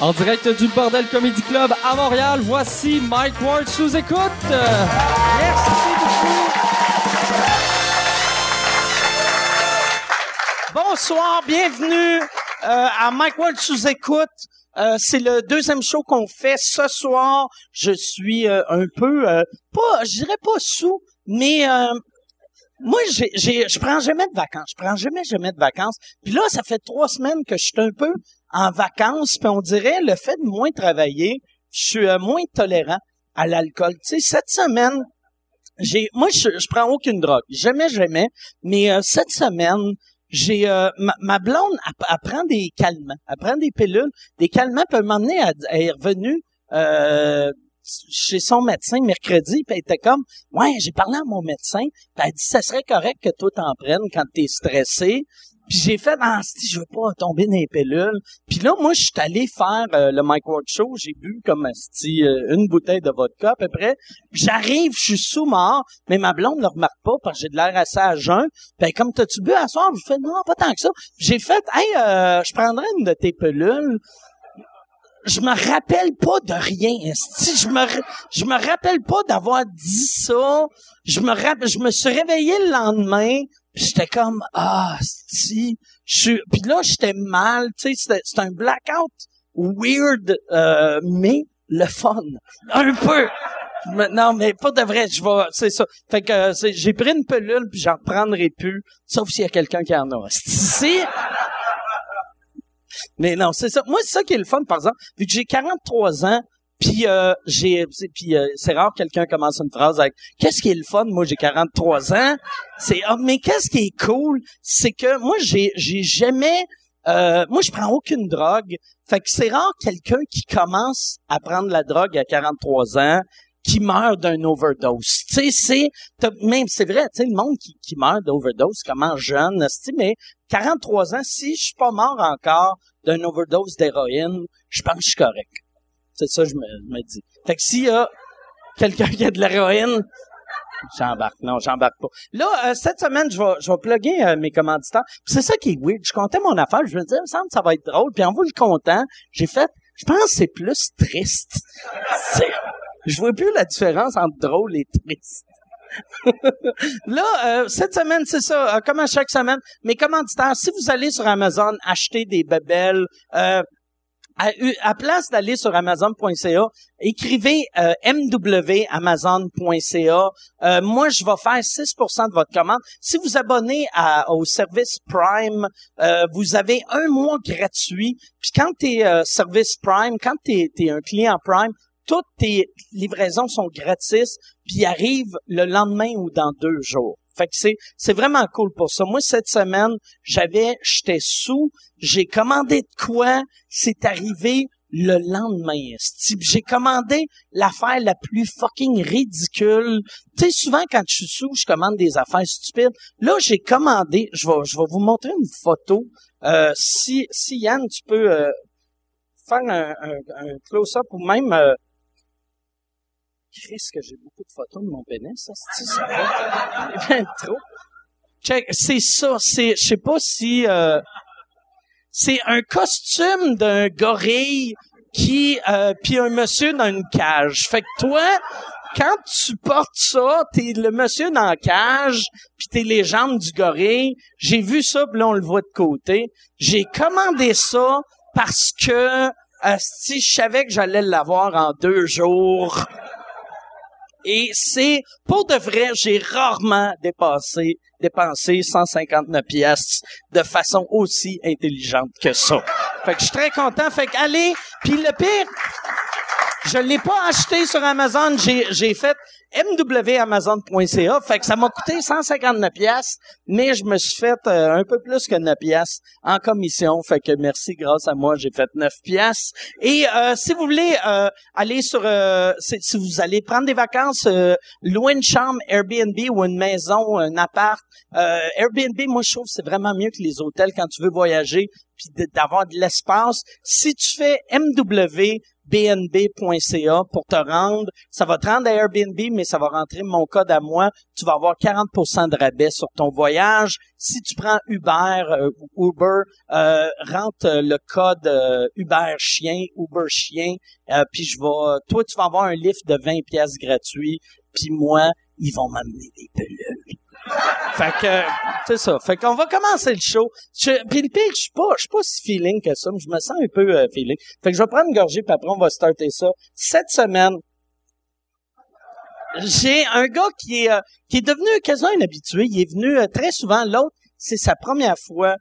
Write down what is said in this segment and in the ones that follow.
En direct du Bordel Comedy Club à Montréal, voici Mike Ward sous écoute. Merci beaucoup. Bonsoir, bienvenue euh, à Mike Ward sous écoute. Euh, c'est le deuxième show qu'on fait ce soir. Je suis euh, un peu, euh, pas, je dirais pas sous, mais euh, moi, j'ai, je prends jamais de vacances. Je prends jamais, jamais de vacances. Puis là, ça fait trois semaines que je suis un peu en vacances. Puis on dirait le fait de moins travailler, je suis euh, moins tolérant à l'alcool. Tu sais, cette semaine, j'ai, moi, je, je prends aucune drogue. Jamais, jamais. Mais euh, cette semaine, j'ai euh, ma, blonde, elle, elle prend des calmants, elle prend des pilules, des calmants peuvent m'emmener à, elle est chez son médecin mercredi, puis elle était comme Ouais, j'ai parlé à mon médecin, puis elle dit ça serait correct que toi t'en prennes quand t'es stressé. Puis j'ai fait ah, si je veux pas tomber dans les pilules. Puis là, moi, je suis allé faire euh, le Mike Ward Show. J'ai bu comme asti, euh, une bouteille de vodka à peu près. J'arrive, je suis sous-mort, mais ma blonde ne le remarque pas parce que j'ai de l'air assez à jeun. Puis comme t'as-tu bu à soir? Je fais non, pas tant que ça. J'ai fait Hey, euh, je prendrais une de tes pilules je me rappelle pas de rien. Je me, je me rappelle pas d'avoir dit ça. Je me rappelle, je me suis réveillé le lendemain, j'étais comme ah, si, je puis là j'étais mal, tu sais, c'était c'était un blackout weird, euh, mais le fun, un peu. Non, mais pas de vrai, je vais, c'est ça. Fait que euh, c'est- j'ai pris une pilule puis j'en reprendrai plus, sauf s'il y a quelqu'un qui en a. Si, mais non, c'est ça. Moi, c'est ça qui est le fun, par exemple. Vu que j'ai 43 ans, puis euh, j'ai puis euh, c'est rare que quelqu'un commence une phrase avec qu'est-ce qui est le fun? Moi j'ai 43 ans c'est ah mais qu'est-ce qui est cool? C'est que moi j'ai j'ai jamais euh, moi je prends aucune drogue fait que c'est rare quelqu'un qui commence à prendre la drogue à 43 ans qui meurt d'un overdose. Tu sais, c'est même c'est vrai, tu sais le monde qui, qui meurt d'overdose commence jeune, mais 43 ans, si je suis pas mort encore d'une overdose d'héroïne, je pense que je suis correct. C'est ça je me, me dis. Fait que s'il y a quelqu'un qui a de l'héroïne, j'embarque. Non, j'embarque pas. Là, euh, cette semaine, je vais, je vais plugger euh, mes commanditaires. C'est ça qui est weird. Je comptais mon affaire. Je me disais, il me semble que ça va être drôle. Puis en vous le comptant, j'ai fait, je pense que c'est plus triste. Je vois plus la différence entre drôle et triste. Là, euh, cette semaine, c'est ça, euh, comme à chaque semaine, mes commanditaires, si vous allez sur Amazon acheter des bebelles, euh, à, à place d'aller sur Amazon.ca, écrivez euh, mwamazon.ca. Euh, moi, je vais faire 6% de votre commande. Si vous abonnez à- au service Prime, euh, vous avez un mois gratuit. Puis quand tu es service Prime, quand tu es, un client Prime, toutes tes livraisons sont gratis, puis arrivent le lendemain ou dans deux jours. Fait que c'est c'est vraiment cool pour ça. Moi cette semaine, j'avais j'étais sous, j'ai commandé de quoi, c'est arrivé le lendemain. J'ai commandé l'affaire la plus fucking ridicule. Tu sais souvent quand je suis sous, je commande des affaires stupides. Là, j'ai commandé, je vais je vais vous montrer une photo. Euh, si si Yann, tu peux euh, faire un, un, un close-up ou même euh, Que j'ai beaucoup de photos de mon pénis, ça, c'est ça va? Il y en a trop. Check, c'est ça, c'est, je sais pas si, euh, c'est un costume d'un gorille qui, euh, puis un monsieur dans une cage. Fait que toi, quand tu portes ça, t'es le monsieur dans la cage, puis t'es les jambes du gorille. J'ai vu ça, puis là, on le voit de côté. J'ai commandé ça parce que, si je savais que j'allais l'avoir en deux jours. Et c'est, pour de vrai, j'ai rarement dépassé, dépensé 159 pièces de façon aussi intelligente que ça. Fait que je suis très content. Fait que allez, puis le pire, je l'ai pas acheté sur Amazon, j'ai, fait mwamazon.ca, fait que ça m'a coûté 159 pièces, mais je me suis fait euh, un peu plus que 9 pièces en commission, fait que merci grâce à moi, j'ai fait 9 pièces. Et euh, si vous voulez euh, aller sur euh, si, vous allez prendre des vacances, euh, louer une chambre Airbnb ou une maison, un appart, euh, Airbnb, moi je trouve c'est vraiment mieux que les hôtels quand tu veux voyager puis d'avoir de l'espace. Si tu fais MW bnb.ca pour te rendre. Ça va te rendre à Airbnb, mais ça va rentrer mon code à moi. Tu vas avoir 40% de rabais sur ton voyage. Si tu prends Uber euh, ou Uber, euh, rentre euh, le code euh, Uber chien, Uber chien, euh, puis je vais, toi tu vas avoir un lift de 20 pièces gratuit, puis moi ils vont m'amener des pelules. Fait que c'est ça. Fait qu'on va commencer le show. Je, puis le pire, je suis pas, je suis pas si feeling que ça, mais je me sens un peu euh, feeling. Fait que je vais prendre une gorgée, puis après on va starter ça. Cette semaine, j'ai un gars qui est euh, qui est devenu quasiment un habitué. Il est venu euh, très souvent. L'autre, c'est sa première fois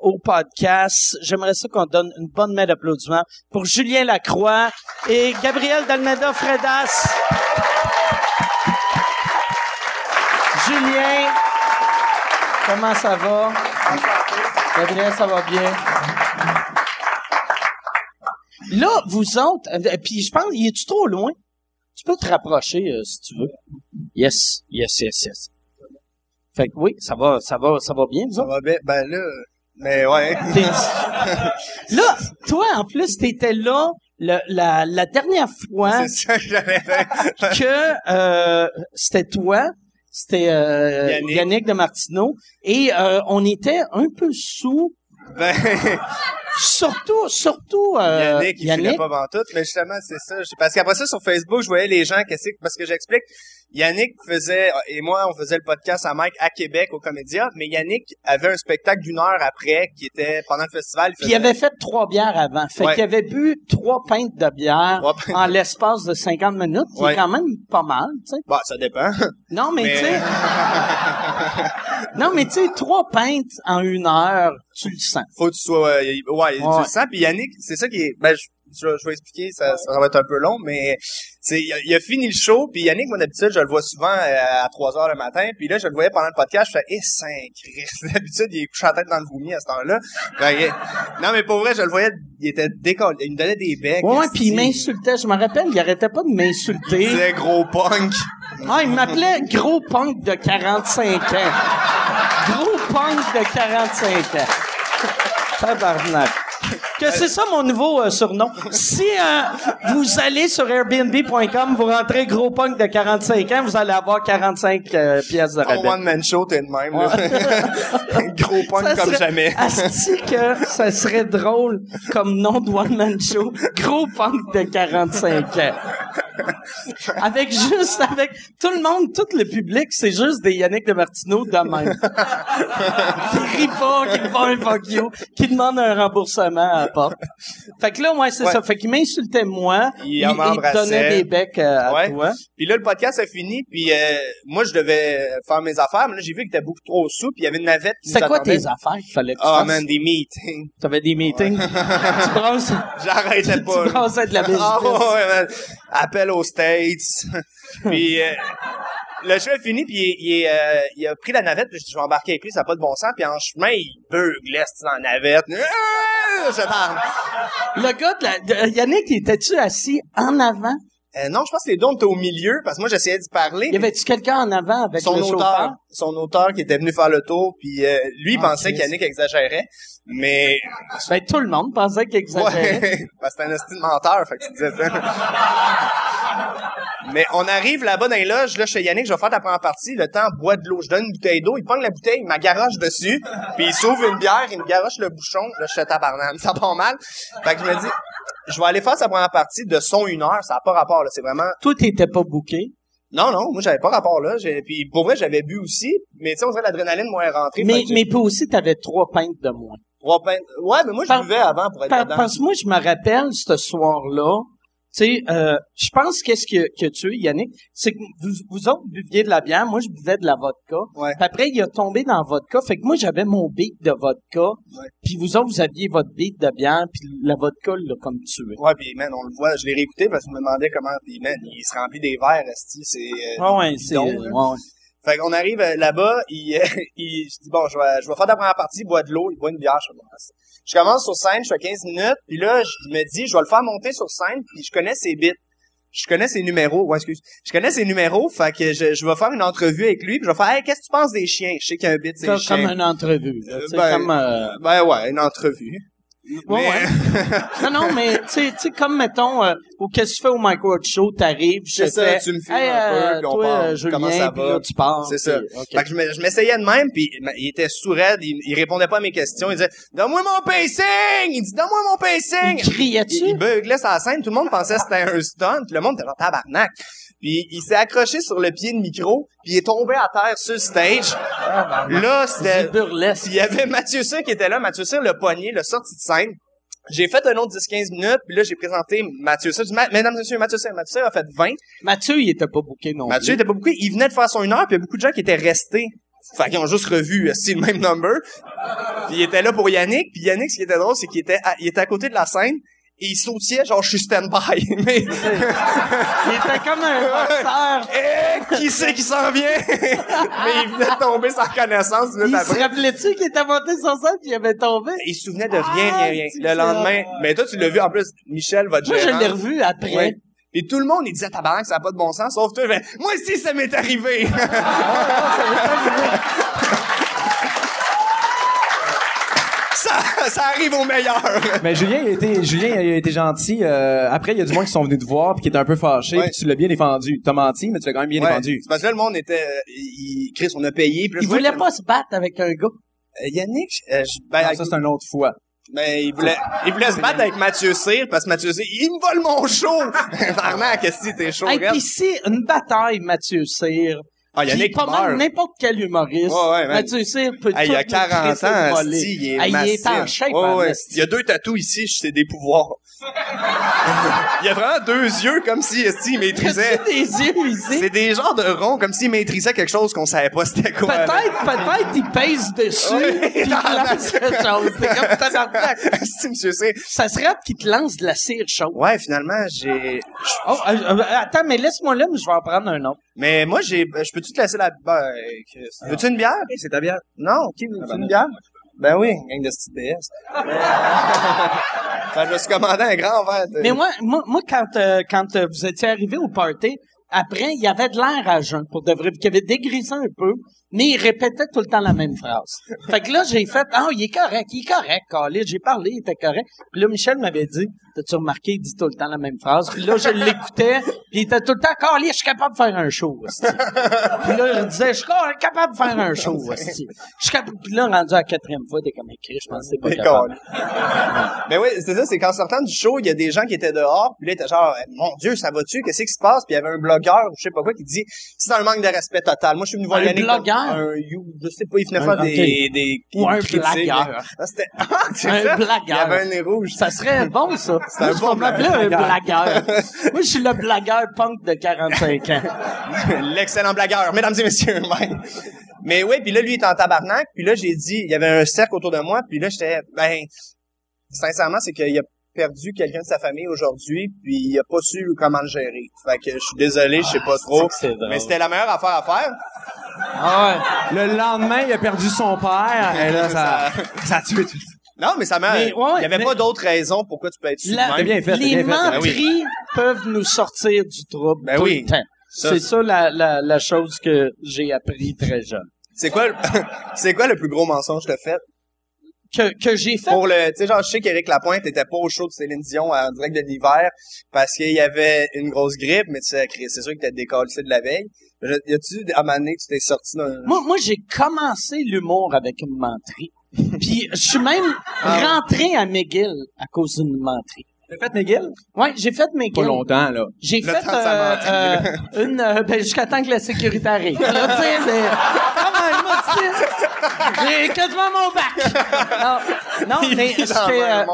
au podcast. J'aimerais ça qu'on donne une bonne main d'applaudissement pour Julien Lacroix et Gabriel Dalmeda Fredas. Julien, comment ça va? Gabriel, ça va bien? Là, vous autres, euh, puis je pense, il est-tu trop loin? Tu peux te rapprocher euh, si tu veux. Yes, yes, yes, yes. Fait que oui, ça va, ça va, ça va bien, vous Ça autres? va bien. Ben là, mais ouais. T'es- là, toi, en plus, t'étais là le- la, la dernière fois C'est ça que j'avais fait. que euh, c'était toi, c'était euh, Yannick. Yannick. de Martineau, et euh, on était un peu sous, Ben, surtout, surtout euh, Yannick, il filait pas pantoute, mais justement, c'est ça. Parce qu'après ça, sur Facebook, je voyais les gens, qu'est-ce que, parce que j'explique, Yannick faisait, et moi, on faisait le podcast à Mike à Québec, au Comédia, mais Yannick avait un spectacle d'une heure après, qui était pendant le festival. Il avait fait trois bières avant. Fait Ouais. qu'il avait bu trois pintes de bière pintes. en l'espace de 50 minutes, qui Ouais. est quand même pas mal, tu sais. Bah, ça dépend. Non, mais, Mais- tu sais... non, mais tu sais, trois pintes en une heure, tu le sens. Faut que tu sois, euh, ouais, tu le sens. Puis Yannick, c'est ça qui est, ben, je, je, je vais expliquer, ça, ça va être un peu long, mais c'est, il, a- il a fini le show, puis Yannick, mon d'habitude, je le vois souvent euh, à 3 heures le matin, puis là, je le voyais pendant le podcast, je fais, eh, saint Christ. D'habitude, il est couché la tête dans le vomi à cette heure-là. Fait que- non, mais pour vrai, je le voyais, il était décollé, il me donnait des becs. Ouais, puis il m'insultait. Je me rappelle, il arrêtait pas de m'insulter. C'est gros punk. Ah, il m'appelait gros punk de 45 ans. Gros punk de 45 ans. Tabarnak. Que c'est ça mon nouveau euh, surnom. Si euh, vous allez sur airbnb.com, vous rentrez gros punk de 45 ans, vous allez avoir 45 euh, pièces de Ton rabais. one-man show, t'es de même, là. gros punk Ça comme serait- jamais. Asti que ça serait drôle comme nom de One Man Show. Gros punk de 45 ans. Avec juste, avec tout le monde, tout le public, c'est juste des Yannick de Martineau de même. qui rit pas, qui font un fuck you, qui demande un remboursement à la porte. Fait que là, ouais, c'est Ouais. ça. Fait qu'il m'insultait moi. Il te m'embrassait. donnait des becs euh, à Ouais. toi. Puis là, le podcast a fini, puis euh, moi, je devais faire mes affaires, mais là, j'ai vu qu'il était beaucoup trop sous, puis il y avait une navette qui C'était quoi attendait. tes affaires qu'il fallait que tu Ah, fasses? man, des meetings. T'avais des meetings? tu brasses, J'arrêtais tu pas. là. brassais de la business. Ah, ouais, man. Appel aux States. puis euh, le show est fini, puis il, euh, il a pris la navette, puis je vais embarquer avec lui, ça n'a pas de bon sens, puis en chemin, il beugle dans la navette? Ah, Je parle. Le gars de la, de- Yannick, était-tu assis en avant? Euh, non, je pense que les deux, on était au milieu, parce que moi, j'essayais d'y parler. Y avait-tu quelqu'un en avant avec son le auteur, chauffeur? son auteur qui était venu faire le tour, puis euh, lui il Ah, pensait qu'Yannick exagérait, mais Ben, tout le monde pensait qu'il exagérait. ouais, parce que c'était un estime menteur, fait que tu disais ça. Mais on arrive là-bas dans les loges, là chez Yannick, je vais faire ta première partie, le temps boit de l'eau, je donne une bouteille d'eau, il pogne la bouteille, il m'agaroche dessus, puis il s'ouvre une bière, il me garoche le bouchon, là je suis tabarnak, ça part mal. Fait que je me dis je vais aller faire sa première partie de son une heure, ça n'a pas rapport là, c'est vraiment Toi, t'étais pas booké? non, non, moi j'avais pas rapport là. J'ai- Puis pour vrai, j'avais bu aussi, mais tu sais, on dirait l'adrénaline moi est rentrée. Mais, mais toi aussi, t'avais trois pintes de moins. trois pintes- Ouais, mais moi je buvais avant pour être Par- dedans. parce que moi, je me rappelle, ce soir-là, sais, euh, je pense qu'est-ce que, que tu es, Yannick, c'est que vous, vous autres buviez de la bière, moi, je buvais de la vodka. Ouais. Puis après, il a tombé dans la vodka. Fait que moi, j'avais mon beat de vodka. Ouais. Puis vous autres, vous aviez votre beat de bière, puis la vodka l'a comme tué. Ouais, puis man, on le voit, je l'ai réécouté parce que je me demandais comment, puis man, il se remplit des verres, esti, c'est... euh, Ah ouais, c'est... ouais, ouais. Fait qu'on arrive euh, là-bas, il, il, je dis bon, je vais, je vais faire la première partie, il boit de l'eau, il boit une bière, je bon, c'est- Je commence sur scène, je fais 15 minutes, puis là, je me dis, je vais le faire monter sur scène, puis je connais ses bits. Je connais ses numéros, ouais, excuse. Je connais ses numéros, fait que je, je vais faire une entrevue avec lui, puis je vais faire, hey, qu'est-ce que tu penses des chiens? Je sais qu'il y a un bit, c'est Comme, les chiens. comme une entrevue. là, Euh, ben, comme, euh, Ben ouais, une entrevue. Ouais, ouais. non, non, mais tu sais, comme mettons, euh, ou qu'est-ce que tu fais au Micro Show, t'arrives, je C'est ça, tu me filmes hey, un peu, euh, puis on toi, parle. euh, Julien, Comment ça va? là, tu parles. C'est ça. Fait que je me- je m'essayais de même, puis il- était sourd, il, il répondait pas à mes questions. Il disait « Donne-moi mon pacing! » Il dit « Donne-moi mon pacing! » Il criait-tu? Il, il beuglait sur la scène, tout le monde pensait que c'était un stunt, puis le monde était genre tabarnak. Puis il s'est accroché sur le pied de micro, puis il est tombé à terre sur le stage. Là, c'était... Burlesque. Il y avait Mathieu Cyr qui était là. Mathieu Cyr, le poignet, le sorti de scène. J'ai fait un autre 10-15 minutes, puis là, j'ai présenté Mathieu Cyr. Mesdames et messieurs, Mathieu Cyr. Mathieu Cyr a fait 20. Mathieu, il était pas booké non Mathieu était pas beaucoup. Il venait de faire son une heure, puis il y a beaucoup de gens qui étaient restés. Fait qu'ils ont juste revu euh, c'est le même number. Puis il était là pour Yannick. Puis Yannick, ce qui était drôle, c'est qu'il était à, il était à côté de la scène et il sautillait genre je suis stand-by. Mais. Il était comme un boxeur. Eh, qui c'est qui s'en vient? Mais il venait de tomber sans connaissance Il se rappelait-tu qu'il était monté sur scène puis il avait tombé? Il se souvenait de rien, Ah, rien, rien. c'est Le lendemain, mais toi, tu l'as vu, en plus, Michel, votre Moi, je l'ai revu après. Ouais. Et tout le monde, il disait, tabarnak, ça n'a pas de bon sens, sauf toi, fait, moi aussi, ça m'est arrivé. ça, arrive au meilleur. Mais Julien, il a été, Julien, il a été gentil. euh, après, il y a du monde qui sont venus te voir puis qui étaient un peu fâchés. Ouais. Puis tu l'as bien défendu. T'as menti, mais tu l'as quand même bien Ouais, défendu. c'est parce que là, le monde était, euh, il, Chris, on a payé. Puis là, Il voulait pas se battre avec un gars. Euh, Yannick, euh, je- ben, Non, avec- ça, c'est une autre fois. ben, il voulait, il voulait se battre avec Mathieu Cyr, parce que Mathieu Cyr, il me vole mon show! Vraiment, qu'est-ce que t'es chaud, Et regarde. puis si une bataille, Mathieu Cyr, Ah, puis Yannick pas mal n'importe quel humoriste, Ouais, ouais. Mathieu Cyr peut Hey, il y a nous 40 crisser ans, asti, il est Hey, il est en massif. shape, Ouais, ouais. Il y a deux tatous ici, c'est des pouvoirs. il y a vraiment deux yeux comme si esti, il maîtrisait. Des yeux ici? C'est des genres de ronds comme s'il maîtrisait quelque chose qu'on savait pas c'était quoi. Peut-être, peut-être, il pèse dessus, puis il lance quelque chose. C'est comme tabarnak. Esti, monsieur. Ça serait qu'il te lance de la cire chaude. Ouais, finalement, j'ai. Oh, euh, euh, attends, mais laisse-moi là, mais je vais en prendre un autre. Mais moi, j'ai. Je peux-tu te laisser la. Ben, Chris. Veux-tu une bière? C'est ta bière. Non, ok, veux-tu une bière? Ben oui, gang de petite fait que je me suis commandé un grand verre de. Mais moi, moi, moi quand, euh, quand euh, vous étiez arrivé au party, après, il y avait de l'air à jeun, pour de vrai, qu'il avait dégrisé un peu, mais il répétait tout le temps la même phrase. Fait que là, j'ai fait, ah, il est correct, il est correct, Carlis. J'ai parlé, il était correct. Puis là, Michel m'avait dit, t'as-tu remarqué, il dit tout le temps la même phrase. Puis là, je l'écoutais, puis il était tout le temps, Carlis, je suis capable de faire un show, hostie. Puis là, je disais, je suis ca- capable de faire un show, hostie. Je suis capable. Puis là, rendu à la quatrième fois, t'es comme écrit, je pense que t'es pas capable. Mais oui, c'est ça, c'est qu'en sortant du show, il y a des gens qui étaient dehors, puis là, ils étaient genre, Eh, mon Dieu, ça va-tu? Qu'est-ce qui se passe? Puis il y avait un blogueur, ou je sais pas quoi, qui dit, c'est un manque de respect total. Moi, je suis venu voir Un Yannick. blogueur? Un, you- je sais pas, il venait Un- faire des, des, Ou un blagueur. Ah, c'était, ah, c'est Un ça? blagueur. Il y avait un nez rouge. Ça serait bon, ça. un Moi, je bon vais m'appeler un blagueur. Moi, je suis le blagueur punk de 45 ans. L'excellent blagueur, mesdames et messieurs. Mais oui, puis là, lui, il est en tabarnak. Puis là, j'ai dit, il y avait un cercle autour de moi. Puis là, j'étais, ben, sincèrement, c'est qu'il a perdu quelqu'un de sa famille aujourd'hui, puis il a pas su comment le gérer. Fait que je suis désolé, je sais pas trop. Mais c'était la meilleure affaire à faire. Ah ouais. Le lendemain, il a perdu son père. Et là, ça, ça a tué tout. Non, mais ça m'a. Mais, ouais, il y avait mais- pas d'autres raisons pourquoi tu peux être La- bien fait, les bien fait. Ben peuvent nous sortir du trouble Ben tout oui. le temps. Ça, C'est ça la, la, la chose que j'ai appris très jeune. C'est quoi, le... c'est quoi le plus gros mensonge que t'as fait? Que, que j'ai fait. Pour le, tu sais, genre, je sais qu'Éric Lapointe était pas au show de Céline Dion en direct de l'hiver parce qu'il y avait une grosse grippe, mais tu sais, c'est sûr qu'il était décalé de la veille. Je- Y a-tu, à un moment donné, tu t'es sorti d'un... Moi, moi j'ai commencé l'humour avec une menterie. Puis je suis même rentré à McGill à cause d'une menterie. T'as fait McGill? Ouais, j'ai fait Pas McGill. longtemps, là. J'ai Le fait euh, euh, une euh, ben jusqu'à temps que la sécurité arrive. Là, tu sais, mais j'ai quasiment mon bac. Non, non Il mais euh,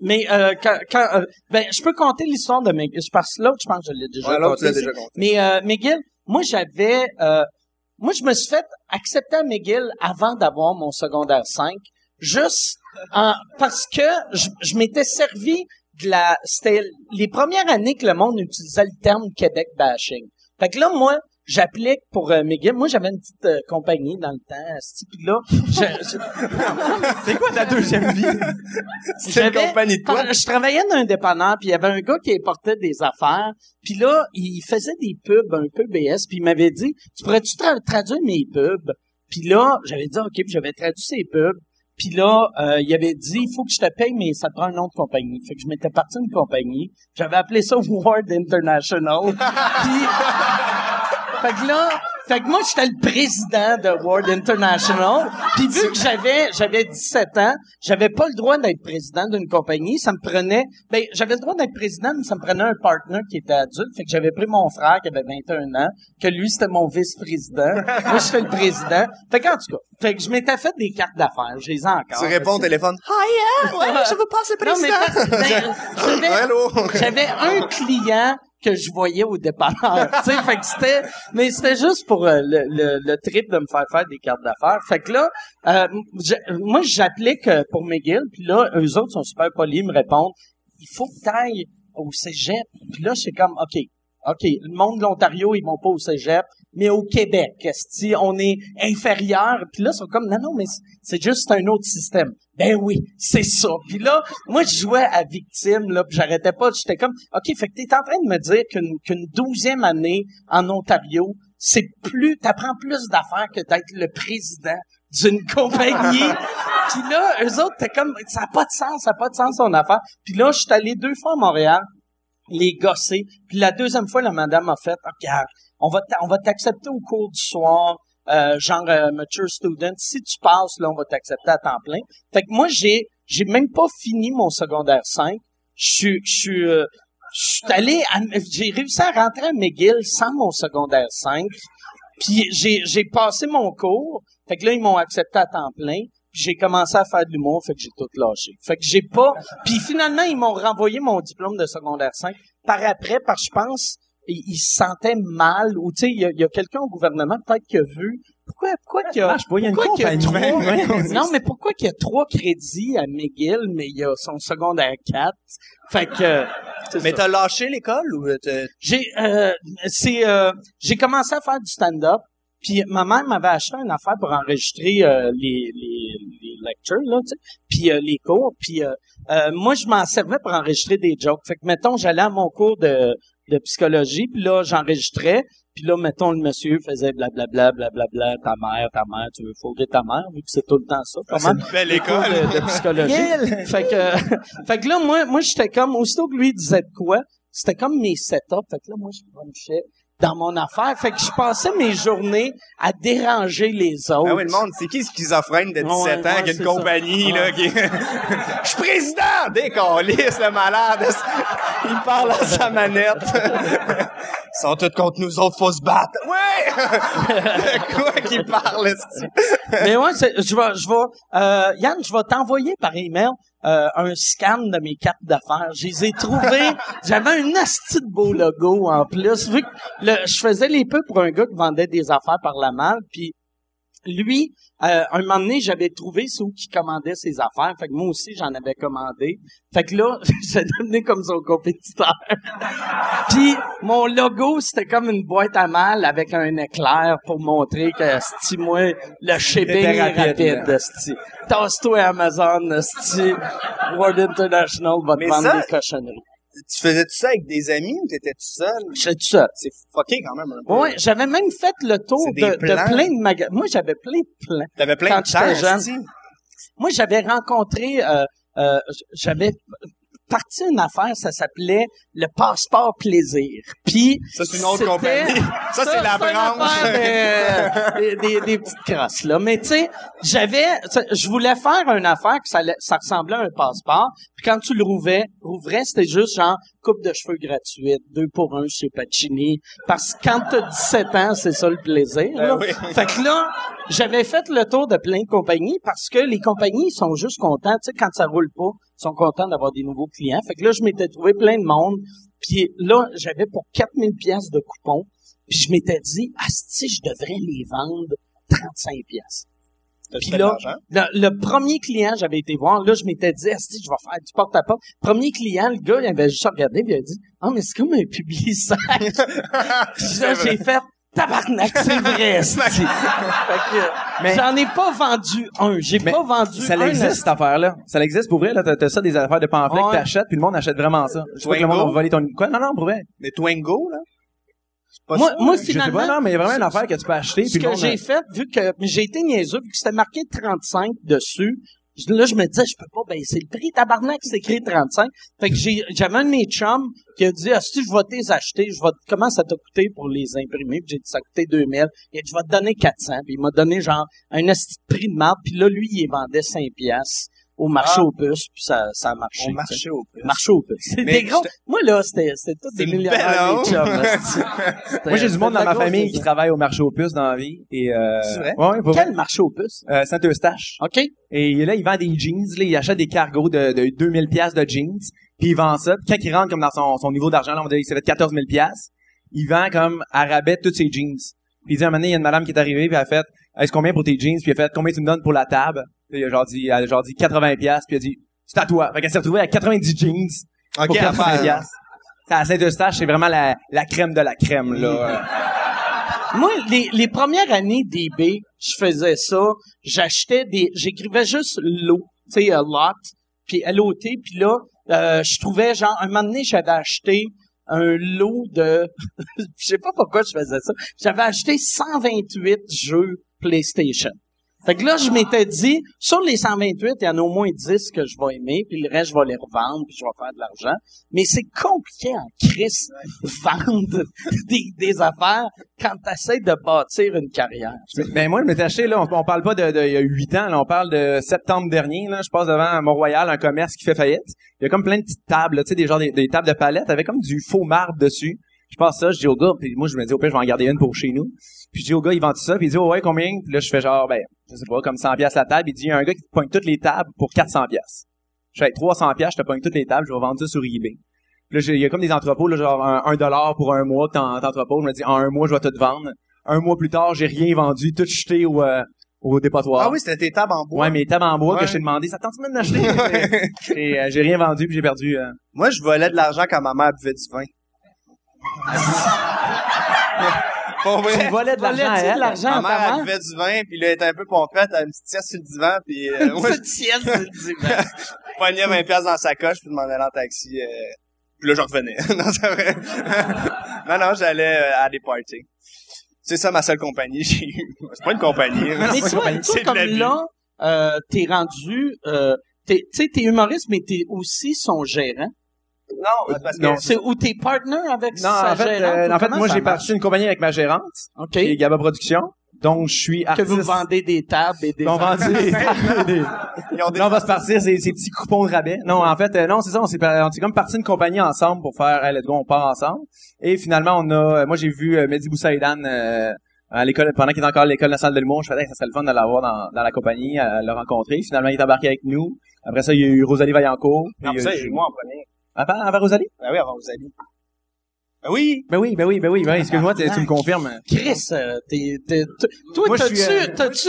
mais euh, quand, quand euh, ben je peux compter l'histoire de McGill. Parce que l'autre, je pense que je l'ai déjà Ouais, déjà compté. Mais euh, McGill, moi j'avais, euh, moi je me suis fait accepter à McGill avant d'avoir mon secondaire 5, juste en, parce que je, je m'étais servi de la, c'était les premières années que le monde utilisait le terme Québec bashing. Fait que là, moi, j'applique pour euh, McGill. Moi, j'avais une petite euh, compagnie dans le temps, esti, puis là, je- C'est quoi ta deuxième vie? C'est une compagnie de toi. Je travaillais dans un dépanneur, puis il y avait un gars qui importait des affaires, puis là, il faisait des pubs un peu BS, puis il m'avait dit, tu pourrais-tu tra- traduire mes pubs? Puis là, j'avais dit, OK, puis j'avais traduit ces pubs. Puis là, euh, il avait dit, il faut que je te paye, mais ça prend un nom de compagnie. Fait que je m'étais parti d'une compagnie. J'avais appelé ça Ward International. Puis, fait que là, fait que moi, j'étais le président de World International. Puis vu que j'avais, j'avais 17 ans, j'avais pas le droit d'être président d'une compagnie. Ça me prenait, ben, j'avais le droit d'être président, mais ça me prenait un partner qui était adulte. Fait que j'avais pris mon frère qui avait 21 ans, que lui, c'était mon vice-président. moi, j'étais le président. Fait qu'en tout cas, fait que je m'étais fait des cartes d'affaires. Je les ai encore. Tu réponds au téléphone. Hi, ouais, je veux passer Non, mais président. ben, j'avais un client que je voyais au dépanneur. tu sais, fait que c'était, mais c'était juste pour euh, le, le, le trip de me faire faire des cartes d'affaires. Fait que là, euh, moi, j'applique euh, pour McGill, puis là, eux autres sont super polis, ils me répondent, il faut que t'ailles au cégep. Puis là, je suis comme, OK, OK, le monde de l'Ontario, ils vont pas au cégep, mais au Québec, si on est inférieur, puis là, ils sont comme, non, non, mais c'est- c'est juste un autre système. Ben oui, c'est ça. Puis là, moi, je jouais à victime, là, puis j'arrêtais pas. J'étais comme, OK, fait que t'es en train de me dire qu'une qu'une douzième année en Ontario, c'est plus, t'apprends plus d'affaires que d'être le président d'une compagnie. puis là, eux autres, t'es comme, ça n'a pas de sens, ça n'a pas de sens son affaire. Puis là, je suis allé deux fois à Montréal, les gosser. Puis la deuxième fois, la madame a fait, regarde, on va on va t'accepter au cours du soir, euh, genre euh, mature student. Si tu passes, là, on va t'accepter à temps plein. Fait que moi, j'ai j'ai même pas fini mon secondaire 5. Je suis euh, allé j'ai réussi à rentrer à McGill sans mon secondaire 5. Puis j'ai passé mon cours. Fait que là ils m'ont accepté à temps plein. Puis j'ai commencé à faire de l'humour, fait que j'ai tout lâché. Fait que j'ai pas puis finalement ils m'ont renvoyé mon diplôme de secondaire 5 par après que je pense ils ils se sentaient mal ou tu sais il y a, il y a quelqu'un au gouvernement peut-être qui a vu pourquoi pourquoi qu'il y a marche pas, il y a pourquoi qu'il y a trois- non mais pourquoi qu'il y a trois crédits à McGill mais il y a son secondaire 4 fait que Mais t'as lâché l'école ou t'as- J'ai euh, c'est euh, j'ai commencé à faire du stand-up. Puis ma mère m'avait acheté une affaire pour enregistrer euh, les, les, les lectures, là, tu sais, puis euh, les cours. Puis euh, euh, moi, je m'en servais pour enregistrer des jokes. Fait que, mettons, j'allais à mon cours de, de psychologie, puis là, j'enregistrais. Puis là, mettons, le monsieur faisait blablabla, blablabla, ta mère, ta mère, tu veux fourrer ta mère, vu que c'est tout le temps ça. pas C'est une belle école. de, de psychologie. fait que, fait que là, moi, moi, j'étais comme, aussitôt que lui disait de quoi, c'était comme mes setups. Fait que là, moi, je punchais dans mon affaire. Fait que je passais mes journées à déranger les autres. Ah oui, le monde, c'est qui schizophrène de 17 Ouais, ans ouais, qui a une ça. compagnie, là, Ouais. qui... Je suis président! Décalisse, le malade! Il parle à sa manette? Ils sont tous contre nous autres, faut se battre. Ouais! Quoi qu'il parle? Mais ouais, je vais, je vais, euh, Yann, je vais t'envoyer par email euh, un scan de mes cartes d'affaires. Je les ai trouvées. J'avais un asti de beau logo en plus. Vu que le, je faisais les peu pour un gars qui vendait des affaires par la malle, puis lui, euh, un moment donné, j'avais trouvé où qui commandait ses affaires. Fait que moi aussi, j'en avais commandé. Fait que là, j'ai devenu comme son compétiteur. Puis mon logo, c'était comme une boîte à mal avec un éclair pour montrer que sti moi le shipping est rapide, rapide, sti. Tasse-toi Amazon, sti. World International va te vendre des cochonneries. Tu faisais-tu ça avec des amis ou t'étais tout seul? J'étais tout seul. C'est fucké quand même un peu. Ouais, j'avais même fait le tour de, plein de magasins. Moi, j'avais plein de plans. T'avais plein Quand de temps, jeune. Moi, j'avais rencontré, euh, euh, j'avais parti une affaire, ça s'appelait le passeport plaisir. Puis Ça, c'est une autre compagnie. Ça, c'est la branche. de- des, des, des petites crosses, là. Mais tu sais, j'avais, je voulais faire une affaire que ça, ça ressemblait à un passeport. Puis quand tu le rouvrais, rouvrais, c'était juste genre coupe de cheveux gratuite, deux pour un chez Pacini. Parce que quand t'as 17 ans, c'est ça le plaisir. là. Ben oui. Fait que là, j'avais fait le tour de plein de compagnies parce que les compagnies sont juste contents. Tu sais, quand ça roule pas, sont contents d'avoir des nouveaux clients. Fait que là, je m'étais trouvé plein de monde. Puis là, j'avais pour 4000 pièces de coupons. Puis je m'étais dit, si je devrais les vendre 35 pièces. Puis là, le, le premier client, j'avais été voir, là, je m'étais dit, Asti, je vais faire du porte-à-porte. Premier client, le gars, il avait juste regardé, puis il a dit, ah, mais c'est comme un public-sac. puis là, j'ai fait, tabarnak, c'est vrai, j'en ai pas vendu un. J'ai Mais pas vendu Ça un. existe, Asti. cette affaire-là. Ça existe pour vrai, là. T'as, t'as ça, des affaires de pamphlets Ouais. que t'achètes, puis le monde achète vraiment ça. Je pas que le monde va voler ton... Quoi? Non, non, pour vrai. Mais Twingo, là? C'est pas Moi, ça, moi? Je sais finalement. pas, non, mais il y a vraiment une affaire que tu peux acheter, Ce puis que j'ai fait, vu que j'ai été niaiseux, vu que c'était marqué 35 dessus, Là, je me disais, je peux pas baisser le prix. Tabarnak, c'est écrit 35. Fait que j'ai, j'avais un de mes chums qui a dit, ah, si je vais les acheter, je vais, comment ça t'a coûté pour les imprimer? Puis j'ai dit, ça a coûté 2000. Il a dit, je vais te donner 400. Puis il m'a donné genre un prix de marde. Puis là, lui, il vendait 5 piastres au marché Ah. aux puces. Puis ça, ça a marché. On tu sais. marchait au plus. Marché aux puces. C'était Mais gros. Moi, là, c'était, c'était tous des C'est millionnaires, honte. chums. c'est- Moi, j'ai du monde dans ma famille qui travaille au marché aux puces dans la vie. Et, euh, C'est vrai? Ouais, Quel marché aux puces? Euh, Saint-Eustache. OK? Et là, il vend des jeans, là, il achète des cargos de, de 2000 pièces de jeans, puis il vend ça. Puis quand il rentre comme dans son, son niveau d'argent, là, on va dire qu'il s'est fait 14 000 pièces, il vend comme à rabais tous ses jeans. Puis il dit à un moment donné, il y a une madame qui est arrivée, puis elle a fait, est-ce combien pour tes jeans? Puis il a fait, combien tu me donnes pour la table? Il a genre dit, elle a genre dit 80 pièces, puis il a dit, c'est à toi. Fait qu'elle s'est retrouvée à 90 jeans Ok, pour à 80 faire. pièces. À Saint-Eustache, c'est vraiment la, la crème de la crème, là. Moi, les, les premières années d'eBay, je faisais ça. J'achetais des, j'écrivais juste lot, tu sais, a lot, puis LOT, puis là, euh, je trouvais genre, un moment donné, j'avais acheté un lot de, je sais pas pourquoi je faisais ça. J'avais acheté 128 jeux PlayStation. Fait que là, je m'étais dit, sur les 128, il y en a au moins 10 que je vais aimer, puis le reste, je vais les revendre, puis je vais faire de l'argent. Mais c'est compliqué en crise vendre des, des affaires quand tu essaies de bâtir une carrière. Ben moi, je m'étais acheté, là, on, on parle pas de, de- il y a huit ans, là, on parle de septembre dernier, là, je passe devant Mont-Royal, un commerce qui fait faillite. Il y a comme plein de petites tables, tu sais, des genres des, des tables de palettes avec comme du faux marbre dessus. Je passe ça, je dis au gars, puis moi je me dis au pire je vais en garder une pour chez nous. Puis je dis au gars, il vend tout ça, puis il dit oh, ouais combien? Puis là je fais genre ben je sais pas comme 100 pièces la table, il dit il y a un gars qui te pogne toutes les tables pour 400 pièces. Je fais 300 pièces, je te pogne toutes les tables, je vais vendre ça sur eBay. Puis là il y a comme des entrepôts là genre un, un dollar pour un mois t'en- t'entrepôt, je me dis en un mois je vais tout te vendre. Un mois plus tard, j'ai rien vendu, tout jeté au euh, au dépotoir. Ah oui, c'était tes tables en bois. Ouais, mes tables en bois Ouais. que je t'ai demandé, ça tente même d'acheter. Et euh, j'ai rien vendu puis j'ai perdu. euh, Moi, je volais de l'argent quand ma mère buvait du vin. Pour vrai. Tu volais de l'argent à Volais-tu de elle? l'argent Ma mère, elle buvait du vin, puis là, elle était un peu pompette, elle une petite sieste sur le divan, puis euh, moi, je Cette sieste, c'est le divan. pognais 20 pièces dans sa coche, puis je m'en allais en taxi. Euh, puis là, je revenais. non, c'est vrai. non, non, j'allais euh, à des parties. C'est ça ma seule compagnie. J'ai eu. C'est pas une compagnie. Mais tu vois, toi, C'est de comme là, euh, t'es rendu, euh, t'es- tu sais, t'es humoriste, mais t'es aussi son gérant. Non, c'est parce que. C'est où t'es partner avec Non, sa en fait, gérante, euh, en fait, moi j'ai parti une compagnie avec ma gérante, OK. qui est Gaba Productions. Donc je suis Que artiste. vous vendez des tables et des... On vend des, des- ils ont des Là, on va se partir ces, ces petits coupons de rabais. Non, en fait, euh, non, c'est ça. On s'est, par- on s'est comme parti une compagnie ensemble pour faire, hey, let's go, on part ensemble. Et finalement, on a, euh, moi j'ai vu euh, Mehdi Boussaïdan euh, à l'école pendant qu'il était encore à l'école nationale de l'humour. Je faisais, hey, ça serait le fun de l'avoir dans, dans la compagnie, à le rencontrer. Finalement, il est embarqué avec nous. Après ça, il y a eu Rosalie Vaillancourt. Puis, Non, il y a ça, eu- moi en premier. Avant, avant Rosalie? Ben oui, avant Rosalie. Ben oui! Ben oui, ben oui, ben oui. Ben, excuse-moi, tu tu me confirmes. Chris, euh, t'es, t'es- toi, t'as-tu, euh, t'as-tu,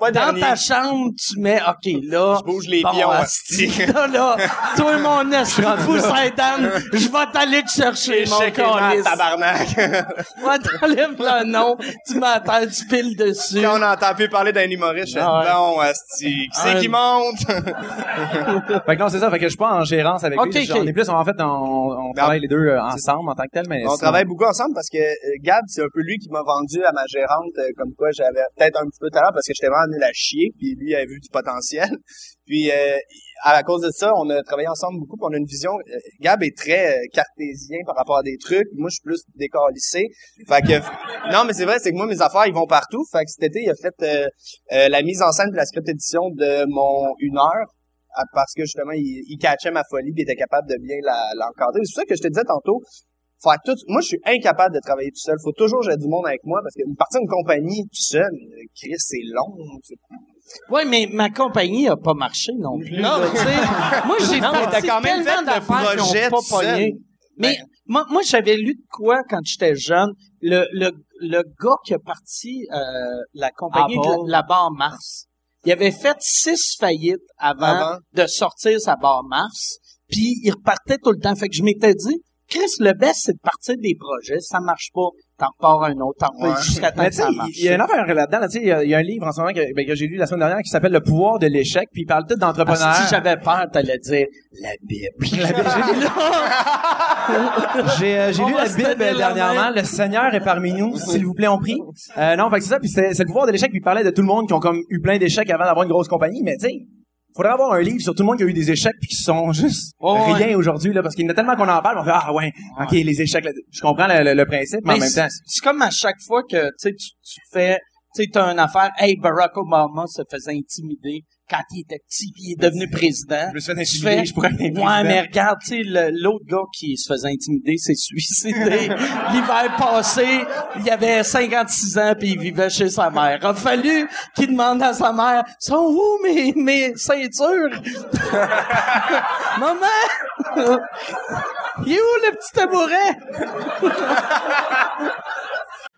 Pas dans dernier. ta chambre, tu mets, OK, là, Je bouge les bon, pions, asti, asti. là, là, toi, mon esti de Poussin-Dan, je vais t'aller te chercher, mon calice. tabarnak. Ouais, t'enlèves le nom, tu m'attends, tu piles dessus. Quand on entend plus parler d'un humoriste, je fais, Ah bon, asti, qui c'est qui monte? Fait que non, c'est ça. Fait que je suis pas en gérance avec Ok, lui. ok. On est plus, en fait, on, on travaille les deux euh, ensemble en tant que tel, mais On travaille beaucoup ensemble parce que euh, Gab, c'est un peu lui qui m'a vendu à ma gérante euh, comme quoi j'avais peut-être un petit peu de talent parce que j'étais vraiment nul à chier, puis lui avait vu du potentiel. Puis euh, à cause de ça, on a travaillé ensemble beaucoup, puis on a une vision. euh, Gab est très euh, cartésien par rapport à des trucs. Moi, je suis plus décalissé. Fait que non, mais c'est vrai, c'est que moi mes affaires ils vont partout. Fait que cet été, il a fait la mise en scène de la script édition de mon une heure parce que justement il, il catchait ma folie, puis il était capable de bien l'encadrer. C'est ça que je te disais tantôt, faire tout. Moi, je suis incapable de travailler tout seul. Faut toujours j'ai du monde avec moi parce que partir d'une compagnie tout seul, euh, Chris, c'est long. Ouais, mais ma compagnie a pas marché non plus. Non, là, tu sais. moi, j'ai Non, mais parti quand même tellement d'affaires qui ont pas pogné. Mais moi, moi j'avais lu de quoi quand j'étais jeune. Le, le, le gars qui a parti euh, la compagnie de Apple. la, la barre Mars, il avait fait six faillites avant, Avant. de sortir sa barre Mars, puis il repartait tout le temps. Fait que je m'étais dit, Chris, le best, c'est de partir des projets. Ça marche pas, t'en repars un autre, t'en repars Ouais. jusqu'à temps que ça marche. il y a une affaire là-dedans, là, il y a- il y, a un livre en ce moment que, ben, que j'ai lu la semaine dernière qui s'appelle Le pouvoir de l'échec, puis il parle tout d'entrepreneurs. Ah, si j'avais peur, t'allais dire la Bible. La Bible, j'ai euh, lu la Bible dernièrement. Le Seigneur est parmi nous, s'il vous plaît, on prie. Euh, non, fait que c'est ça. Puis c'est c'est le pouvoir de l'échec. Puis il parlait de tout le monde qui ont comme eu plein d'échecs avant d'avoir une grosse compagnie. Mais tu sais, Faudrait avoir un livre sur tout le monde qui a eu des échecs puis qui sont juste Ouais, rien aujourd'hui là parce qu'il y en a tellement qu'on en parle, on fait ah ouais, ok les échecs. là, je comprends le, le- le principe, mais, en même temps, c'est comme à chaque fois que tu sais, tu tu fais, tu sais, t'as une affaire. Hey, Barack Obama se faisait intimider quand il était petit, puis il est devenu président. je me suis fait intimider, fais, je pourrais être Ouais, mais regarde, tu sais, l'autre gars qui se faisait intimider s'est suicidé. L'hiver passé, il avait 56 ans puis il vivait chez sa mère. A fallu qu'il demande à sa mère, sont où mes, mes ceintures? Maman! il est où le petit tabouret?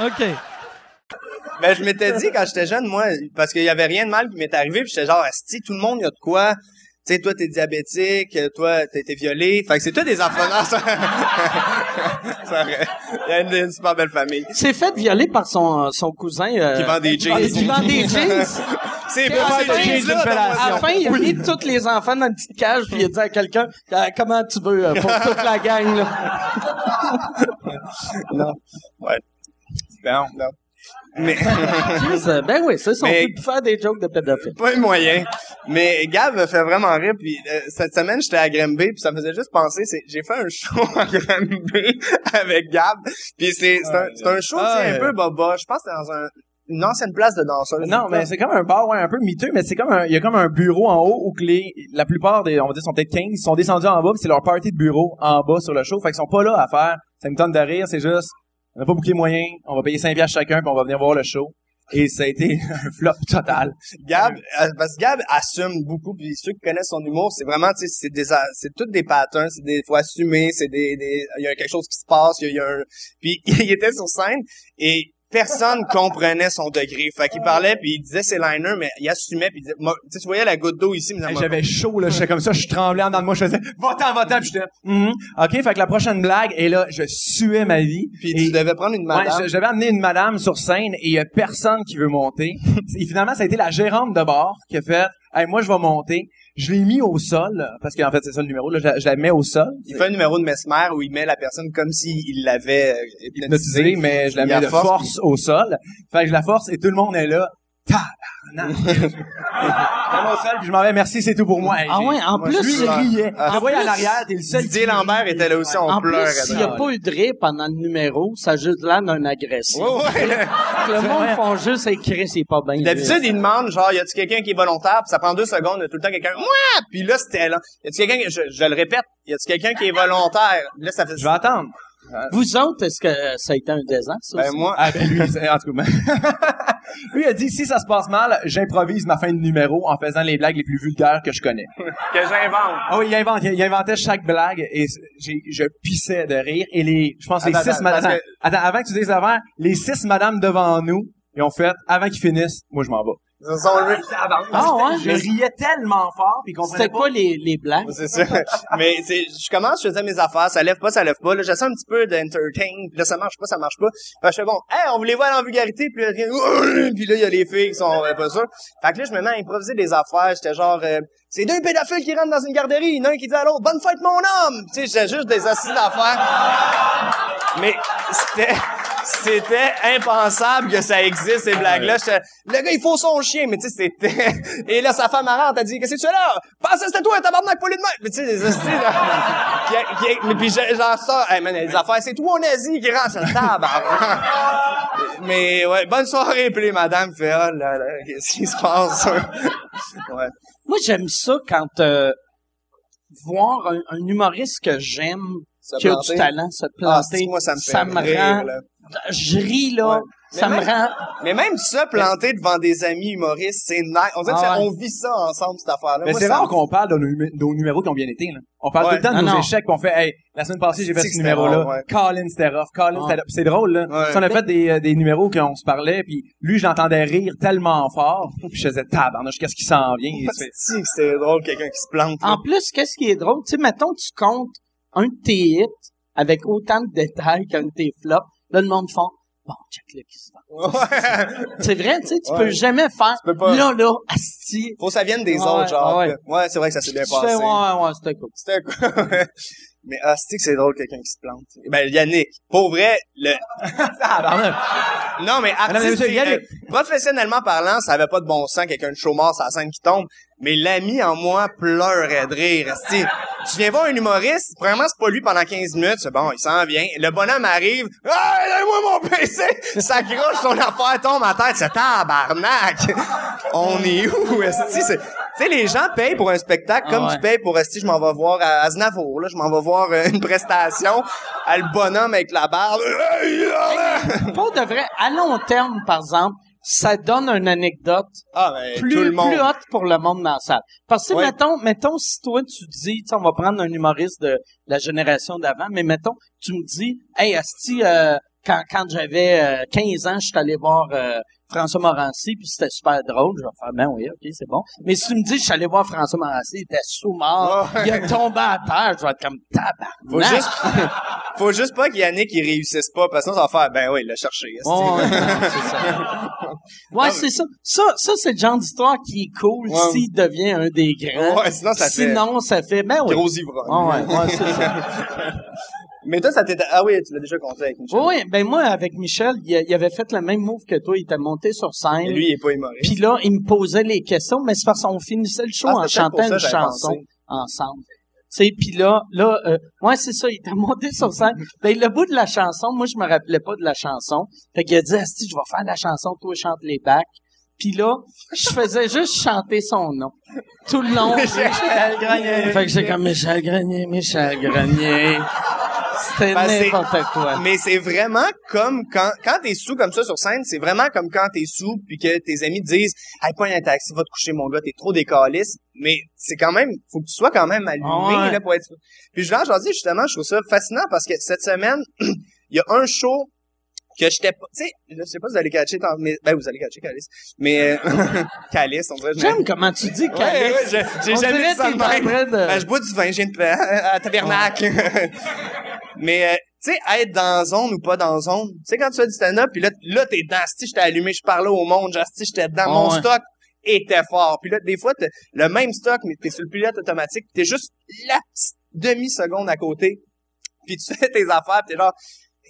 OK. Ben, je m'étais dit quand j'étais jeune, moi, parce qu'il y avait rien de mal qui m'était arrivé, puis j'étais genre, si tout le monde y a de quoi. Tu sais, toi, t'es diabétique, toi, t'as été violé. Fait que c'est toi des enfants. Non, ça... ça aurait- Il y a une, une super belle famille. s'est fait violer par son, son cousin. euh, Qui vend des jeans. Qui vend des jeans. C'est la ces fin, jeans-là, d'une. À la fin, il a mis tous les enfants dans une petite cage puis il a dit à quelqu'un euh, comment tu veux euh, pour toute la gang là. Non. Ouais. Non, non. Mais, euh, ben oui, c'est ça. On Mais- peut plus faire des jokes de pédophiles. pas moyen. Mais Gab me fait vraiment rire. Puis euh, cette semaine, j'étais à Granby, puis ça me faisait juste penser, c'est j'ai fait un show à Granby avec Gab. Puis c'est c'est un, c'est un show Ah, un peu boba. Je pense que c'était dans un, une ancienne place de danseuse. Non, mais c'est comme un bar, ouais, un peu miteux, mais c'est comme un, il y a comme un bureau en haut où que les, la plupart des, on va dire, sont peut-être 15, ils sont descendus en bas, c'est leur party de bureau en bas sur le show, fait qu'ils sont pas là à faire, ça me tente de rire, c'est juste, on n'a pas bouclé moyen, on va payer 5 piastres chacun, puis on va venir voir le show. Et ça a été un flop total. Gab, euh, parce que Gab assume beaucoup, puis ceux qui connaissent son humour, c'est vraiment, tu sais, c'est des, c'est toutes des patterns, c'est des, faut assumer, c'est des, il y a quelque chose qui se passe, il y y a un, puis il était sur scène, et personne comprenait son degré. Fait qu'il parlait, puis il disait ses liners, mais il assumait, puis il disait, moi, tu sais, tu voyais la goutte d'eau ici, mais Hey, J'avais chaud, là, j'étais comme ça, je tremblais en dedans de moi, je faisais, va-t'en, va-t'en, puis j'étais, Mhm. OK, fait que la prochaine blague, et là, je suais ma vie. puis tu devais prendre une Ouais, madame. je- j'avais amené une madame sur scène et il y a personne qui veut monter. et finalement, ça a été la gérante de bar qui a fait hey, moi je vais monter. Je l'ai mis au sol parce qu'en fait c'est ça le numéro là, je, la- je la mets au sol. il fait un numéro de mesmer où il met la personne comme s'il l'avait euh, hypnotisé, hypnotisé. mais je la Il mets de force, force, au sol. Fait que je la force et tout le monde est là. Au sol puis je m'en vais. Merci, c'est tout pour moi. Hey, Ah ouais, en moi, plus, Lui, il je- riait. Je le voyais à l'arrière, t'es le seul. Didier Lambert était là aussi, on En pleurait. plus, s'il n'y a pas eu de rire pendant le numéro, ça a juste l'air d'un agressif. Ouais, ouais. Le monde font juste écrire, c'est pas bien. D'habitude, ils demandent, genre, y a-tu quelqu'un qui est volontaire? Puis ça prend deux secondes, y a tout le temps quelqu'un, moi! Puis là, c'était là. Y a-tu quelqu'un, qui- je, je le répète, y a-tu quelqu'un qui est volontaire? Là, ça fait Je vais attendre. Vous autres, est-ce que ça a été un désastre? ça Ben, aussi? moi, Ah ben lui, c'est- en tout cas, ben- lui a dit si ça se passe mal, j'improvise ma fin de numéro en faisant les blagues les plus vulgaires que je connais. que j'invente. Ah oui, il, invente, il inventait chaque blague et j'ai, je pissais de rire et les, je pense les Attends, six madames, attends, avant que tu dises avant, les six madames devant nous, ils ont fait, avant qu'ils finissent, moi je m'en vais. Sont eux. Ah ouais? Je riais tellement fort puis ils comprenaient C'était pas. quoi les, les blagues? C'est ça. Mais c'est, je commence, je faisais mes affaires, ça lève pas, ça lève pas. Là, j'essaie un petit peu d'entertain. Puis là, ça marche pas, ça marche pas. Fait que je fais bon, hey, on voulait voir en vulgarité. Puis là, puis là, il y a les filles qui sont euh, pas sûres. Fait que là, je me mets à improviser des affaires. J'étais genre, euh, c'est deux pédophiles qui rentrent dans une garderie. Il y en a un qui dit à l'autre, bonne fête mon homme. Tu sais, j'étais juste des assises d'affaires. Mais c'était, c'était impensable que ça existe, ces blagues-là. Le gars, il faut son chien, mais tu sais, c'était... Et là, sa femme marrante a dit, qu'est-ce que tu fais là? Que c'était toi, tabarnak, pas lui de main! Mais tu sais, des hosties, là. Qui- qui- mais puis genre ça, hey, man, les affaires, c'est toi, nazi, qui rentre sur le tabarnak. mais ouais, bonne soirée, puis les madame fait, oh là là, qu'est-ce qui se passe? ouais. Moi, j'aime ça quand euh, voir un, un humoriste que j'aime qui a du talent se Ah, planter. c'est moi, ça me fait ça me rire, rend là. Je ris, là. Ouais. Ça me rend... Mais même ça, planté devant des amis humoristes, c'est nice. On dirait Ah ouais. on vit ça ensemble, cette affaire-là. Mais c'est rare me- qu'on parle de nos, numé- nos numéros qui ont bien été, là. On parle Ouais. tout le temps de Ah nos non. échecs qu'on fait, hey, la semaine passée, j'ai fait ce numéro-là. ouais. Colin, c'était rough. Colin, c'était rough. C'est drôle, là. Si on a fait des, euh, des numéros qu'on se parlait, puis lui, je l'entendais rire tellement fort, puis je faisais tabarnouche, qu'est-ce qui s'en vient? Si, c'est drôle, quelqu'un qui se plante. là? En plus, qu'est-ce qui est drôle? Tu sais, mettons, tu comptes un de tes hits avec autant de détails qu'un de tes flops. Là, le monde font, bon, check là qui se. Ouais. C'est vrai, tu sais, tu Ouais. peux jamais faire, peux pas. là, là, asti. Faut que ça vienne des Ouais, autres, genre. ouais. c'est vrai que ça s'est bien Tu fais, passé. ouais, ouais, c'était cool. C'était quoi? Mais ah, c'est que c'est drôle quelqu'un qui se plante? Ben Yannick, pour vrai, le Tabarnouche. non mais non, mais artistique, monsieur, Yannick- euh, professionnellement parlant, ça avait pas de bon sens quelqu'un de mort sur la scène qui tombe, mais l'ami en moi pleurait de rire. Tu viens voir un humoriste, premièrement c'est pas lui pendant 15 minutes, c'est bon, il s'en vient. Le bonhomme arrive, ah, donne-moi mon PC, ça croche son affaire tombe à terre, c'est tabarnak. On est où esti? Tu sais, les gens payent pour un spectacle comme Ah ouais. tu payes pour esti, je m'en vais voir à Aznavour, là, je m'en vais voir une prestation, à le bonhomme avec la barbe. Pour de vrai, à long terme, par exemple, ça donne une anecdote Ah, ben, plus, tout le monde. plus haute pour le monde dans la salle. Parce que, Ouais. mettons, mettons, si toi, tu dis, on va prendre un humoriste de la génération d'avant, mais mettons, tu me dis, hey, Asti, euh, quand, quand j'avais euh, 15 ans, je suis allé voir euh, François Morancy, puis c'était super drôle. Je vais faire, ben oui, OK, c'est bon. Mais si tu me dis, je suis allé voir François Morancy, il était sous-mort, Ouais. il a tombé à terre, je vais être comme tabarnak. Faut juste, faut juste pas qu'Yannick, il réussisse pas, parce que sinon, ça va faire, ben oui, il l'a cherché. non, ça. Ouais, c'est ça. Ça, ça c'est le genre d'histoire qui est cool Ouais. s'il devient un des grands. Ouais, sinon, ça fait Sinon, ça fait, ben oui. gros ivrogne. Ah ouais, ouais, c'est ça. Mais toi, ça t'était, ah oui, tu l'as déjà compté avec Michel. Oui, ben moi, avec Michel, il, il avait fait le même move que toi. Il était monté sur scène. Et lui, il est pas humoriste. Puis là, il me posait les questions, mais c'est parce qu'on finissait le show Ah, en chantant ça, une chanson pensé. ensemble. Tu sais, puis là, là, euh, ouais, c'est ça, il était monté sur scène. Ben, le bout de la chanson, moi, je me rappelais pas de la chanson. Fait qu'il a dit, Asti, je vais faire la chanson, toi, chante les bacs. Puis là, je faisais juste chanter son nom. Tout le long. Michel Grenier. Fait que j'ai comme Michel Grenier, Michel Grenier. C'était Ben, c'est- n'importe quoi. Mais c'est vraiment comme quand, quand t'es sous comme ça sur scène, c'est vraiment comme quand t'es sous puis que tes amis te disent, hey, pas un taxi, va te coucher, mon gars, t'es trop décaliste. Mais c'est quand même, faut que tu sois quand même allumé, Ah ouais. là, pour être, puis je leur dis, justement, je trouve ça fascinant parce que cette semaine, il y a un show que j'étais pas, tu sais, je sais pas si vous allez catcher, tant, mais, ben, vous allez catcher Calice. Mais, euh, Calice, on dirait, J'aime comment tu dis Ouais, Calice. ouais, j'ai- j'ai jamais dit ça de même. Ben, je bois du vin, j'ai une paix à tabernacle. Mais, euh, tu sais, être dans zone ou pas dans zone, tu sais, quand tu fais du stand-up, puis là, là t'es dedans, si j'étais allumé, je parlais au monde, si j'étais dedans, Ah mon ouais. stock était fort. Puis là, des fois, le même stock, mais t'es sur le pilote automatique, t'es juste la petite demi-seconde à côté, puis tu fais tes affaires, pis t'es genre,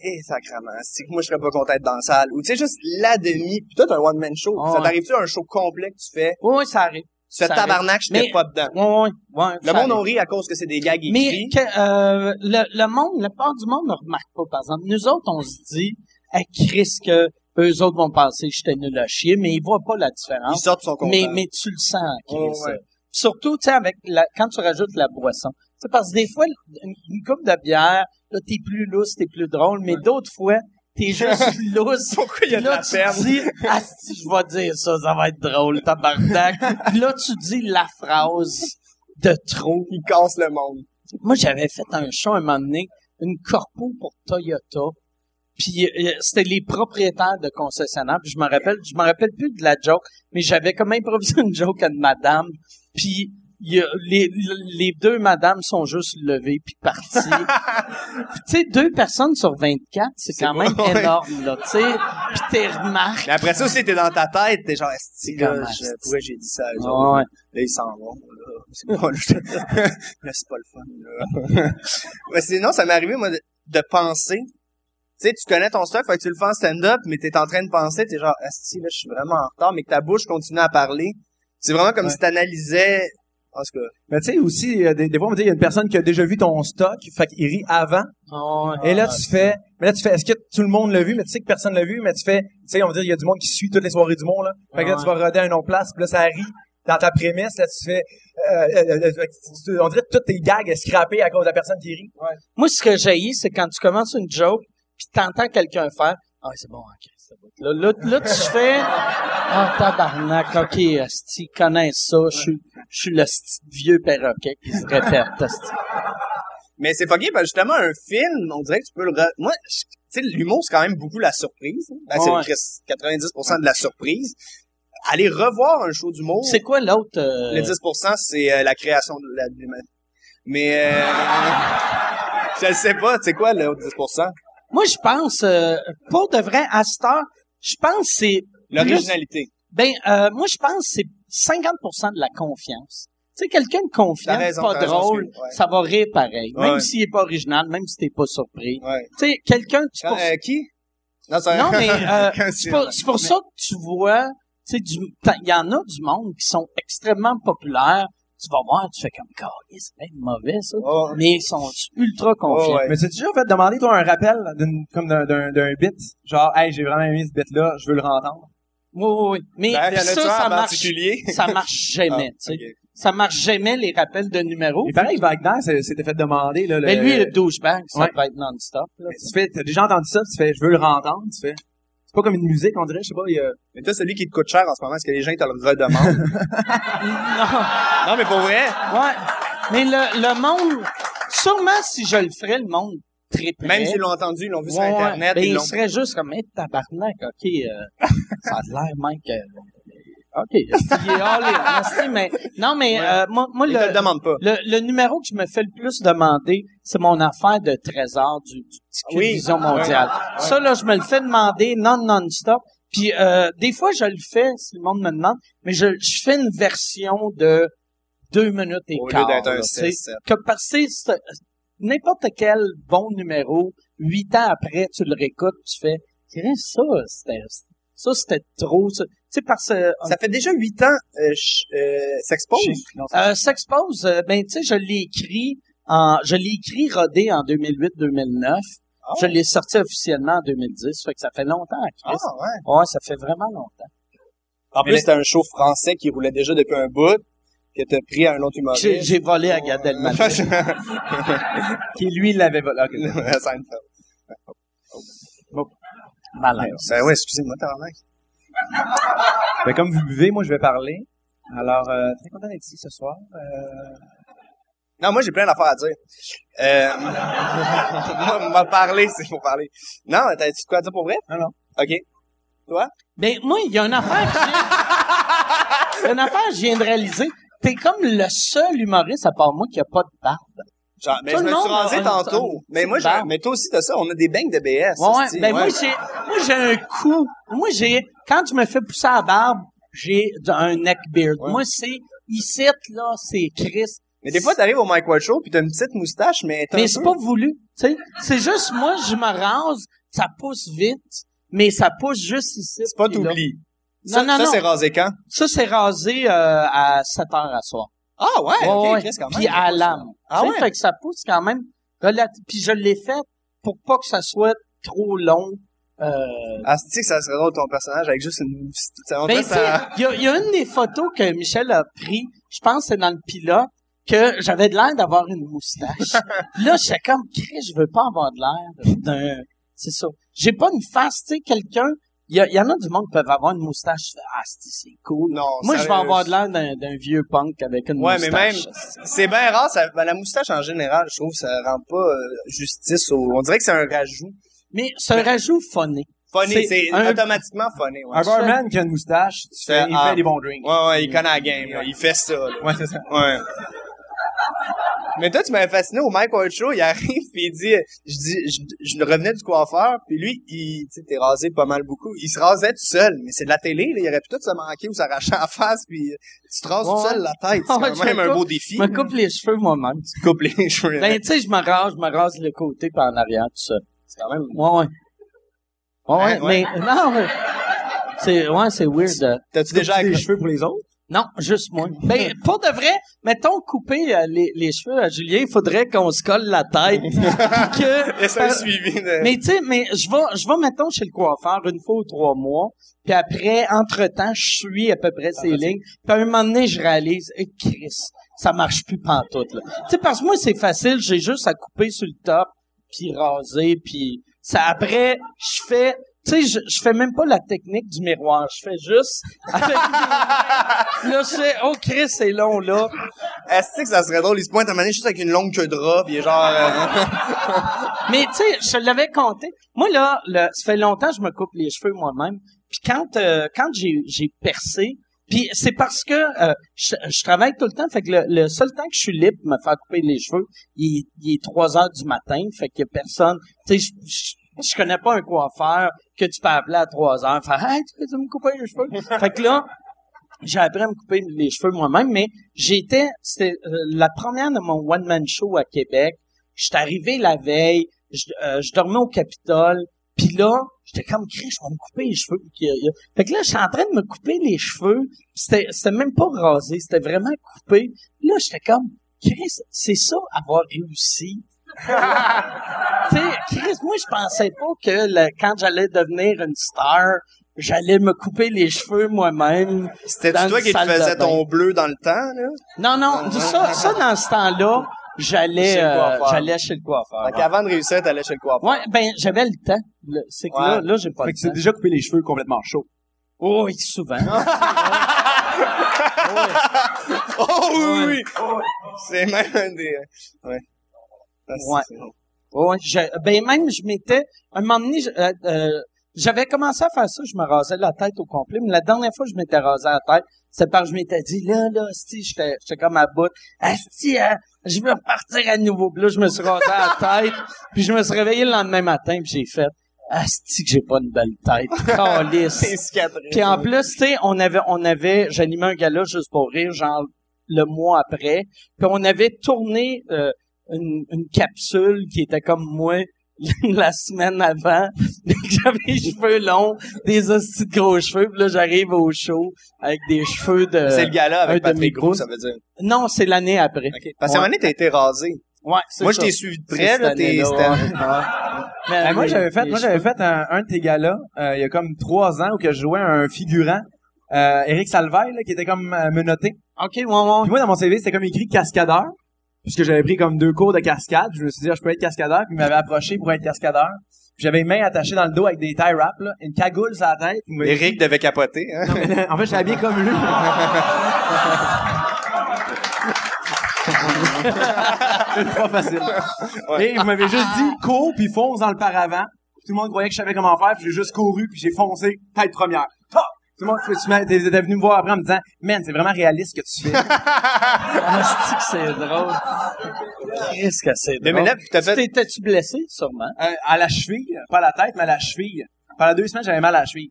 eh, sacrement, c'est que moi, je serais pas content d'être dans la salle. Ou tu sais, juste la demi, puis toi, t'as un one-man show. Ça ouais. t'arrive-tu à un show complet que tu fais? Oui, oui, ça arrive. Tu fais Ça tabarnak, j'étais Mais- pas dedans. Oui, oui, ouais, Le monde arrive. on rit à cause que c'est des gags Mais écrits. que, euh, le, le monde, la part du monde ne remarque pas, par exemple. Nous autres, on se dit, à Chris, que eux autres vont penser que j'étais nul à chier, mais ils voient pas la Ils différence. sortent son Mais, content. mais tu le sens, Chris. Oh, ouais. Surtout, tu sais, avec la, quand tu rajoutes la boisson. Tu sais, parce que des fois, une, une coupe de bière, là, t'es plus lousse, t'es plus drôle, mais d'autres fois, t'es juste lousse. Pourquoi il y a de là, la tu dis, ah, si je vais dire ça, ça va être drôle, tabarnak. Puis là, tu dis la phrase de trop. Ils cassent le monde. Moi, j'avais fait un show un moment donné, une corpo pour Toyota. Puis euh, c'était les propriétaires de concessionnaires. Puis je me rappelle, je me rappelle plus de la joke, mais j'avais comme improvisé une joke à une madame. Puis il y a- les, les deux madames sont juste levées puis parties. Tu sais, deux personnes sur 24, c'est quand même ouais. énorme, là, tu sais. Puis t'es remarques. Mais après ça aussi, t'es dans ta tête, t'es genre, esti, là, je, pourquoi j'ai dit ça? À eux Ah autres? ouais. Là, ils s'en vont, là. C'est pas, là, là, c'est pas le fun, là. Mais sinon, ça m'est arrivé, moi, de, de penser. Tu sais, tu connais ton stock, fait que tu le fais en stand-up, mais t'es en train de penser, t'es genre, esti, là, je suis vraiment en retard, mais que ta bouche continue à parler. C'est vraiment comme Ouais. si t'analysais, tout cas. Mais tu sais, aussi, euh, des, des fois, on me dit, il y a une personne qui a déjà vu ton stock, fait qu'il rit avant. Ah ouais. Et là, tu fais, mais là, tu fais, est-ce que tout le monde l'a vu, mais tu sais que personne l'a vu, mais tu fais, tu sais, on va dire, il y a du monde qui suit toutes les soirées du monde, là. Fait que là, Ouais. tu vas roder à une autre place, puis là, ça rit dans ta prémisse, là, tu fais, euh, euh, euh, que tu- on dirait que toutes tes gags scrappés à cause de la personne qui rit. Moi, ce que j'ai, c'est quand tu commences une joke, puis t'entends quelqu'un faire, Ah, c'est bon, ok, c'est bon. Là, là, là, tu fais, ah, tabarnak, ok, esti, connais ça, je suis, je suis le vieux perroquet qui se répète, esti. Mais c'est fucké parce que justement, un film, on dirait que tu peux le... re- Moi, tu sais, l'humour, c'est quand même beaucoup la surprise. hein. Ben, Ouais. c'est 90% de la surprise. Aller revoir un show d'humour, C'est quoi l'autre, euh, le 10%, c'est euh, la création de la... Mais... Euh, je sais pas, c'est quoi le 10%? Moi, je pense, euh, pour de vrai, à cette heure, je pense c'est, L'originalité. ben, euh, moi, je pense que c'est 50% de la confiance. Tu sais, quelqu'un de confiant, raison, pas drôle, ouais. ça va rire pareil. Ouais, Même s'il est pas original, même si t'es pas surpris. Ouais. Tu sais, quelqu'un, Quand- pour, euh, qui? Non, mais, euh, c'est pour, ça que tu vois, tu sais, il y en a du monde qui sont extrêmement populaires. Tu vas voir, tu fais comme, c'est même mauvais, ça. Oh. Mais ils sont ultra confiants. Oh, ouais. Mais tu déjà fait demander, toi, un rappel d'une, comme d'un, d'un, d'un bit? Genre, hey, j'ai vraiment aimé ce bit-là, je veux le rentendre. Oui, oui, oui. Mais Ben, ça, ça marche, ça marche jamais, Ah, tu sais. Ça marche jamais, les rappels de numéros. Et pareil, Wagner, c'était fait demander, là. le- Mais lui, le douchebag, ça Ouais. va être non-stop, là. tu fais, t'as déjà entendu ça, tu fais, je veux le rentendre, tu fais. C'est pas comme une musique, on dirait, je sais pas, il y a... Mais toi, celui qui te coûte cher en ce moment, est-ce que les gens te le redemandent? Non. non, mais pour vrai, Ouais. Mais le, le monde, sûrement si je le ferais, le monde triperait. même s'ils l'ont entendu, ils l'ont vu sur Ouais, ouais. Internet, Ben, ils il l'ont... serait juste comme, hey, tabarnak, ok, euh, ça a l'air, mec, euh, ok, il est all in, esti, mais, non, mais, Ouais. euh, moi, moi, le le, demandent pas. le, le numéro que je me fais le plus demander, c'est mon affaire de trésor du, du petit cul Oui. Vision mondiale. Ça, là, je me le fais demander non non-stop. Puis, euh, des fois, je le fais, si le monde me demande, mais je, je fais une version de deux minutes et Au lieu quart. un là. 6-7. que parce que n'importe quel bon numéro, huit ans après, tu le réécoutes, tu fais, ça, c'était, ça, c'était trop, ça. Tu sais, parce que, Ça fait déjà huit ans, euh, euh, s'expose. euh, S'expose, euh, ben, tu sais, je l'ai écrit en, je l'ai écrit rodé en 2008-2009. Ah. Je l'ai sorti officiellement en 2010, fait que ça fait longtemps, Ah, Chris. ouais. Ouais, ça fait vraiment longtemps. En plus, c'était un show français qui roulait déjà depuis un bout, que t'as pris à un autre humoriste. J'ai, volé à Gad Elmaleh. Qui, lui, il l'avait volé. Ok. Seinfeld. Malade. Ben ouais, excusez-moi, tabarnak. Ben, comme vous buvez, moi, je vais parler. Alors, euh, très content d'être ici ce soir. Euh, Non, moi, j'ai plein d'affaires à dire. Euh, moi, m'a parlé, c'est pour parler. Non, t'as-tu de quoi à dire pour vrai? Non, non. OK. Toi? Ben, moi, il y a une affaire que j'ai... il y a une affaire que je viens de réaliser. T'es comme le seul humoriste, à part moi, qui a pas de barbe. Genre, mais Tout je le me suis rasé un- tantôt. un- mais moi, j'ai- mais toi aussi, t'as ça. On a des bangs de BS. Ouais, Ben, moi, j'ai, moi, j'ai un coup. Moi, j'ai, quand je me fais pousser la barbe, j'ai un neck beard. Ouais. Moi, c'est, ici, là, c'est Chris. Mais des fois, t'arrives au Mike Ward Show, pis t'as une petite moustache, mais t'as Mais c'est peu- pas voulu. Tu sais, c'est juste, moi, je me rase, ça pousse vite, mais ça pousse juste ici. C'est pas là. t'oublies. Non, Ça, non, ça c'est rasé quand? Ça, c'est rasé, euh, à 7 heures à soir. Ah ouais, Ouais, ok, ouais. Chris, quand même. Puis à lame. Ah ouais? Fait que ça pousse quand même. Puis je l'ai fait pour pas que ça soit trop long. Euh, Ah, c'est que ça serait drôle ton personnage avec juste une moustache. Ça ben, tu sais, ça. il y a, il y a une des photos que Michel a pris, je pense que c'est dans le pilote, que j'avais de l'air d'avoir une moustache. là, j'étais comme, je veux pas avoir de l'air d'un... C'est ça. J'ai pas une face, tu sais, quelqu'un... Il y, en a du monde qui peuvent avoir une moustache. tu Ah, c'est cool. Non, Moi, je vais avoir de l'air d'un vieux punk avec une Ouais, mais moustache. même, c'est bien rare, ça, ben, la moustache en général, je trouve, ça rend pas euh, justice au, on dirait que c'est un rajout. Mais c'est un rajout phoné. Funny, C'est automatiquement funny, ouais. un barman qui a une moustache, tu fais, il Ah. fait des bons drinks. Ouais, ouais, il connaît la game, là. Il fait ça, là. Ouais, c'est ça. Ouais. Mais toi, tu m'avais fasciné au Mike Ward Show, il arrive puis il dit, je dis, je, je revenais du coiffeur, puis lui, il, tu sais, t'es rasé pas mal beaucoup. Il se rasait tout seul, mais c'est de la télé, là, il aurait pu tout se manquer ou s'arracher en face, puis tu te rases tout seul la tête. C'est Ouais, quand même me un coupe- beau défi. Je me coupe les cheveux moi-même. Tu coupes les cheveux. Ben, tu sais, je me rase, je me rase le côté par en arrière, tout ça. C'est quand même, Ouais, ouais. Ouais, ouais, mais, non, mais, c'est, ouais, c'est weird. t'as-tu déjà des accro- cheveux pour les autres? Non, juste moi. Ben, pour de vrai, mettons couper euh, les, les cheveux à Julien, il faudrait qu'on se colle la tête. puis que, Est-ce un suivi de... mais tu sais, mais je vais, je vais mettons chez le coiffeur une fois ou trois mois, puis après, entre-temps, je suis à peu près ces lignes, puis à un moment donné, je réalise, et Chris, ça marche plus pantoute, là. Tu sais, parce que moi, c'est facile, j'ai juste à couper sur le top, puis raser, puis ça, après, je fais tu sais, je, je fais même pas la technique du miroir. Je fais juste avec. Là, je fais, oh Chris, c'est long, là. Est-ce que ça serait drôle? Il se pointe à donné juste avec une longue queue de rat, pis genre... euh, Mais tu sais, je l'avais compté. Moi, là, le- ça fait longtemps que je me coupe les cheveux moi-même. Puis quand, euh, quand j'ai, j'ai percé, puis c'est parce que euh, je, je travaille tout le temps, fait que le, le seul temps que je suis libre pour me faire couper les cheveux, il, est- il est 3 heures du matin, fait que personne... Tu sais, je, je, je connais pas un coiffeur que tu peux appeler à 3 heures, faire « Hey, tu peux me couper les cheveux? » Fait que là, j'ai appris à me couper les cheveux moi-même, mais j'étais, c'était euh, la première de mon one-man show à Québec. J'étais arrivé la veille, je, euh, je dormais au Capitole, puis là, j'étais comme, Chris, je vais me couper les cheveux. Euh, Fait que là, j'étais en train de me couper les cheveux, c'était, c'était même pas rasé, c'était vraiment coupé. Là, j'étais comme, Chris, c'est ça, avoir réussi. tu sais, Chris, moi, je pensais pas que le- quand j'allais devenir une star, j'allais me couper les cheveux moi-même. C'était toi qui te faisais ton bleu dans le temps, là? Non, non, ça, ça dans ce temps-là, j'allais, Chez le euh, coiffeur. j'allais chez le coiffeur. Fait qu'avant de réussir, t'allais chez le coiffeur. Ouais, ben j'avais le temps. C'est que là, Ouais. là j'ai pas Fait le que temps. déjà coupé les cheveux complètement chauds. Oh, oui, souvent. Oh oui, oui, oui! C'est même un des... Ouais. Ah, c'est- Ouais. c'est- Ouais, je- ben même je m'étais un moment donné, je- euh, euh, j'avais commencé à faire ça, je me rasais la tête au complet, mais la dernière fois que je m'étais rasé la tête, c'est parce que je m'étais dit là là, si j'étais j'étais comme à bout, asti, hein, je veux repartir à nouveau. Puis là je me suis rasé la tête, puis je me suis réveillé le lendemain matin, puis j'ai fait asti que j'ai pas une belle tête. Cicatrices. Puis en plus, tu sais, on avait, on avait, j'animais un gala juste pour rire, genre le mois après. Puis on avait tourné euh, une, une capsule qui était comme moi la semaine avant. J'avais les cheveux longs, des hosties de gros cheveux. Puis là, j'arrive au show avec des cheveux de... C'est le gars-là un avec de mes Patrick Gros, gros. ça veut dire. Non, c'est l'année après. Parce qu'à un moment donné, t'as été rasé. Ouais, c'est Moi, je t'ai suivi de près, là. T'es. Mais Ben, moi, j'avais fait, moi, j'avais fait un, un de tes gars-là, euh, il y a comme trois ans, où que je jouais un figurant, euh, Eric Salvaille, là, qui était comme euh, menotté. OK, ouais, ouais. Puis moi, dans mon CV, c'était comme écrit cascadeur, puisque j'avais pris comme deux cours de cascade. Je me suis dit, ah, je peux être cascadeur, puis il m'avait approché pour être cascadeur. J'avais les mains attachées dans le dos avec des tie wraps, là, une cagoule sur la tête. puis dit- Eric devait capoter, hein? Non, mais, en fait, j'étais habillé comme lui. C'est pas facile. Et il m'avait juste dit, cours puis fonce dans le paravent. Tout le monde croyait que je savais comment faire, puis j'ai juste couru, puis j'ai foncé, tête première. Tout le monde, tu t'es venu me voir après en me disant, man, c'est vraiment réaliste ce que tu fais. Asti que c'est drôle. Qu'est-ce que c'est Mais drôle? là, t'as fait- T'étais-tu blessé, sûrement? Euh, à la cheville, pas à la tête, mais à la cheville. Pendant deux semaines, j'avais mal à la cheville.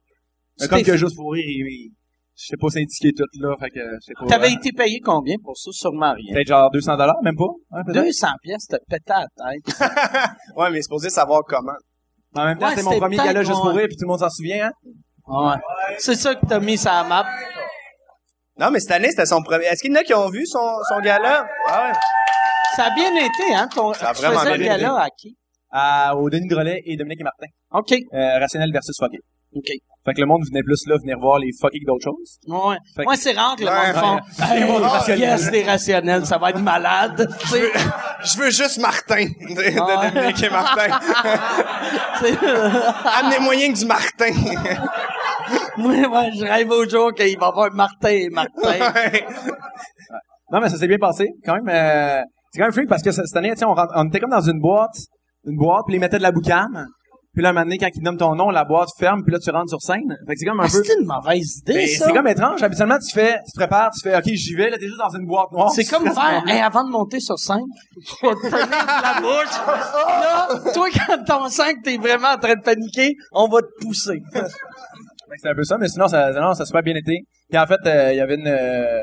Mais comme que juste pour rire, il- je sais pas syndiquer tout, là, fait que, je sais pas. T'avais euh, été payé combien pour ça? Sûrement rien. Peut-être genre 200 dollars, même pas? Ouais, peut-être. 200 pièces, t'as pété à la tête. Ouais, mais c'est supposé savoir comment. En même temps, Ouais, c'était mon premier gala juste pour rire, puis tout le monde s'en souvient, hein? Ouais. C'est ça que t'as mis sur la map. Non, mais cette année, c'était son premier. Est-ce qu'il y en a qui ont vu son, son gala? Ah ouais. Ça a bien été, hein? Ton, Ça a tu vraiment faisais le bien été. gala à qui? À, au Denis Drolet et Dominique et Martin. OK. Euh, rationnel versus fucké. OK. Fait que le monde venait plus là, venir voir les fucky que d'autres choses. Ouais. Fait que- Moi, c'est rare que le Ouais, monde ouais. font, hey, oh, rationnel. yes, des rationnels, ça va être malade. Tu sais, Je veux juste Martin. De, de Ah. Dominique et Martin. c'est- Amenez moyen que du Martin. Moi, moi, je rêve au jour qu'il va y avoir Martin et Martin. Ouais. Non, mais ça s'est bien passé, quand même. euh, c'est quand même freak parce que ce- cette année, on, rentre- on était comme dans une boîte, une boîte, puis ils mettaient de la boucane. Puis là, un moment donné, quand ils nomment ton nom, la boîte ferme, puis là, tu rentres sur scène. Fait que c'est comme un Ah, peu... c'est une mauvaise idée, Mais ça. c'est comme étrange. Habituellement, tu fais, tu te prépares, tu fais, OK, j'y vais, là, t'es juste dans une boîte noire. C'est comme faire, hey, avant de monter sur scène, tu vas te tenir de la bouche. Là, toi, quand t'en sens que t'es vraiment en train de paniquer, on va te pousser. C'est un peu ça, mais sinon, ça, non, ça a super bien été. Puis en fait, euh, il y avait une, euh,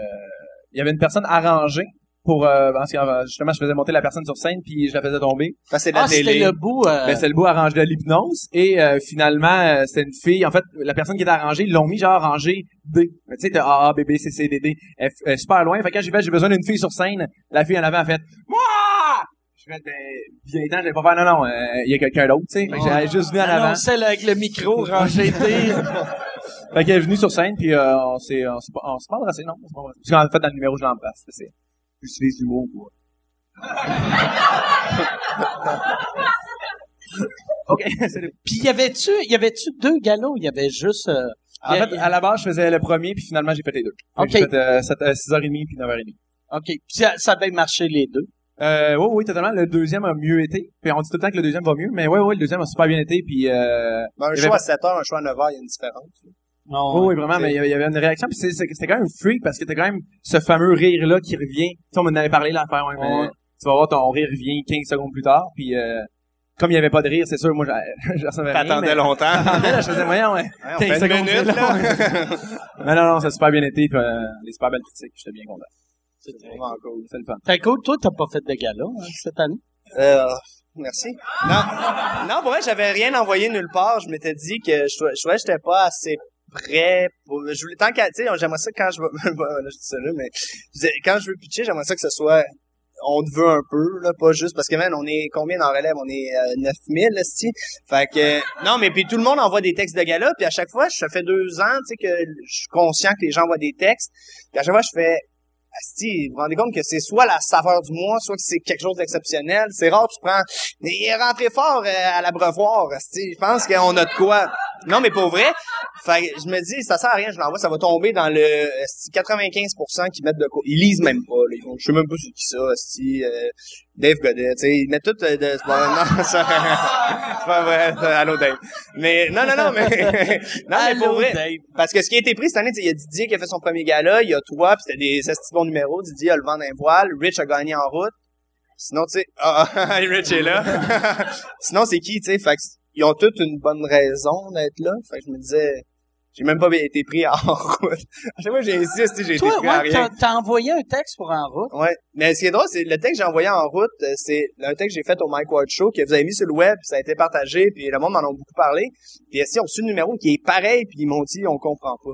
il y avait une personne arrangée pour, euh, parce que, euh, justement, je faisais monter la personne sur scène, puis je la faisais tomber. Ça, c'est de la Ah, télé. le bout, euh, Ben, c'est le bout arrangé de l'hypnose. Et euh, finalement, euh, c'était une fille. En fait, la personne qui était arrangée, ils l'ont mis genre rangée D. Mais Tu sais, t'as A, A, B, B, C, C, D, D. Elle, elle est super loin. Fait que quand j'ai fait, j'ai besoin d'une fille sur scène, la fille en avant a fait Moi! Ben, viens temps, j'allais pas faire, non, non, euh, il y a quelqu'un d'autre, tu sais. Fait que j'ai juste venu en avant. non, celle avec le micro rangé. Fait qu'elle est venue sur scène, puis euh, on s'est, on s'est pas, on s'est pas embrassé, non? on s'est pas embrassé. Parce qu'en fait, dans le numéro, je l'embrasse. C'est, j'utilise l'humour pour... OK. c'est le- Puis y avait-tu, y avait-tu deux galas ou y avait juste... euh, En y a- fait, à la base, je faisais le premier, puis finalement, j'ai fait les deux. Fait que OK. J'ai fait euh, sept- euh, 6h30 puis 9h30. OK. Puis ça, ça avait marché les deux? Euh, oui, oui, totalement. Le deuxième a mieux été. Puis on dit tout le temps que le deuxième va mieux, mais ouais, ouais, le deuxième a super bien été. Puis euh, Ben, un show avait- à 7 heures, un show à 9 heures, il y a une différence. Non. oui, oui, vraiment, mais il y avait- une réaction. Puis c'était quand même freak parce que t'as quand même ce fameux rire-là qui revient. Tu sais, on m'en avait parlé l'affaire, ouais, mais Ouais. tu vas voir ton rire revient 15 secondes plus tard. Puis euh, comme il y avait pas de rire, c'est sûr, moi, je recevais rien. T'attendais longtemps. J'attendais, je faisais moyen, ouais. Ouais, on 15 fait une secondes, minute, là. Mais non, non, ça a super bien été. Puis, euh, des super belles critiques. J'étais bien content. Vraiment cool. C'est le fun. T'as cool. Toi, t'as pas fait de gala hein, cette année? Euh, merci. Non, non, pour vrai, j'avais rien envoyé nulle part. Je m'étais dit que je trouvais, je trouvais que j'étais pas assez prêt pour, je voulais, tant qu'à, tu sais, j'aimerais ça quand je vais, bon, là, je dis ça là, mais, quand je veux pitcher, j'aimerais ça que ce soit, on te veut un peu, là, pas juste, parce que, man, on est combien dans relève? On est, euh, 9000, là, c'ti? Fait que, non, mais puis tout le monde envoie des textes de gala, puis à chaque fois, ça fait deux ans, tu sais, que je suis conscient que les gens envoient des textes, puis à chaque fois, je fais, Asti, vous vous rendez compte que c'est soit la saveur du mois, soit que c'est quelque chose d'exceptionnel. C'est rare, tu prends, il est rentré fort euh, à l'abreuvoir, Asti. Je pense qu'on a de quoi. Non, mais pour vrai. Fait que je me dis, ça sert à rien, je l'envoie, ça va tomber dans le asti, 95% qui mettent de quoi. Ils lisent même pas, là. Ils font, je sais même pas c'est qui ça, Asti, euh, Dave Godet, tu sais, ils mettent tout euh, de, c'est pas- non, ça, c'est pas vrai, allô Dave. Mais, non, non, non, mais, non, mais pour vrai. Dave. Parce que ce qui a été pris cette année, il y a Didier qui a fait son premier gala, il y a toi, puis c'était des esti bons numéros. Didier a le vent d'un voile, Rich a gagné en route. Sinon, tu sais, ah, ah, Rich est là. Sinon, c'est qui, tu sais, fait que ils ont toutes une bonne raison d'être là. Fait que je me disais, j'ai même pas été pris en route. À chaque fois que j'ai été pris rien. t'as, t'as envoyé un texte pour en route. Ouais. Mais ce qui est drôle, c'est le texte que j'ai envoyé en route, euh, c'est un texte que j'ai fait au Mike Ward Show, que vous avez mis sur le web, puis ça a été partagé, puis le monde m'en a beaucoup parlé. Puis si on reçu le numéro qui est pareil, puis ils m'ont dit, on comprend pas.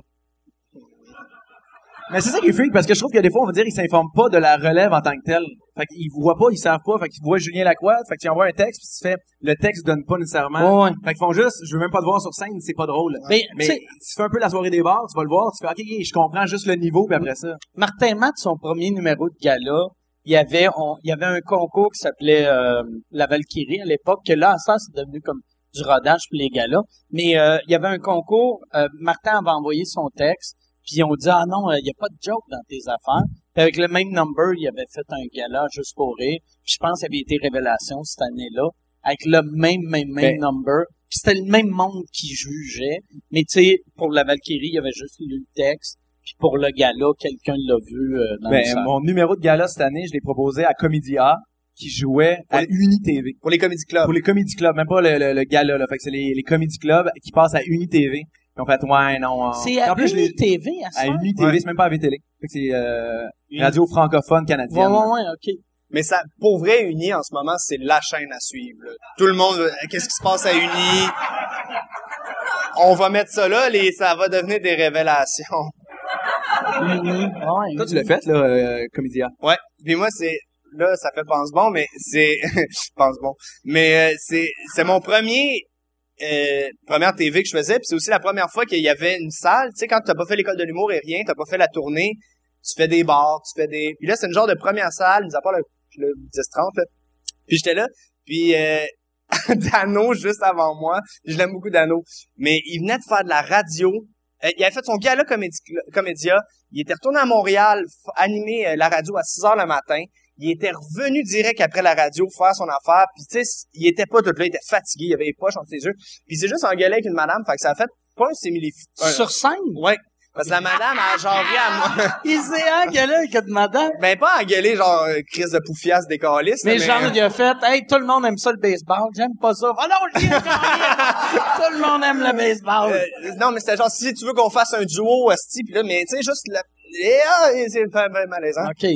Mais c'est ça qui est freak, parce que je trouve que des fois, on va dire, ils s'informent pas de la relève en tant que telle. Fait qu'ils voient pas, ils savent pas, fait qu'ils voient Julien Lacroix, fait que tu envoies un texte, puis tu fais, le texte donne pas nécessairement. Ouais, ouais. Fait qu'ils font juste, je veux même pas te voir sur scène, c'est pas drôle. Mais, Mais tu fais un peu la soirée des bars, tu vas le voir, tu fais, ok, ok, je comprends juste le niveau, puis après ça. Martin Matt, son premier numéro de gala, il y avait, on, il y avait un concours qui s'appelait euh, la Valkyrie à l'époque, que là, ça, c'est devenu comme du rodage pour les galas. Mais euh, il y avait un concours, euh, Martin avait envoyé son texte, puis on dit ah non, euh, il y a pas de joke dans tes affaires. Puis avec le même number, il avait fait un gala juste pour rire. Puis je pense qu'il avait été révélation cette année-là, avec le même, même, même Ben- number. Puis c'était le même monde qui jugeait. Mais tu sais, pour la Valkyrie, il y avait juste lu le texte. Puis pour le gala, quelqu'un l'a vu euh, dans le Ben, salon. mon numéro de gala cette année, je l'ai proposé à Comédia, qui jouait à. UniTV. Pour les comédie clubs. Pour les comédie clubs, même pas le, le, le gala, là. Fait que c'est les, les comédie clubs qui passent à UniTV. Puis on fait, ouais, non. C'est à en plus, je l'ai- TV à ça? à UniTV, Ouais. c'est même pas à VTL. C'est, euh, Uni- radio francophone Ouais, canadienne. ouais, ouais, OK. Mais ça, pour vrai, Uni, en ce moment, c'est la chaîne à suivre. là. Tout le monde, euh, qu'est-ce qui se passe à Uni? On va mettre ça là, les, ça va devenir des révélations. Uni. Ouais, Toi, tu l'as fait, là, euh, Comédia? Ouais. Puis moi, c'est, là, ça fait pense bon, mais c'est, pense bon. Mais euh, c'est, c'est mon premier, euh, première TV que je faisais, puis c'est aussi la première fois qu'il y avait une salle. Tu sais, quand t'as pas fait l'école de l'humour et rien, t'as pas fait la tournée, tu fais des bars, tu fais des. Puis là, c'est une genre de première salle, mis à part le, le 10-30, là. Puis j'étais là, puis euh, Dano juste avant moi. Je l'aime beaucoup Dano, mais il venait de faire de la radio. Euh, il avait fait son gala comédia. Il était retourné à Montréal animer euh, la radio à 6 heures le matin. Il était revenu direct après la radio faire son affaire. Puis tu sais, il était pas tout là, il était fatigué, il avait les poches entre ses yeux. Puis c'est juste engueulé avec une madame, fait que ça a fait pas un simili. un- Sur scène? Ouais. Parce que la madame a genre ri à moi. Il s'est engueulé avec une madame. Ben pas engueulé genre euh, crise de poufiasse des calices, Mais genre, il a fait, hey, tout le monde aime ça le baseball, j'aime pas ça. Oh non, le lien, Tout le monde aime le baseball. Euh, non, mais c'était genre, si tu veux qu'on fasse un duo, esti, pis là, mais tu sais, juste, la... et, ah, et c'est malaisant. OK.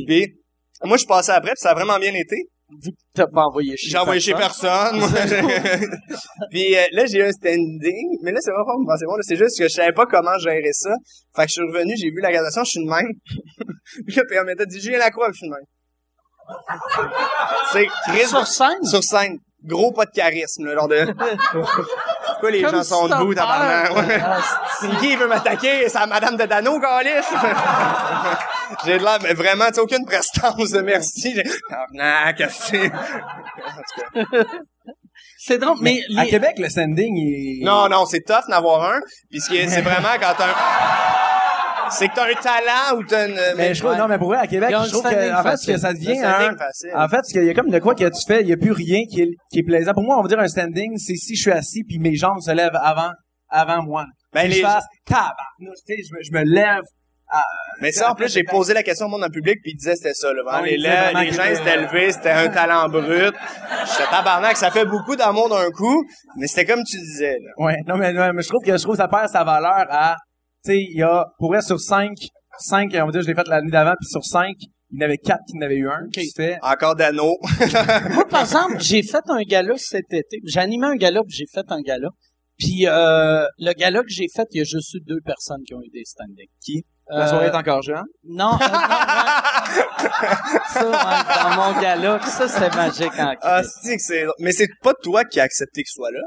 Moi, je suis passé après, puis ça a vraiment bien été. Vu que t'as pas envoyé chez J'ai envoyé chez personne. puis euh, là, j'ai eu un standing, mais là, c'est pas c'est bon, là, c'est juste que je savais pas comment gérer ça. Fait que je suis revenu, j'ai vu la gradation, je suis de même. puis là, puis on m'a dit, Julien Lacroix, je suis de même. c'est Sur scène? sur scène. Gros pas de charisme, là, genre de... Pourquoi les gens sont debout, tabarnak? Qui veut m'attaquer? C'est la madame de Dano, Calis? J'ai de l'air, mais vraiment, tu sais, aucune prestance de merci. Tabarnak, qu'est-ce que c'est? C'est drôle, mais À les- Québec, le standing, il... Non, non, c'est tough d'en avoir un. Puis est- c'est vraiment quand un... C'est que t'as un talent ou t'as une... Mais je trouve, non, mais pour vrai, à Québec, je trouve que, en fait, ce que ça devient C'est un en fait, ce qu'il y a comme de quoi que tu fais, il y a plus rien qui est, qui est plaisant. Pour moi, on va dire un standing, c'est si je suis assis puis mes jambes se lèvent avant, avant moi. Ben, Si les- je fasse, tabarnouche, tu sais, je me, je me lève. Mais ça, en plus, j'ai posé la question au monde le public, puis ils disaient c'était ça. Là. Vraiment, Ah oui, les, lèvres, les gens c'était- s'étaient levés, c'était un talent brut. J'étais tabarnak, ça fait beaucoup d'amour d'un coup, mais c'était comme tu disais. Là. Ouais, non, mais, non, mais je trouve que, je trouve que ça perd sa valeur à, tu sais, il y a, pour vrai, sur cinq, cinq, on va dire, je l'ai fait l'année d'avant, puis sur cinq, il y en avait quatre qui n'avaient eu un. Fait, Encore d'anneaux. Moi, par exemple, j'ai fait un gala cet été. J'ai animé un gala, puis j'ai fait un gala. Puis euh, le gala que j'ai fait, il y a juste eu deux personnes qui ont eu des standings. Qui? la Euh, soirée est encore jeune? Non, euh, non, ouais. ça, dans mon gala, ça c'était magique en ah, c'est que c'est... Mais c'est pas toi qui as accepté que ce soit là?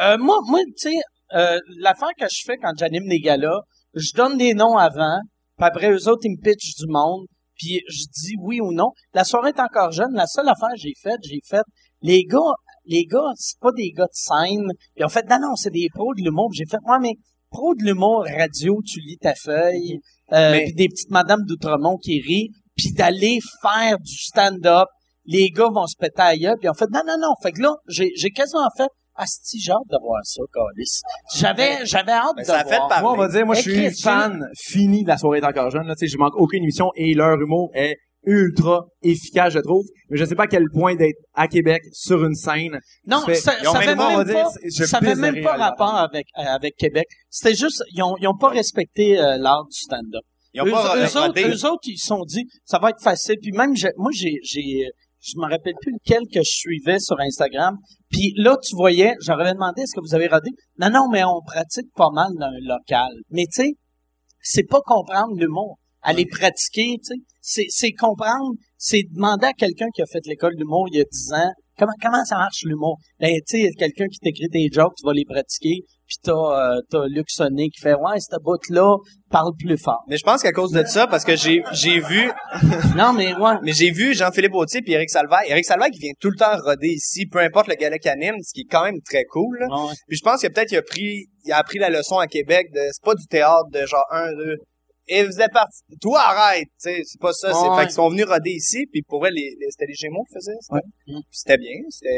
Euh, moi, moi, tu sais, euh, l'affaire que je fais quand j'anime des galas, je donne des noms avant, puis après eux autres, ils me pitchent du monde, puis je dis oui ou non. La soirée est encore jeune. La seule affaire que j'ai faite, j'ai fait, les gars, les gars, c'est pas des gars de scène. Ils ont fait, non, non, c'est des pros de l'humour. J'ai fait, ouais, mais pro de l'humour radio, tu lis ta feuille, euh, Mais- puis des petites madames d'Outremont qui rient, puis d'aller faire du stand-up. Les gars vont se péter gueule, puis on fait, non, non, non. Fait que là, j'ai, j'ai quasiment fait, Asti, j'ai hâte de voir ça, Calis. J'avais, j'avais hâte Ben, de ça fait voir. parler. Moi, on va dire, moi, je suis Chris, fan fini de la soirée est encore jeune, là. Tu sais, je manque aucune émission et leur humour est ultra efficace, je trouve. Mais je sais pas à quel point d'être à Québec sur une scène. Non, fait- ça, ça même avait même dire, pas, je ça avait même pas rapport avec, euh, avec Québec. C'était juste, ils ont, ils ont pas respecté euh, l'art du stand-up. Ils ont eux, pas eux autres, eux autres, ils se sont dit, ça va être facile. Puis même, j'ai- moi, j'ai, j'ai, je me rappelle plus lequel que je suivais sur Instagram. Puis là, tu voyais, j'aurais demandé, est-ce que vous avez rodé? Non, non, mais on pratique pas mal dans un local. Mais tu sais, c'est pas comprendre l'humour. Aller pratiquer, tu sais. C'est, comprendre, c'est demander à quelqu'un qui a fait l'école d'humour il y a 10 ans, comment, comment ça marche l'humour? Ben, tu sais, il y a quelqu'un qui t'écrit des jokes, tu vas les pratiquer, puis t'as, euh, t'as Luc Sonné qui fait, ouais, cette bout-là, parle plus fort. Mais je pense qu'à cause de ça, parce que j'ai j'ai vu Non, mais ouais. mais j'ai vu Jean-Philippe Autier puis Eric Salvaire. Eric Salvaire qui vient tout le temps roder ici, peu importe le gala qu'il anime, ce qui est quand même très cool. Puis je pense que peut-être il a pris il a appris la leçon à Québec de c'est pas du théâtre de genre un deux et vous êtes parti toi arrête, tu sais, c'est pas ça, c'est fait qu'ils sont venus roder ici puis pour vrai les, les- c'était les Gémeaux qui faisaient c'était, Ouais. c'était bien, c'était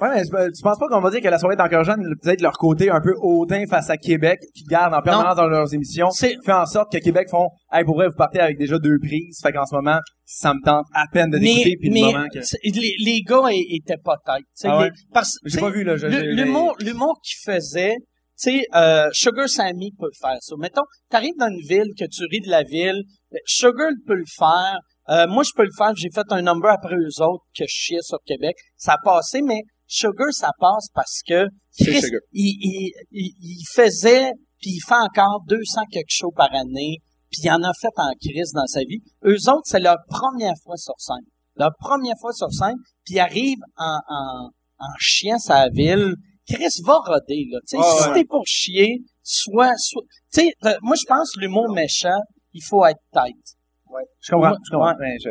Ouais, mais tu penses pas qu'on va dire que la soirée est encore jeune, peut-être leur côté un peu hautain face à Québec, qui gardent en permanence dans leurs émissions, C'est- fait en sorte que Québec font, hey, pour vrai, vous partez avec déjà deux prises, fait qu'en ce moment, ça me tente à peine de Mais, d'écouter, puis le moment que... les, les gars étaient pas têtes. Ah ouais? parce- J'ai pas vu, là, L'humour, l'humour qu'ils faisaient, tu sais, euh, Sugar Sammy peut le faire ça. Mettons, t'arrives dans une ville, que tu ris de la ville, ben, Sugar peut le faire. Euh, moi, je peux le faire. J'ai fait un number après eux autres que je chiais sur Québec. Ça a passé, mais Sugar, ça passe parce que C'est Chris, Sugar. il, il, il, il faisait, puis il fait encore 200 quelque chose par année, puis il en a fait en crise dans sa vie. Eux autres, c'est leur première fois sur scène. Leur première fois sur scène, puis ils arrivent en, en, en chiant sa ville. Chris va roder, là. Tu sais, Ouais, si ouais. t'es pour chier, soit, soit, tu sais, euh, moi, je pense que l'humour méchant, il faut être tête. Je comprends, Ouais. je comprends. Ouais. mais je-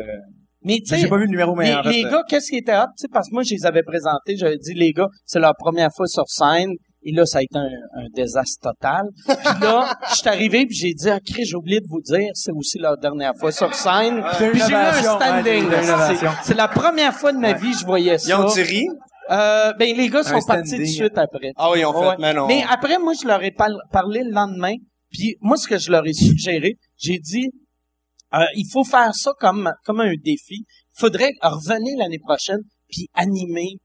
Mais tu mais sais, j'ai pas vu le numéro, mais les, en fait, les euh, gars, qu'est-ce qui était hot, tu sais, parce que moi, je les avais présentés, j'avais dit, les gars, c'est leur première fois sur scène, et là, ça a été un, un désastre total. Puis là, je suis arrivé, puis j'ai dit, ah, Chris, j'ai oublié de vous dire, c'est aussi leur dernière fois sur scène. Puis j'ai eu un standing. ouais, c'est la première fois de ma vie que je voyais ils ont ça. ri. Euh, ben, les gars sont Un partis tout de suite après. Ah oui, ils ont fait Ouais. mais non. Mais après, moi, je leur ai par- parlé le lendemain. Puis moi, ce que je leur ai suggéré, j'ai dit, euh, il faut faire ça comme comme un défi. Il faudrait revenir l'année prochaine puis animer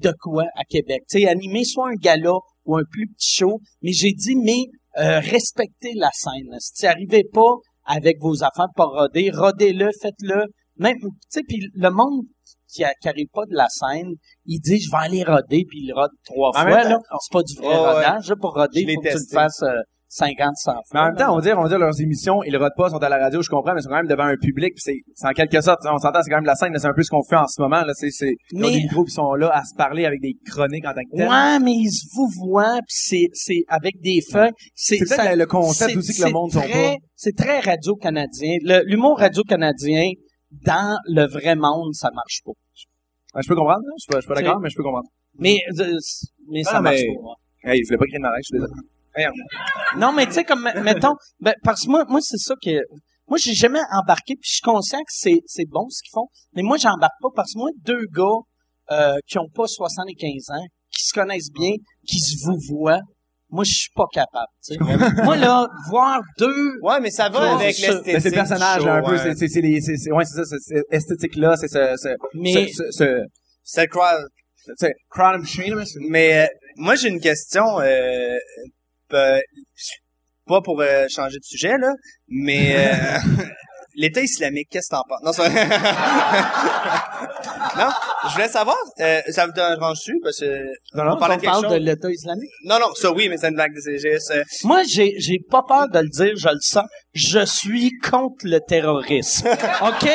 de quoi à Québec. Tu sais, animer soit un gala ou un plus petit show. Mais j'ai dit, mais euh, respectez la scène. Si tu arrivez pas avec vos affaires pour roder, rodez-le, faites-le. Même, tu sais, puis le monde qui, a- qui arrive pas de la scène, il dit, je vais aller roder, puis il rode trois En fois, là. C'est pas du vrai Ouais, ouais. rodage, là, pour roder, faut que tu le fasses euh, 50, 100 fois. Mais en même temps, on dire, on dire leurs émissions, ils rodent pas, sont à la radio, je comprends, mais ils sont quand même devant un public, c'est, en quelque sorte, on s'entend, c'est quand même la scène, là, c'est un peu ce qu'on fait en ce moment, là, c'est, c'est, Mais- des qui sont là à se parler avec des chroniques en tant que tel. Ouais, mais ils se vous voient, puis c'est, c'est avec des feuilles. C'est, peut-être ça- le- concept aussi que le monde sont très- C'est très radio-canadien. Le- L'humour radio-canadien, dans le vrai monde, ça marche pas. Je peux comprendre, hein? je suis pas, d'accord, mais je peux comprendre. Mais, euh, mais ça Ah, marche mais- pas. Hey, je voulais pas créer de malaise, je suis désolé. Non, mais tu sais, comme, mettons, ben, parce que moi, moi, c'est ça que, moi, j'ai jamais embarqué, puis je suis conscient que c'est, c'est bon ce qu'ils font, mais moi, j'embarque pas parce que moi, deux gars, euh, qui ont pas 75 ans, qui se connaissent bien, qui se vous voient, moi, je suis pas capable, tu sais. moi, là, voir deux, Ouais, mais ça va Ouais, avec l'esthétique. Mais c'est le personnage, là, un peu, ouais. c'est, c'est, c'est les, c'est, c'est- ouais, c'est ça, c'est, c'est esthétique-là, c'est ce, ce, mais, ce, ce, ce, C'est le crowd. tu sais, crowd machine, là, c'est- Mais euh, moi, j'ai une question. Euh, euh, pas pour euh, changer de sujet, là, mais euh, l'État islamique, qu'est-ce que t'en penses? Non, ça... non, je voulais savoir, euh, ça vous dérange-tu? Parce que Non, non, on de parle de l'État islamique. Non, non, ça oui, mais c'est une blague de CGS. euh, Moi, j'ai, j'ai pas peur de le dire, je le sens. Je suis contre le terrorisme. OK?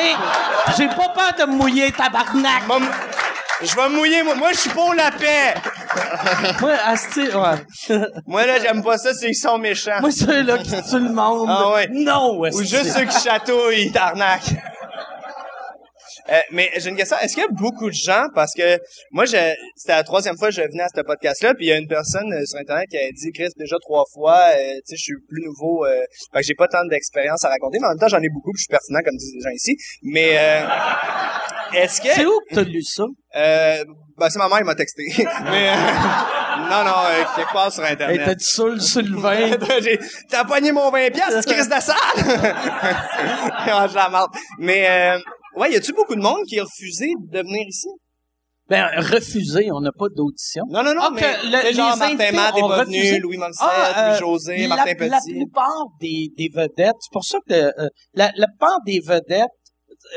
J'ai pas peur de me mouiller, tabarnak. moi, je vais mouiller, moi. Moi, je suis pour la paix. Moi, asti, ouais. Moi, là, j'aime pas ça, c'est qu'ils sont méchants. Moi, ceux-là qui tuent le monde. Ah ouais. Non, Ou juste ceux qui chatouillent, t'arnaques. Euh, mais j'ai une question. Est-ce qu'il y a beaucoup de gens, parce que moi, c'était la troisième fois que je venais à ce podcast-là, puis il y a une personne euh, sur Internet qui a dit, Chris, déjà trois fois, euh, tu sais, je suis plus nouveau, euh, fait que j'ai pas tant d'expérience à raconter, mais en même temps, j'en ai beaucoup, puis je suis pertinent, comme disent les gens ici. Mais euh, est-ce que... C'est où que t'as lu ça? Euh, ben, c'est ma mère qui m'a texté. mais... euh, non, non, euh, quelque part sur Hey, Internet. t'as du saoul sur le vin. T'as pogné mon 20 piastres, Chris de salle! Ah, je la marde. Mais, euh, ouais, y a-tu beaucoup de monde qui a refusé de venir ici? Ben, refusé, on n'a pas d'audition. Non, non, non, Ah, mais, le- genre, les Martin invités Matt est pas venu, Louis Morissette, Ah, euh, Louis-José, la, Martin la Petit. plupart des, des vedettes, c'est pour ça que euh, la, la plupart des vedettes,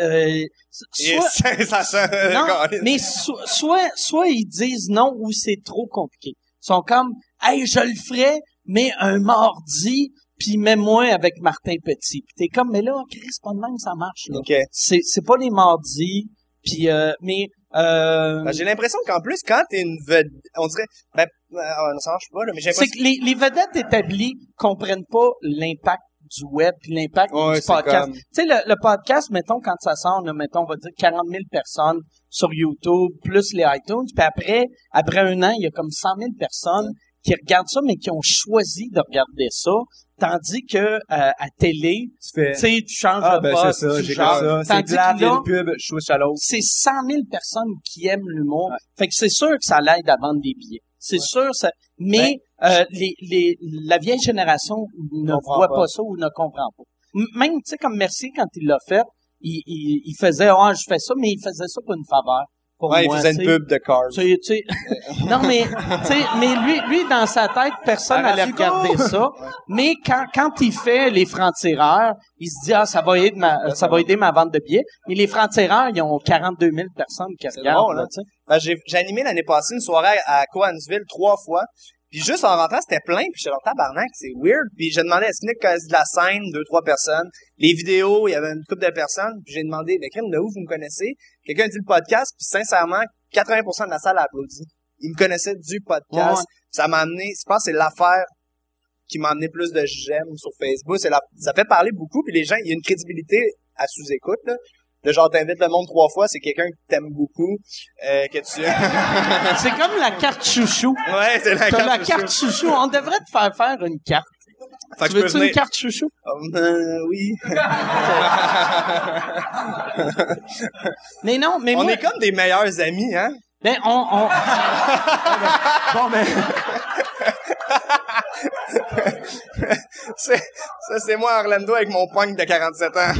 euh, Et soit, ça, ça, non, mais so- soit, soit ils disent non ou c'est trop compliqué. Ils sont comme, hey, je le ferai, mais un mardi, puis mets-moi avec Martin Petit. Puis t'es comme, mais là, Chris, pas de même, ça marche, là. OK. C'est, c'est pas les mardis, puis euh, mais, euh, Ben, J'ai l'impression qu'en plus, quand t'es une vedette, on dirait, ben, euh, ça marche pas, là, mais j'ai c'est que les, les vedettes établies comprennent pas l'impact du web puis l'impact Ouais, du podcast. comme- Tu sais, le, le podcast, mettons, quand ça sort, là, mettons, on va dire 40 000 personnes sur YouTube, plus les iTunes, puis après, après un an, il y a comme 100 000 personnes qui regardent ça, mais qui ont choisi de regarder ça, tandis que euh, à télé, tu fais, tu changes ah, de ben, c'est ça, tu j'ai ça, c'est là, une pub, je switch à l'autre. c'est 100 000 personnes qui aiment l'humour. Ouais. Fait que c'est sûr que ça l'aide à vendre des billets. C'est sûr, ça. Mais euh, les, les, la vieille génération ne voit pas. pas. ça ou ne comprend pas. Même, tu sais, comme Mercier, quand il l'a fait, il, il, il faisait, ah, je fais ça, mais il faisait ça pour une faveur. Pour Ouais, il faisait une pub de Cars. Tu sais, non, mais, mais lui, lui, dans sa tête, personne n'allait regarder ça. Mais quand, quand il fait les francs-tireurs, il se dit, ah, ça va aider ma, ça va aider ma vente de billets. Mais les francs-tireurs, ils ont 42 000 personnes qui C'est regardent, drôle, là, hein? Ben, j'ai, j'ai animé l'année passée une soirée à Coansville trois fois. Puis juste en rentrant, c'était plein. Puis j'étais leur tabarnak, c'est weird. Puis j'ai demandé, est-ce qu'il y a de la scène, deux, trois personnes? Les vidéos, il y avait une couple de personnes. Puis j'ai demandé, mais crime, de où vous me connaissez? Quelqu'un dit le podcast. Puis sincèrement, 80% de la salle a applaudi. Ils me connaissaient du podcast. Ouais. Ça m'a amené, je pense que c'est l'affaire qui m'a amené plus de j'aime sur Facebook. La, ça fait parler beaucoup. Puis les gens, il y a une crédibilité à sous-écoute, là. Le genre, t'invites le monde trois fois, c'est quelqu'un que t'aimes beaucoup, euh, que tu... C'est comme la carte chouchou. Ouais, c'est la carte. la de carte chou. chouchou. On devrait te faire faire une carte. Fait que Tu je peux veux-tu une carte chouchou? Euh, oui. Mais non, mais On moi, est comme des meilleurs amis, hein? ben, on, on, Bon, mais, C'est, ça, c'est moi, Orlando, avec mon punk de 47 ans.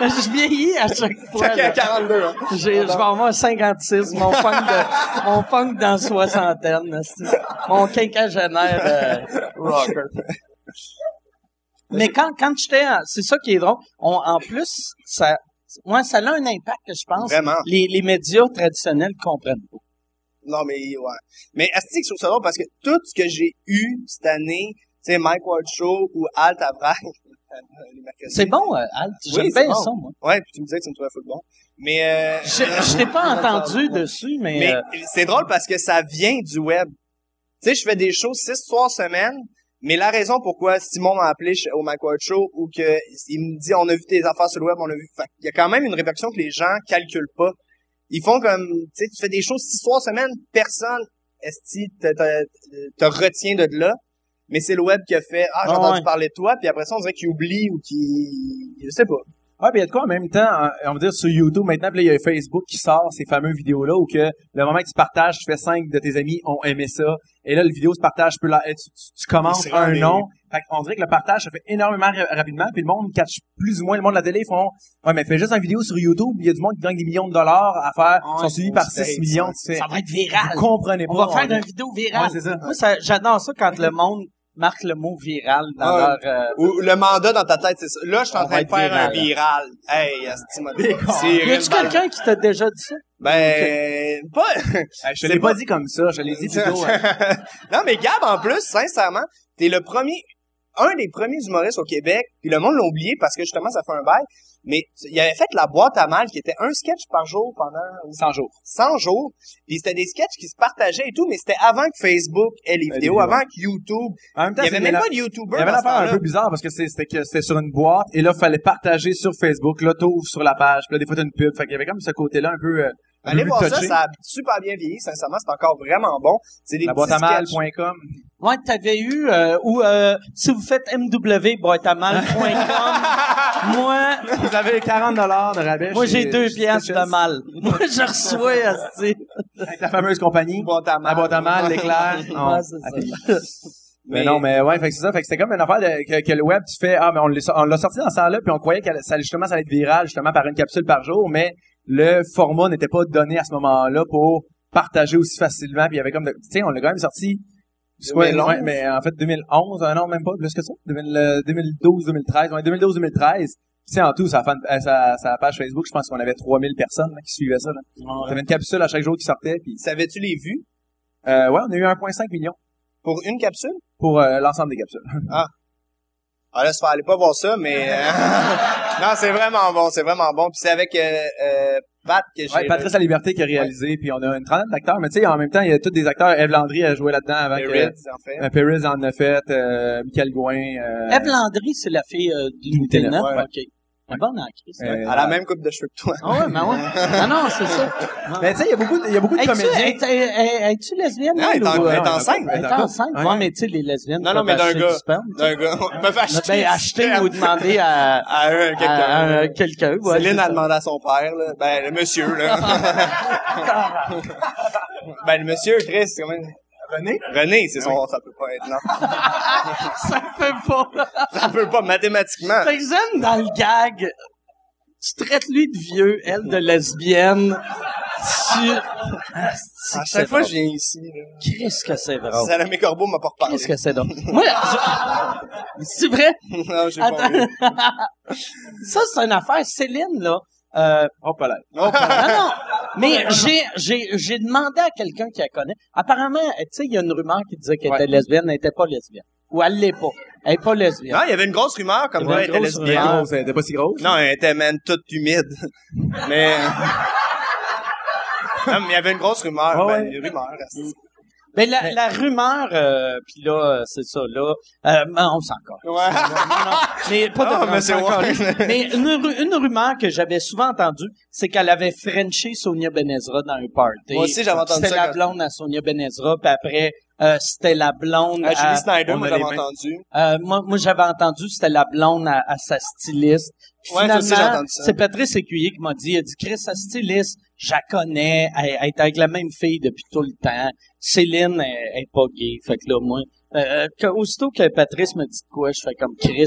je vieillis à chaque fois. Là. 42, hein? J'ai, je vais avoir 56, mon punk de, mon punk dans soixantaine, mon quinquagénaire euh, rocker. Mais quand, quand j'étais, c'est ça qui est drôle. On, en plus, ça, moi, ça a un impact que je pense. Vraiment. Les, les médias traditionnels comprennent pas. Non, mais, ouais. Mais, est-ce que je trouve ça drôle parce que tout ce que j'ai eu cette année, tu sais, Mike Ward Show ou Alt à Vrac, les mercredis. C'est bon, euh, Alt. J'aime Oui, bien bon. ça, moi. Ouais, puis tu me disais que tu me trouvais full bon. Mais, euh, Je, je t'ai pas entendu dessus, mais, Mais euh, c'est drôle parce que ça vient du web. Tu sais, je fais des shows six soirs semaine, mais la raison pourquoi Simon m'a appelé au Mike Ward Show ou que il me dit on a vu tes affaires sur le web, on a vu. Il y a quand même une réflexion que les gens calculent pas. ils font comme, tu sais, tu fais des choses six soirs semaine, personne, esti, te, te, te retient de là. Mais c'est le web qui a fait, ah, j'ai Ah, entendu ouais. parler de toi, puis après ça, on dirait qu'il oublie ou qu'il, je sais pas. Ouais, puis il y a de quoi en même temps, on va dire sur YouTube maintenant, puis là, il y a Facebook qui sort ces fameuses vidéos-là où que le moment que tu partages, tu fais cinq de tes amis ont aimé ça, et là, le vidéo se partage, tu tu, tu, tu commentes C'est un nom. Fait qu'on dirait que le partage se fait énormément ra- rapidement, puis le monde catch plus ou moins le monde de la télé, ils font Ouais, mais fais juste une vidéo sur YouTube, il y a du monde qui gagne des millions de dollars à faire, Ouais, sont suivis par c'est 6 ça. millions, tu fais. Ça va être viral. Vous comprenez pas. On va faire on- une vidéo virale. Ouais, c'est ça. Moi, ça, j'adore ça quand le monde marque le mot viral dans Ouais. leur... euh, Ou le mandat dans ta tête, c'est ça. Là, je suis en train de faire être un viral. viral. Hey, esti, m'a Y a-tu quelqu'un qui t'a déjà dit ça? Ben, pas, je l'ai pas pas- dit comme ça, je l'ai dit plutôt. hein. non, mais Gab, en plus, sincèrement, t'es le premier, un des premiers humoristes au Québec, puis le monde l'a oublié parce que justement, ça fait un bail, mais il avait fait la boîte à mal qui était un sketch par jour pendant 100 jours. 100 jours, puis c'était des sketchs qui se partageaient et tout, mais c'était avant que Facebook ait les vidéos, vidéos. avant que YouTube, En même temps, il y avait même pas de Il YouTuber y avait l'affaire un peu bizarre parce que c'était que c'était sur une boîte et là fallait partager sur Facebook, là t'ouvres sur la page, puis là des fois t'as une pub, fait qu'il y avait comme ce côté-là un peu euh, Allez voir ça, ça a super bien vieilli, sincèrement, c'est encore vraiment bon. C'est des la petits boîte à sketchs. mal.com. Ouais, t'avais eu, euh, ou euh, si vous faites mwboîteamal.com, moi, Vous avez 40 dollars de rabais. moi j'ai deux Stitches. de mal. Moi, je reçois, asti. Avec la fameuse compagnie. Boîte à mal. La boîte à mal, l'éclair. Non. Ouais, c'est ça. Mais non, mais ouais, fait que c'est ça. Fait que c'était comme une affaire de- que, que le web, tu fais, ah, mais on l'a sorti dans ce temps-là, puis on croyait que ça, justement, ça allait être viral, justement, par une capsule par jour, mais le format n'était pas donné à ce moment-là pour partager aussi facilement, puis il y avait comme, de- tu sais, on l'a quand même sorti, 2011? ouais, mais en fait, 2011, euh, non, même pas, plus que ça, 2000, euh, 2012, 2013, ouais, 2012, 2013. Tu en tout, sa, fan, euh, sa, sa page Facebook, je pense qu'on avait 3000 personnes là, qui suivaient ça. Là. T'avais une capsule à chaque jour qui sortait, puis Savais-tu les vues? Euh, ouais, on a eu 1,5 million pour une capsule? pour euh, l'ensemble des capsules. Ah là, allez pas voir ça, mais euh, non, c'est vraiment bon, c'est vraiment bon. Puis c'est avec euh, euh, Pat que j'ai. Ouais, Patrice La Liberté qui a réalisé, puis on a une trentaine d'acteurs, mais tu sais, en même temps, il y a tous des acteurs. Eve Landry a joué là-dedans avant le que... Ritz, en fait. Euh, Perez en a fait, euh, Michael Gouin... Euh, Eve Landry, c'est la fille euh, d'Unité Unité 9. neuf, ouais. OK. Elle est bonne en crise. euh, Elle a la même coupe de cheveux que toi. Ah ouais, mais ouais. Ah non, c'est ça. Mais tu sais, il y a beaucoup de, il y a beaucoup de comédiens. es- es- es- es-tu lesbienne? Non, elle est euh, elle est enceinte. Elle est enceinte? Ouais. Ouais, mais tu sais, les lesbiennes. Non, non, mais d'un gars. D'un gars. Ils peuvent acheter. Ben, acheter ou demander à, à un, à, quelqu'un. quelqu'un. ouais, Céline a demandé à son père, là. Ben, le monsieur, là. ben, le monsieur, Chris, c'est quand même... René? René, c'est son... Ça peut pas être, non. Ça fait pas. Ça peut pas, mathématiquement. Fait que j'aime dans le gag. Tu traites lui de vieux, elle de lesbienne. Tu... Ah, c'est À que chaque fois je viens ici, là. Qu'est-ce que c'est drôle? Salamé Corbeau m'a pas reparlé. Qu'est-ce que c'est drôle? Moi, je- c'est vrai? non, j'ai pas envie. Ça, c'est une affaire. Céline, là, euh, Oh, pas là. Oh, non, non. Mais j'ai, j'ai, j'ai demandé à quelqu'un qui la connaît. Apparemment, tu sais, il y a une rumeur qui disait qu'elle Ouais. était lesbienne, elle n'était pas lesbienne. Ou elle l'est pas. Elle est pas lesbienne. Non, il y avait une grosse rumeur comme quoi elle une était grosse lesbienne. rumeur. Grosse, elle était pas si grosse. Non, elle était même toute humide. Mais... non, mais il y avait une grosse rumeur. Ah ben, ouais. une rumeur. Asti. Mais la, la rumeur, euh, puis là, c'est ça, là, euh, ben, on s'en encore. Ouais. Non, non, mais pas de Ah, mais c'est encore. Mais une, ru- une rumeur que j'avais souvent entendue, c'est qu'elle avait frenché Sonia Benezra dans un party. Moi aussi, j'avais entendu C'était ça la quand- blonde à Sonia Benezra, puis après, euh, c'était la blonde À Julie Snyder, on moi, a j'avais entendu. Euh, moi, moi j'avais entendu c'était la blonde à, à sa styliste. Puis Ouais, toi aussi, j'ai finalement, entendu ça. c'est Patrice Écuyer qui m'a dit, il a dit, Chris, sa styliste, je la connais, elle, elle est avec la même fille depuis tout le temps. Céline, elle, elle est pas gay. Fait que là, moi, euh, que- aussitôt que Patrice me dit de quoi, je fais comme Chris,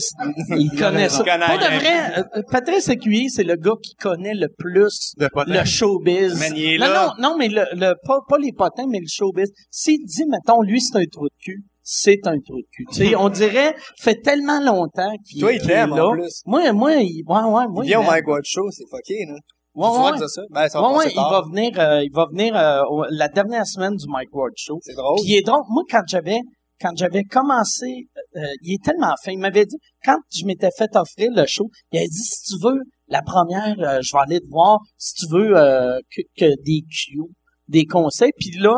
il connaît ça. Pour de vrai, euh, Patrice Écuyer, c'est le gars qui connaît le plus De le showbiz. Il est non, là. non, non, mais le, le pas, pas les potins, mais le showbiz. S'il dit, mettons, lui, c'est un trou de cul, c'est un trou de cul. Tu sais, on dirait, fait tellement longtemps qu'il Toi, il t'aime, en plus. Moi, moi, il, ouais, ouais, moi, Il vient au. Mike Ward Show, c'est fucké, là. Ouais, tu vois ouais. dire ça? Ben, ça Ouais, il va venir, euh, il va venir euh, au- la dernière semaine du Mike Ward Show. C'est drôle. Puis il est drôle. Moi, quand j'avais, quand j'avais commencé, euh, il est tellement fin. Il m'avait dit, quand je m'étais fait offrir le show, il a dit, si tu veux, la première, euh, je vais aller te voir, si tu veux, euh, que, que des cues, des conseils. Puis là,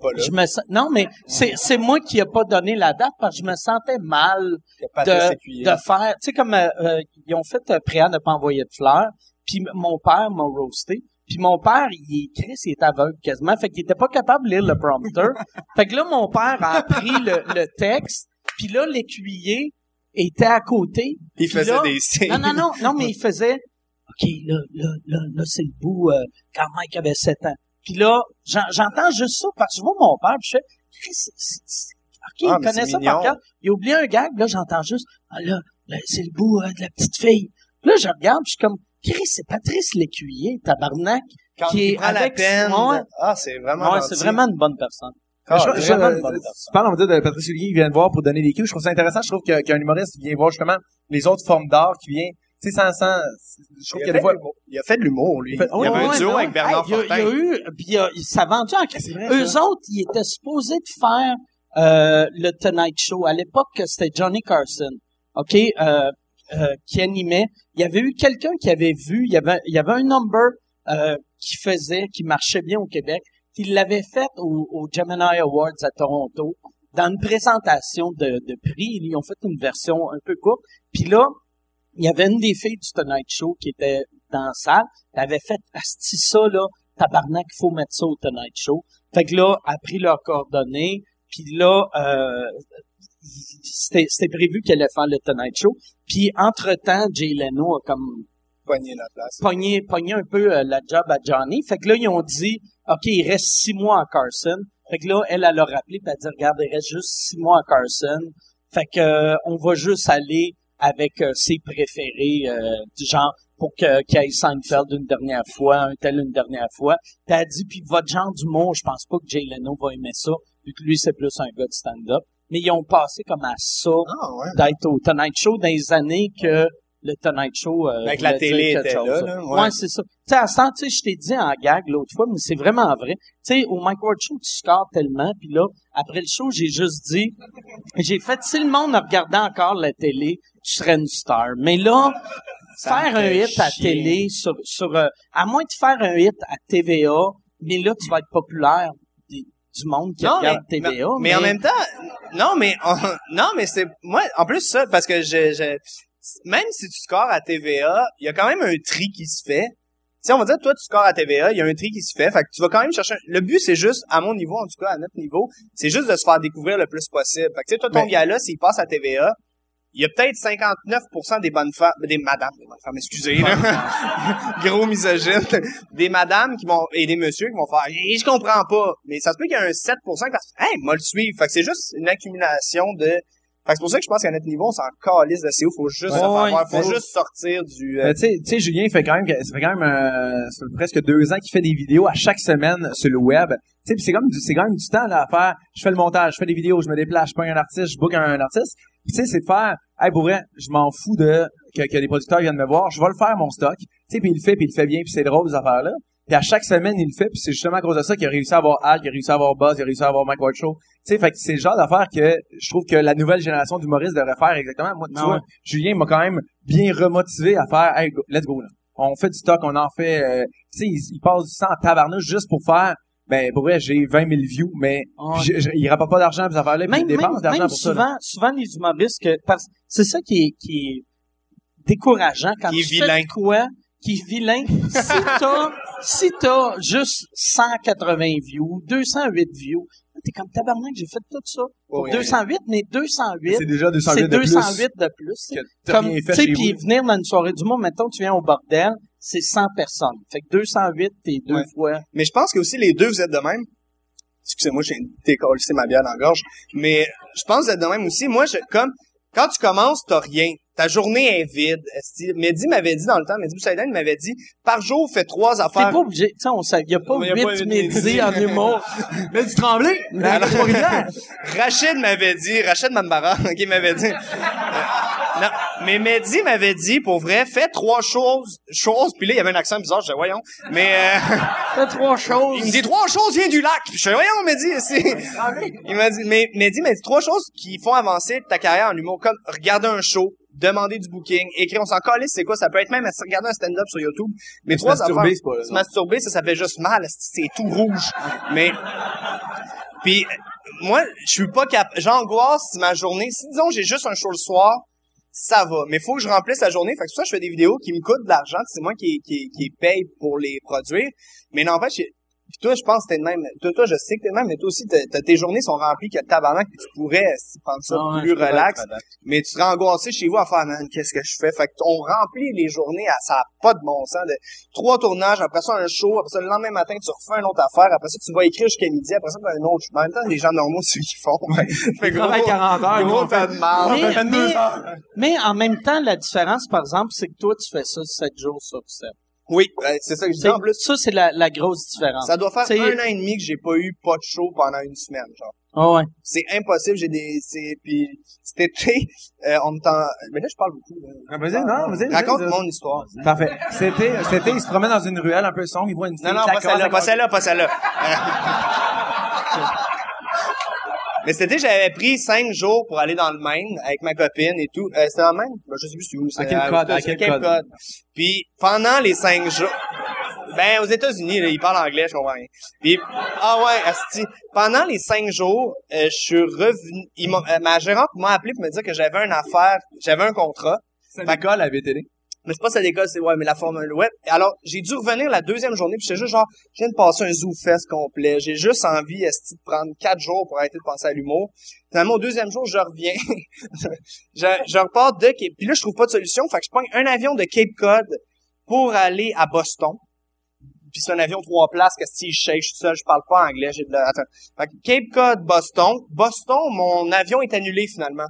pas là. je me non, mais c'est, c'est moi qui a pas donné la date parce que je me sentais mal de, de faire, tu sais, comme euh, euh, ils ont fait euh, Préa ne pas envoyer de fleurs, puis mon père m'a roasté, puis mon père, il est Chris, il est aveugle quasiment, fait qu'il était pas capable de lire le prompteur. fait que là, mon père a appris le, le texte, puis là, l'écuyer était à côté. Il faisait là- des signes. Non, non, non, non, mais il faisait, OK, là, là, là, là, c'est le bout euh, quand Mike avait 7 ans. Puis là, j'en- j'entends juste ça, parce que je vois mon père, puis je fais, Chris, OK, Ah, il connaît ça mignon. par cœur. Il a oublié un gag, là, j'entends juste, ah là, là, c'est le bout euh, de la petite fille. Puis là, je regarde, puis je suis comme, Chris, c'est Patrice Lécuyer, tabarnak. Quand qui il est prend la avec- peine. ouais. Ah, c'est vraiment Ouais, c'est vraiment une bonne personne. Ah, je, je- vraiment une bonne tu personne. parles, on va dire, de Patrice Huguet qui vient de voir pour donner des cues. Je trouve ça intéressant. Je trouve que- qu'un humoriste vient voir justement les autres formes d'art qui vient, tu sais, sans, sans, je trouve qu'il Il y a, a des fait fois, de l'humour. il a fait de l'humour, lui. Il fait- Il y avait Ouais, un duo ouais. avec Bernard Hey, il y a- Fortin. Il y a eu, puis il, a- a vendu en vrai, Eux ça. autres, ils étaient supposés de faire euh, le Tonight Show. À l'époque, c'était Johnny Carson, ok, euh, euh, qui animait. Il y avait eu quelqu'un qui avait vu. Il y avait, il y avait un number euh, qui faisait, qui marchait bien au Québec. qui l'avait fait au, au Gemini Awards à Toronto dans une présentation de, de prix. Ils ont fait une version un peu courte. Puis là, il y avait une des filles du Tonight Show qui était dans la salle. Elle avait fait Asti ça, là, tabarnak, il faut mettre ça au Tonight Show. Fait que là, elle a pris leurs coordonnées, puis là, euh, c'était c'était prévu qu'elle allait faire le Tonight Show. Puis entre-temps, Jay Leno a comme Pogner la place. pogné, pogné un peu euh, la job à Johnny. Fait que là, ils ont dit, OK, il reste six mois à Carson. Fait que là, elle, elle a rappelé, puis elle a dit, regarde, il reste juste six mois à Carson. Fait que euh, on va juste aller avec euh, ses préférés, euh, du genre pour que qu'il y ait Seinfeld une dernière fois, un tel une dernière fois. A dit, puis votre genre d'humour, je pense pas que Jay Leno va aimer ça, vu que lui, c'est plus un gars de stand-up. Mais ils ont passé comme à ça Ah, ouais. d'être au Tonight Show dans les années que le Tonight Show euh, Avec la voulait dire télé était chose, là, ça. là, Ouais, ouais. c'est ça. Tu sais, à ce temps, tu sais, je t'ai dit en gag l'autre fois, mais c'est vraiment vrai. Tu sais, au Mike Ward Show, tu scores tellement, puis là, après le show, j'ai juste dit, j'ai fait, si le monde regardait encore la télé, tu serais une star. Mais là, Ça faire un hit à télé sur, sur euh, à moins de faire un hit à TVA, mais là, tu vas être populaire du monde qui regarde TVA. mais, en même temps, non, mais on- non, mais c'est moi en plus ça parce que je, je même si tu scores à TVA, il y a quand même un tri qui se fait. Sais, on va dire toi tu scores à TVA, il y a un tri qui se fait, fait que tu vas quand même chercher. un- Le but c'est juste à mon niveau en tout cas à notre niveau, c'est juste de se faire découvrir le plus possible. Fait que tu sais toi ton Mais- gars là s'il passe à TVA, il y a peut-être 59% des bonnes femmes, des madames, des bonnes femmes, excusez, là. gros misogyne, des madames qui vont, et des messieurs qui vont faire, je comprends pas. Mais ça se peut qu'il y a un 7% qui va faire, hey, moi le suivre. Fait que c'est juste une accumulation de, fait que c'est pour ça que je pense qu'à notre niveau, on s'en calisse de c'est où, faut juste Ouais, se faire ouais, voir, faut juste sortir du, euh, tu sais, Julien fait quand même, ça fait quand même euh, ça fait presque deux ans qu'il fait des vidéos à chaque semaine sur le web. Tu sais, c'est comme, c'est quand même du temps là à faire. Je fais le montage, je fais des vidéos, je me déplace, je prends un artiste, je book un, artiste. Puis tu sais, c'est de faire, hey pour vrai, je m'en fous de que, que des producteurs viennent me voir, je vais le faire mon stock. Tu sais, puis il le fait, puis il le fait bien, puis c'est drôle ces affaires là. Puis à chaque semaine il le fait, puis c'est justement à cause de ça qu'il a réussi à avoir Al, qu'il a réussi à avoir Buzz, qu'il a réussi à avoir Mike Ward Show. Tu sais, fait que c'est le genre d'affaire que je trouve que la nouvelle génération d'humoristes devrait faire exactement. Moi, tu vois, ouais. Julien m'a quand même bien remotivé à faire hey, go- let's go là. On fait du stock, on en fait euh, tu sais, il, il passe du sang en tabarnouche juste pour faire ben pour vrai, j'ai 20 000 views mais Ouais. je- je- il rapporte pas d'argent pour ces affaires-là, puis même, il dépense même, d'argent même pour ça. là. souvent, souvent les humoristes que parce c'est ça qui est, qui est décourageant quand Qui est tu fais vilain. quoi qui est vilain si t'as si t'as juste 180 views 208 views t'es comme tabarnak j'ai fait tout ça pour Ouais. 208 mais 208 C'est déjà 208 c'est de plus 208 de plus que comme rien tu sais puis venir dans une soirée du monde mettons tu viens au bordel c'est 100 personnes fait que 208 t'es deux Ouais. fois Mais je pense que aussi les deux, vous êtes de même. Excusez-moi, j'ai décollé ma bière dans la gorge. Mais je pense que vous êtes de même aussi. Moi, je, comme, quand tu commences, t'as rien. Ta journée est vide. Mehdi m'avait dit dans le temps, Mehdi Boussaïdan m'avait dit, par jour, fais trois t'es affaires. pas obligé tu sais on sait y a pas Il y a pas 8 huit médis. en humour à Trois-Rivières. Rachid m'avait dit, Rachid Mambara, qui m'avait dit. Non, mais Mehdi m'avait dit, pour vrai, fais trois choses, choses. Puis là, il y avait un accent bizarre, je disais, voyons. Mais, euh, fais trois choses Il me dit trois choses viennent du lac. Puis je fais, voyons, Mehdi, c'est... Il m'a dit, mais Mehdi m'a dit trois choses qui font avancer ta carrière en humour, comme regarder un show, demander du booking, écrire, on s'en calisse, c'est quoi, ça peut être même regarder un stand-up sur YouTube. Mais Se trois masturber, affaires. c'est pas- Se masturber, ça, ça fait juste mal, c'est tout rouge. Mais, puis, moi, je suis pas capable, j'angoisse si ma journée, si disons j'ai juste un show le soir, ça va. Mais faut que je remplisse la journée. Fait que ça, je fais des vidéos qui me coûtent de l'argent. C'est moi qui, qui, paye pour les produire. Mais n'empêche, puis toi, je pense que t'es de même. Toi, toi, je sais que t'es de même, mais toi aussi, t'as- t'as- tes journées sont remplies que tabarnak, puis tu pourrais prendre ça Ah plus relax. Mais tu serais angoissé chez vous à faire, man, qu'est-ce que je fais? Fait qu'on remplit les journées à ça a pas de bon sens. De trois tournages, après ça un show, après ça le lendemain matin, tu refais une autre affaire, après ça tu vas écrire jusqu'à midi, après ça t'as un autre. En même temps, les gens normaux, c'est ce qu'ils font. fait gros, travaille 40 heures, gros, t'as de mal. Mais- fait 22 mais- heures. Mais en même temps, la différence, par exemple, c'est que toi, tu fais ça 7 jours sur 7. Oui, euh, c'est ça que je dis. En plus, Ça, c'est la, la grosse différence. ça doit faire C'est- un an et demi que j'ai pas eu pas de show pendant une semaine, genre. Ah ouais. C'est impossible, j'ai des, c'est, puis cet été, euh, on me tend, mais là, je parle beaucoup, là. Ah, Vas-y, non, vas-y. Raconte vas-y. mon histoire. Parfait. C'était, c'était, il se promène dans une ruelle un peu sombre, il voit une fille. Non, non, pas celle-là, pas celle-là, pas celle-là. Mais été, j'avais pris cinq jours pour aller dans le Maine avec ma copine et tout. Euh, c'était dans le Maine? Ben, je sais plus c'est où. À c'était Cape Cod, à c'était Cape Cod. Puis pendant les cinq jours... Ben, aux États-Unis, là, ils parlent anglais, je comprends rien. Puis, ah ouais, asti. Pendant les cinq jours, euh, je suis revenu... euh, ma gérante m'a appelé pour me dire que j'avais une affaire, j'avais un contrat. C'est une école à BTD. Mais c'est pas ça l'école, c'est ouais, mais la formule web. Alors, j'ai dû revenir la deuxième journée, puis j'étais juste genre, je viens de passer un zoo fest complet. J'ai juste envie, esti, de prendre quatre jours pour arrêter de penser à l'humour. Finalement, au deuxième jour, je reviens. je, je repars de Cape, puis là, je trouve pas de solution. Fait que je prends un avion de Cape Cod pour aller à Boston. Puis c'est un avion trois places, que si je shake, je suis seul, je parle pas anglais, j'ai de la... Attends. Fait que Cape Cod, Boston. Boston, mon avion est annulé finalement.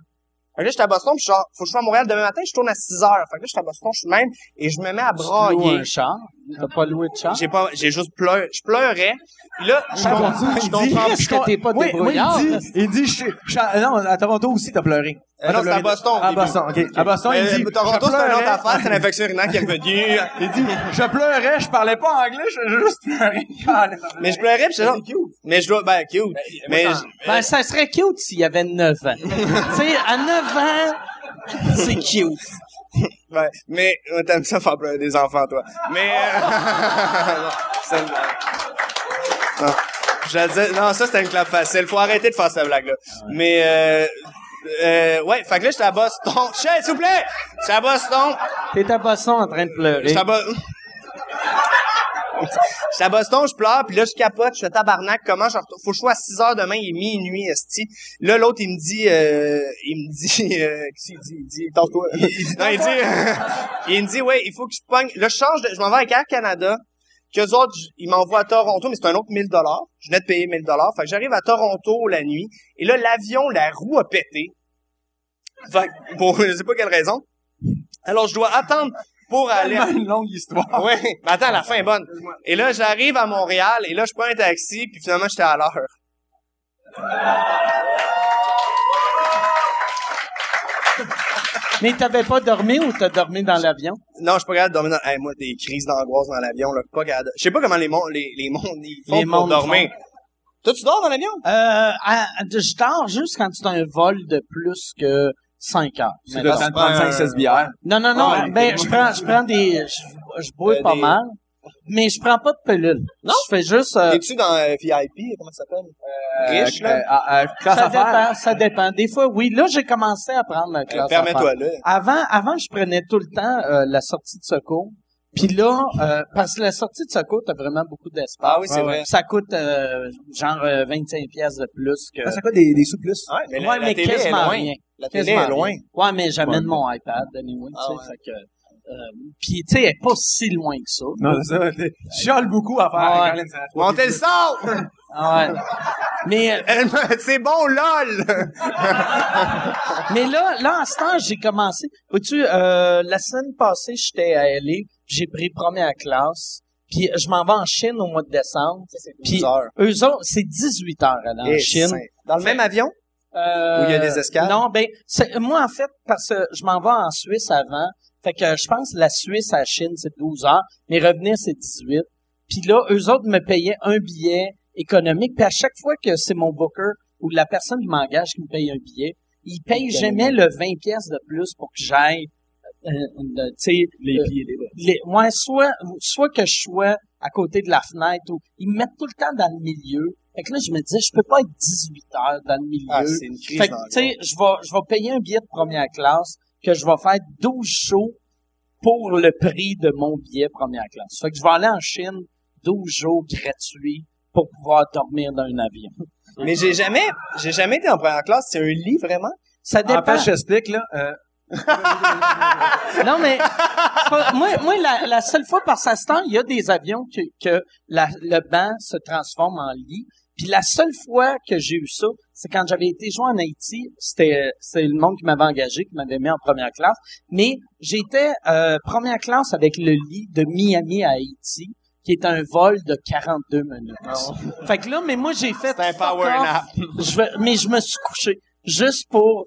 Fait que là, j'étais à Boston, puis genre, faut que je sois à Montréal demain matin, je tourne à 6 heures. Fait que là, j'étais à Boston, je suis même, et je me mets à Tu loues brailler. un char? T'as pas loué de char? J'ai pas, j'ai juste pleuré, je pleurais. Puis là, je, Ah, comprends- je il dit- comprends. Qu'est-ce que t'es pas Oui, oui, il dit, il dit, je, je- non, à Toronto aussi, t'as pleuré. Euh, non, c'est à Boston, À. Boston, ok. À Boston, Mais, il dit, euh, Toronto, je c'est une autre affaire, c'est l'infection urinaire qui est revenue. Il dit, je pleurais, je parlais pas anglais, je, je juste pleurais. Mais je pleurais, puis j'étais genre, mais je dois, ben, cute. Mais, je- Ben, ça serait cute s'il y avait 9 ans. tu sais, à 9 ans, c'est cute. Ouais, mais euh, t'aimes ça faire pleurer des enfants, toi. Mais euh, non, c'est une blague. Non. Je non, ça c'était une clap facile. Faut arrêter de faire cette blague-là. Mais euh, euh, ouais, fait que là j'étais à Boston. Chef, s'il vous plaît! J'étais à Boston. T'es à Boston en train de pleurer. J'étais à Boston. J'étais à Boston, je pleure, puis là, je capote, je fais tabarnak, comment je retourne? Faut que je sois à 6 heures demain, il est minuit, esti. Là, l'autre, il me dit, euh, il me dit, euh, qu'est-ce qu'il dit? Il dit, non, il dit, il me dit, ouais, il faut que je pogne, là, je change de, je m'en vais avec Air Canada, qu'eux autres, ils m'envoient à Toronto, mais c'est un autre 1000 dollars. Je venais de payer 1000 dollars. Fait que j'arrive à Toronto la nuit, et là, l'avion, la roue a pété. Fait que, pour je sais pas quelle raison. Alors, je dois attendre pour aller à- une longue histoire. Ouais, mais attends, la fin est bonne. Et là, j'arrive à Montréal, et là, je prends un taxi, puis finalement, j'étais à l'heure. Mais t'avais pas dormi ou t'as dormi dans l'avion? Non, je suis pas capable de dormir dans... Hey, moi, des crises d'angoisse dans l'avion, là, pas capable. de- Je sais pas comment les mondes, les, les mondes, ils font Les pour mondes dormir. Toi, tu dors dans l'avion? Euh, à- je dors juste quand c'est un vol de plus que 5 heures. C'est Mais non. temps de prendre 5-6 bières. Non, non, non. Ouais. ben, je prends, je prends des, je, je bois Euh, pas des- mal. Mais je prends pas de pilule. Non? Je fais juste, euh, Es-tu dans euh, VIP? Comment ça s'appelle? Euh, riche, là? Euh, ça dépend, ça dépend. Des fois, oui. Là, j'ai commencé à prendre la Euh, classe Permets-toi, là. Avant, avant, je prenais tout le temps euh, la sortie de secours. Puis là, euh, parce que la sortie de secours, t'as vraiment beaucoup d'espace. Ah oui, c'est vrai. ouais. Ça coûte euh, genre euh, 25 pièces de plus que. Ah, ça coûte des, des sous plus. Ouais, mais, la, ouais, la mais télé est quasiment loin. rien. La télé Quasiment est loin. rien. Ouais, mais j'amène Ouais. mon iPad anyway, Ah tu sais, ouais. fait que. Euh, puis tu sais, elle est pas si loin que ça. Non, c'est ça. chiale beaucoup à faire. Ouais. ça Montez le son! Ah ouais. mais euh, Elle m'a- c'est bon, lol! mais là, là en ce temps, j'ai commencé. Vois-tu, euh, la semaine passée, j'étais à LA, j'ai pris première classe. Puis je m'en vais en Chine au mois de décembre. Puis 12 heures. eux autres, c'est 18 heures aller en Chine. Dans le même avion? Euh, Où il y a des escales? Non, ben c'est- moi en fait parce que je m'en vais en Suisse avant. Fait que je pense que la Suisse à la Chine c'est 12 heures, mais revenir c'est 18. Puis là eux autres me payaient un billet économique, puis à chaque fois que c'est mon booker ou la personne qui m'engage qui me paye un billet, il paye jamais le 20 pièces de plus pour que j'aille euh, euh, tu sais Les euh, pieds libres. Les, ouais, soit, soit que je sois à côté de la fenêtre ou ils me mettent tout le temps dans le milieu. Fait que là, je me disais, je peux pas être 18 heures dans le milieu. Ah, c'est une crise fait que, tu sais, je vais, je vais payer un billet de première classe, que je vais faire 12 shows pour le prix de mon billet première classe. Fait que je vais aller en Chine 12 jours gratuits pour pouvoir dormir dans un avion. Mais j'ai jamais, j'ai jamais été en première classe. C'est un lit, vraiment? Ça En dépend. fait, je t'explique, là. euh, Non, mais moi, moi la, la seule fois par ce temps, il y a des avions que, que la- le banc se transforme en lit. Puis la seule fois que j'ai eu ça, c'est quand j'avais été joué en Haïti. C'était c'est le monde qui m'avait engagé, qui m'avait mis en première classe. Mais j'étais euh, première classe avec le lit de Miami à Haïti, qui est un vol de 42 minutes. Fait que là, mais moi j'ai fait C'est un power nap. Je mais je me suis couché juste pour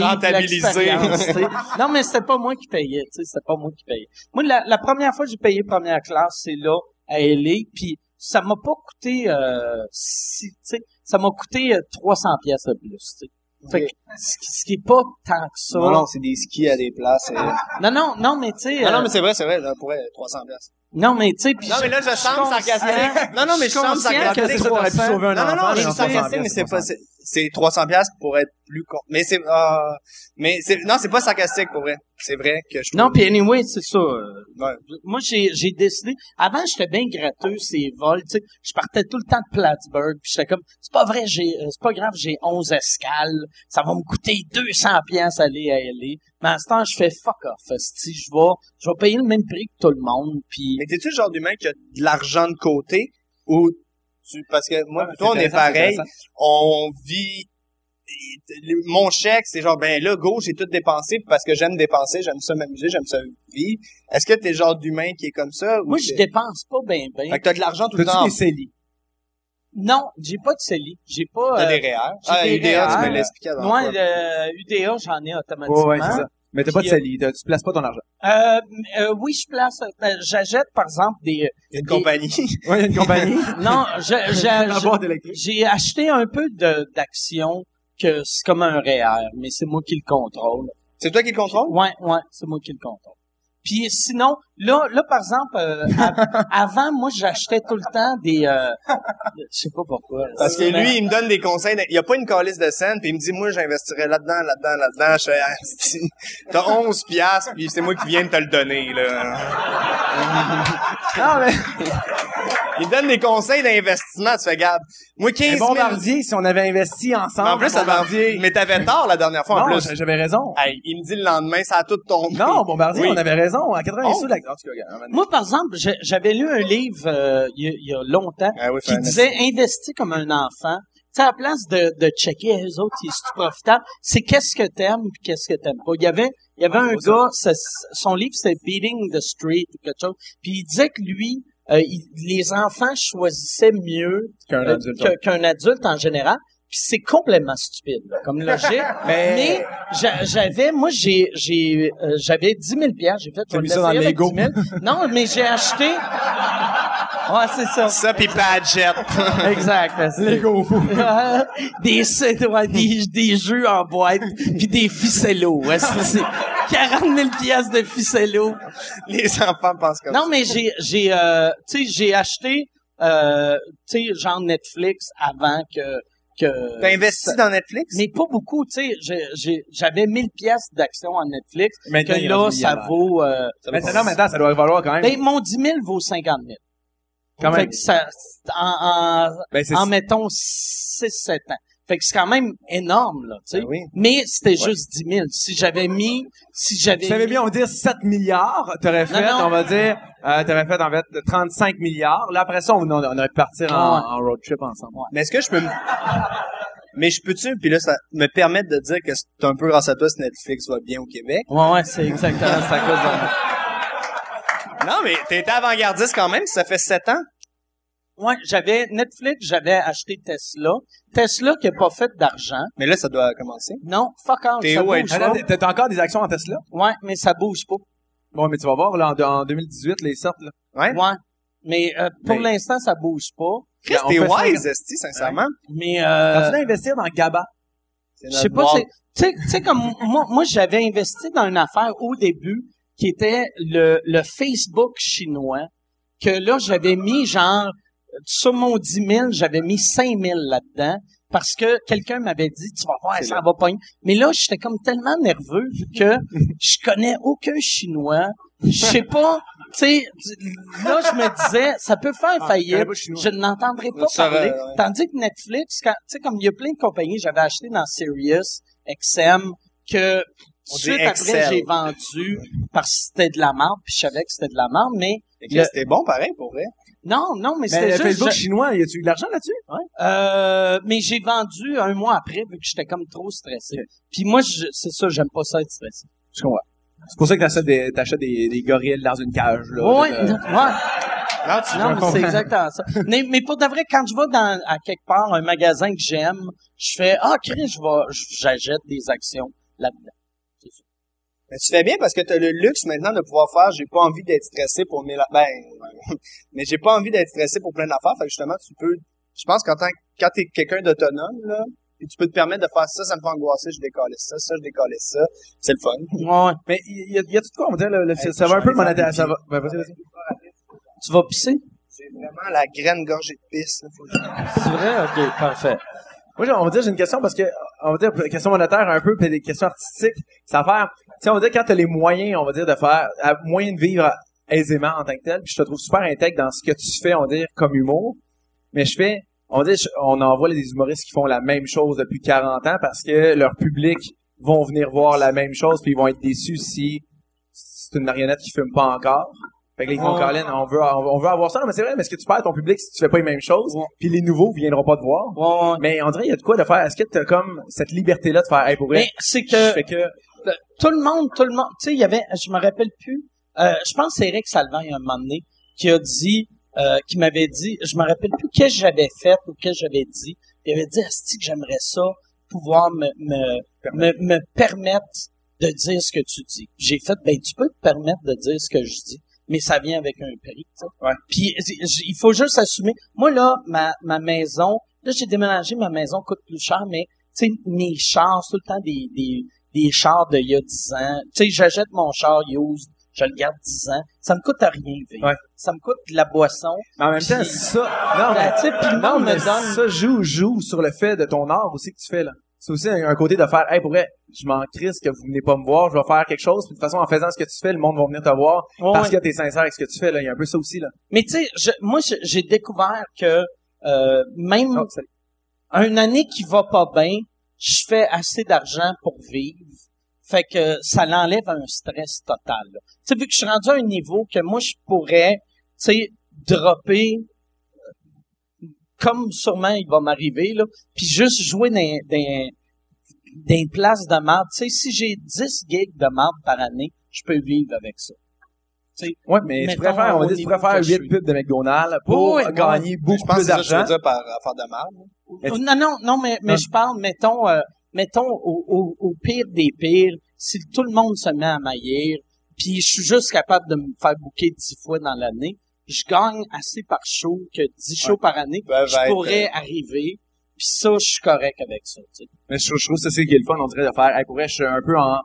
Rentabiliser. Non, mais c'était pas moi qui payais, tu sais, c'était pas moi qui payais. Moi, la, la première fois que j'ai payé première classe, c'est là, à LA, puis ça m'a pas coûté, euh, si, tu sais, ça m'a coûté euh, 300 pièces de plus, tu sais. Fait que, ce, qui- ce qui est pas tant que ça. Non, non, c'est des skis à des places. euh. non, non, non, mais tu sais, Non, non, euh, mais c'est vrai, c'est vrai, là, pour vrai, 300 pièces. non, mais tu sais, puis Non, mais là, je conscient- sarcastique. Non, non, mais je conscient sarcastique. que c'est ça, t'aurais pu 300. sauver un Non, non, enfant. non, je suis non, 300 sarcastique, mais c'est pas, c'est, c'est 300 pièces pour être plus con. Mais c'est, ah, mais c'est, non, c'est pas sarcastique, pour vrai. C'est vrai que je Non, trouve- puis anyway, c'est ça. euh, Ouais. Moi, j'ai, j'ai décidé. Avant, j'étais bien gratteux ces vols. Tu sais, je partais tout le temps de Plattsburgh. Puis j'étais comme, c'est pas vrai, j'ai, euh, c'est pas grave, j'ai 11 escales. Ça va me coûter 200 pièces aller à LA. Mais à ce temps, je fais fuck off. Si je vais, je vais payer le même prix que tout le monde. Puis Mais t'es-tu le genre d'humain qui a de l'argent de côté ou tu, parce que moi, Ouais, toi, on est pareil. On vit, mon chèque, c'est genre, ben là, go, j'ai tout dépensé parce que j'aime dépenser, j'aime ça m'amuser, j'aime ça vivre. Est-ce que t'es le genre d'humain qui est comme ça? moi, je dépense pas bien, bien. Fait que t'as de l'argent tout le T'as-tu temps. des? Non, j'ai pas de CELI. J'ai pas. T'as euh, des REER. j'ai Ah, des UDA, tu me l'expliquais avant. moi, le UDA, j'en ai automatiquement. Ouais, ouais, c'est ça. Mais t'as pas de euh, CELI. t'as- Tu places pas ton argent. Euh, euh, oui, je place. euh, J'achète, par exemple, des. Il y a une des- compagnie. Ouais, il y a une compagnie. Non, j'ai- acheté un peu de d'actions que c'est comme un REER, mais c'est moi qui le contrôle. C'est toi qui le contrôle? Ouais, ouais, c'est moi qui le contrôle. Puis sinon, là, là par exemple, euh, av- avant, moi, j'achetais tout le temps des. Euh, je sais pas pourquoi. Parce que Mais- lui, il me donne des conseils. Il y a pas une calice de scène, puis il me dit, moi, j'investirais là-dedans, là-dedans, là-dedans. Je fais, Ah, t'as 11 piastres, puis c'est moi qui viens de te le donner, là. Non, mais, Il donne des conseils d'investissement, tu fais, garde. Moi, 15 mais 000. Bombardier, si on avait investi ensemble. Mais en plus, ça Bombardier. Mais t'avais tort la dernière fois, en Non, plus. j'avais raison. Hey, il me dit le lendemain, ça a tout tombé. Non, Bombardier, Oui. on avait raison. À 80 Oh. sous, la... Un. Moi, par exemple, j'avais lu un livre euh, il y, a- il y a longtemps Ah oui, qui un disait investis comme un enfant. Tu sais, à la place de, de checker les autres, ils sont profitables, c'est qu'est-ce que t'aimes puis qu'est-ce que t'aimes pas. Il y avait, il y avait un c'est gars, ça- son livre c'était Beating the Street ou quelque chose, puis il disait que lui, euh, il- les enfants choisissaient mieux Qu'un euh, adulte en général. Puis c'est complètement stupide là, comme logique. mais j'a- j'avais, moi j'ai, j'ai, euh, j'avais 10 000 piastres. J'ai fait. T'as mis ça dans Lego. 10 000. Non, mais j'ai acheté. Ouais, c'est ça. Ça, pis Padgett. Exact. Lego. des, ouais, des, des jeux en boîte, puis des ficellos. ouais, c'est- 40 000 pièces de ficellos. Les enfants pensent comme ça. Non, mais j'ai, j'ai, euh, tu sais, j'ai acheté, euh, tu sais, genre Netflix avant que, que. T'as investi dans Netflix? Mais pas beaucoup, tu sais, j'ai- j'ai- j'avais 1000 pièces d'actions en Netflix, Maintenant, que il est là, rendu ça vaut, euh, Maintenant, maintenant, ça doit valoir quand même. ben, mon 10 000 vaut 50 000. Quand Fait même. que ça, en, en, Ben, c'est en mettons 6-7 ans. Fait que c'est quand même énorme, là, tu sais. Ben oui. Mais c'était juste 10 000. Si j'avais mis, si j'avais Tu savais mis- bien, on va dire 7 milliards, t'aurais fait, non. on va dire, euh, t'aurais fait en fait 35 milliards. Là, après ça, on, on, on aurait pu partir en, Ouais. en road trip ensemble. Mais est-ce que je peux me... Mais je peux-tu, puis là, ça me permettre de dire que c'est un peu grâce à toi si Netflix va bien au Québec? Ouais, ouais, c'est exactement ça. à cause de- Non, mais t'es été avant-gardiste quand même, ça fait 7 ans. Ouais, j'avais Netflix, j'avais acheté Tesla. Tesla qui a pas fait d'argent. Mais là, ça doit commencer. Non, fuck T'es ça où, bouge pas. T'as- encore des actions en Tesla? Ouais, mais ça bouge pas. Bon, mais tu vas voir, là, en, en 2018, les sortent, là. Ouais. Ouais. Mais euh, pour Mais- l'instant, ça bouge pas. Chris, On t'es ça- wise, esti, sincèrement. Mais euh, Quand tu investir dans Gaba, C'est Je sais pas, boîte. c'est, tu sais- tu sais, comme moi, moi j'avais investi dans une affaire au début qui était le, le Facebook chinois, que là, j'avais mis genre, sur mon 10 000, j'avais mis 5 000 là-dedans, parce que quelqu'un m'avait dit, tu vas voir, ça va pas. Mais là, j'étais comme tellement nerveux que je connais aucun chinois. Je sais pas, tu sais, là, je me disais, ça peut faire Ah, faillite. je n'entendrai pas Ça va, parler. ouais. Tandis que Netflix, tu sais, comme il y a plein de compagnies, j'avais acheté dans Sirius, XM, que tout de suite après, j'ai vendu parce que c'était de la merde, puis je savais que c'était de la merde, mais C'était bon, pareil, pour vrai. Non, non, mais Mais c'était juste... Facebook je- chinois, y a-tu eu de l'argent là-dessus? euh, mais j'ai vendu un mois après vu que j'étais comme trop stressé. Puis moi, je- c'est ça, j'aime pas ça être stressé. Je comprends. C'est pour ça que t'achètes des, t'achètes des, des gorilles dans une cage, là. Ouais, de- non, ouais. Non, tu Non, mais c'est exactement ça. mais, mais pour de vrai, quand je vais dans à quelque part un magasin que j'aime, je fais ah Chris, je vais j'achète des actions là-dedans. Mais tu fais bien parce que tu as le luxe maintenant de pouvoir faire j'ai pas envie d'être stressé pour mille ben mais j'ai pas envie d'être stressé pour plein d'affaires fait que justement tu peux je pense qu'en tant que quand t'es quelqu'un d'autonome là puis tu peux te permettre de faire ça ça me fait angoisser je décolle ça ça je décolle ça c'est le fun Ouais. Mais y, y a, y a tout de quoi, on va dire, le, le- Hey, ça va un peu monétaire, faire ça va. Ben, vas-y, vas-y. Tu vas pisser? j'ai vraiment la graine gorgée de pisse là, faut que je- C'est vrai? OK, parfait. Moi, j'ai- on va dire, j'ai une question parce que, on va dire, question monétaire un peu, puis des questions artistiques, ça va faire, tu sais, on va dire, quand t'as les moyens, on va dire, de faire, à- moyen de vivre aisément en tant que tel, puis je te trouve super intègre dans ce que tu fais, on va dire, comme humour, mais je fais, on va dire, je- on envoie des humoristes qui font la même chose depuis 40 ans parce que leur public vont venir voir la même chose, puis ils vont être déçus si c'est une marionnette qui fume pas encore. Fait que ils font Ouais. Colin, on veut, on veut avoir ça. Non, mais c'est vrai, mais est-ce que tu perds ton public si tu fais pas les mêmes choses? Ouais. Puis les nouveaux viendront pas te voir? Ouais, ouais. Mais dirait, il y a de quoi de faire? Est-ce que t'as comme cette liberté-là de faire, hey, pour vrai, Mais c'est que fais que, le- tout le monde, tout le monde, tu sais, il y avait, je me rappelle plus, euh, je pense que c'est Eric Salvant, il y a un moment donné, qui a dit, euh, qui m'avait dit, je me rappelle plus qu'est-ce que j'avais fait ou qu'est-ce que j'avais dit. Il avait dit, Asti, que j'aimerais ça, pouvoir me, me, me, me permettre de dire ce que tu dis. J'ai fait, ben, tu peux te permettre de dire ce que je dis, mais ça vient avec un prix, tu sais. Ouais. Puis, il faut juste assumer. Moi, là, ma, ma maison, là, j'ai déménagé, ma maison coûte plus cher, mais, tu sais, mes chars, tout le temps des, des, des chars d'il y a 10 ans. Tu sais, j'achète mon char used, je le garde 10 ans. Ça me coûte à rien, vivre. Ouais. Ça me coûte de la boisson. mais en même temps, ça, non, Ben, non, mais me donne... ça joue, joue sur le fait de ton art aussi que tu fais, là. C'est aussi un, un côté de faire, hey, pour vrai, je m'en crisse que vous venez pas me voir, je vais faire quelque chose, puis de toute façon, en faisant ce que tu fais, le monde va venir te voir, Ouais, parce ouais. que t'es sincère avec ce que tu fais, là. Il y a un peu ça aussi, là. Mais tu sais, moi, j'ai découvert que euh, même Oh, salut. une année qui va pas bien, je fais assez d'argent pour vivre. Fait que ça l'enlève un stress total. Tu sais, vu que je suis rendu à un niveau que moi, je pourrais, tu sais, dropper comme sûrement il va m'arriver, là, puis juste jouer dans, dans, dans une place de marde. Tu sais, si j'ai 10 gigs de marde par année, je peux vivre avec ça. Ouais, mais tu faire, on va dire, tu je 8 suis. pubs de McDonald's pour gagner je beaucoup pense plus d'argent. dire par affaire de marde tu- Non, non, non, mais, mais Ah. je parle, mettons, euh, mettons au, au, au pire des pires, si tout le monde se met à maillir, puis je suis juste capable de me faire bouquer dix fois dans l'année, je gagne assez par show que dix shows par année, Ben, je être, pourrais arriver, puis ça, je suis correct avec ça. Tu sais. Mais je, trouve- je trouve que c'est ça qui est le fun, on dirait, de faire, hey, pour vrai, je suis un peu en,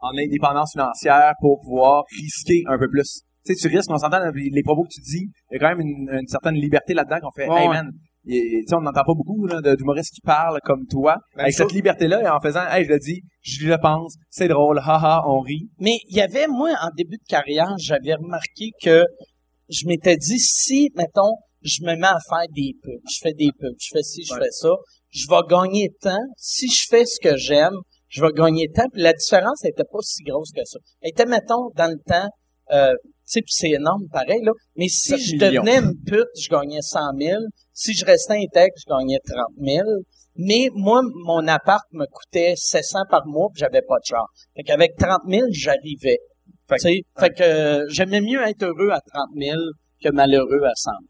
en indépendance financière pour pouvoir risquer un peu plus. Tu sais, tu risques, on s'entend, les propos que tu dis, il y a quand même une, une certaine liberté là-dedans qu'on fait, Ouais, hey man, tu sais, on n'entend pas beaucoup d'humoristes qui parlent comme toi, Même avec chose. cette liberté-là, et en faisant, hey, je le dis, je le pense, c'est drôle, haha, on rit. Mais il y avait, moi, en début de carrière, j'avais remarqué que je m'étais dit, si, mettons, je me mets à faire des pubs, je fais des pubs, je fais ci, je Ouais. fais ça, je vais gagner temps. Si je fais ce que j'aime, je vais gagner temps. Puis la différence n'était pas si grosse que ça. Elle était, mettons, dans le temps, euh, tu sais, c'est énorme pareil, là. Mais si 7 je millions. devenais une pute, je gagnais 100 000. Si je restais intègre, je gagnais 30 000. Mais moi, mon appart me coûtait 700 par mois, puis j'avais pas de char. Fait qu'avec 30 000, j'arrivais. Fait Tu sais, fait que euh, j'aimais mieux être heureux à 30 000 que malheureux à 100 000.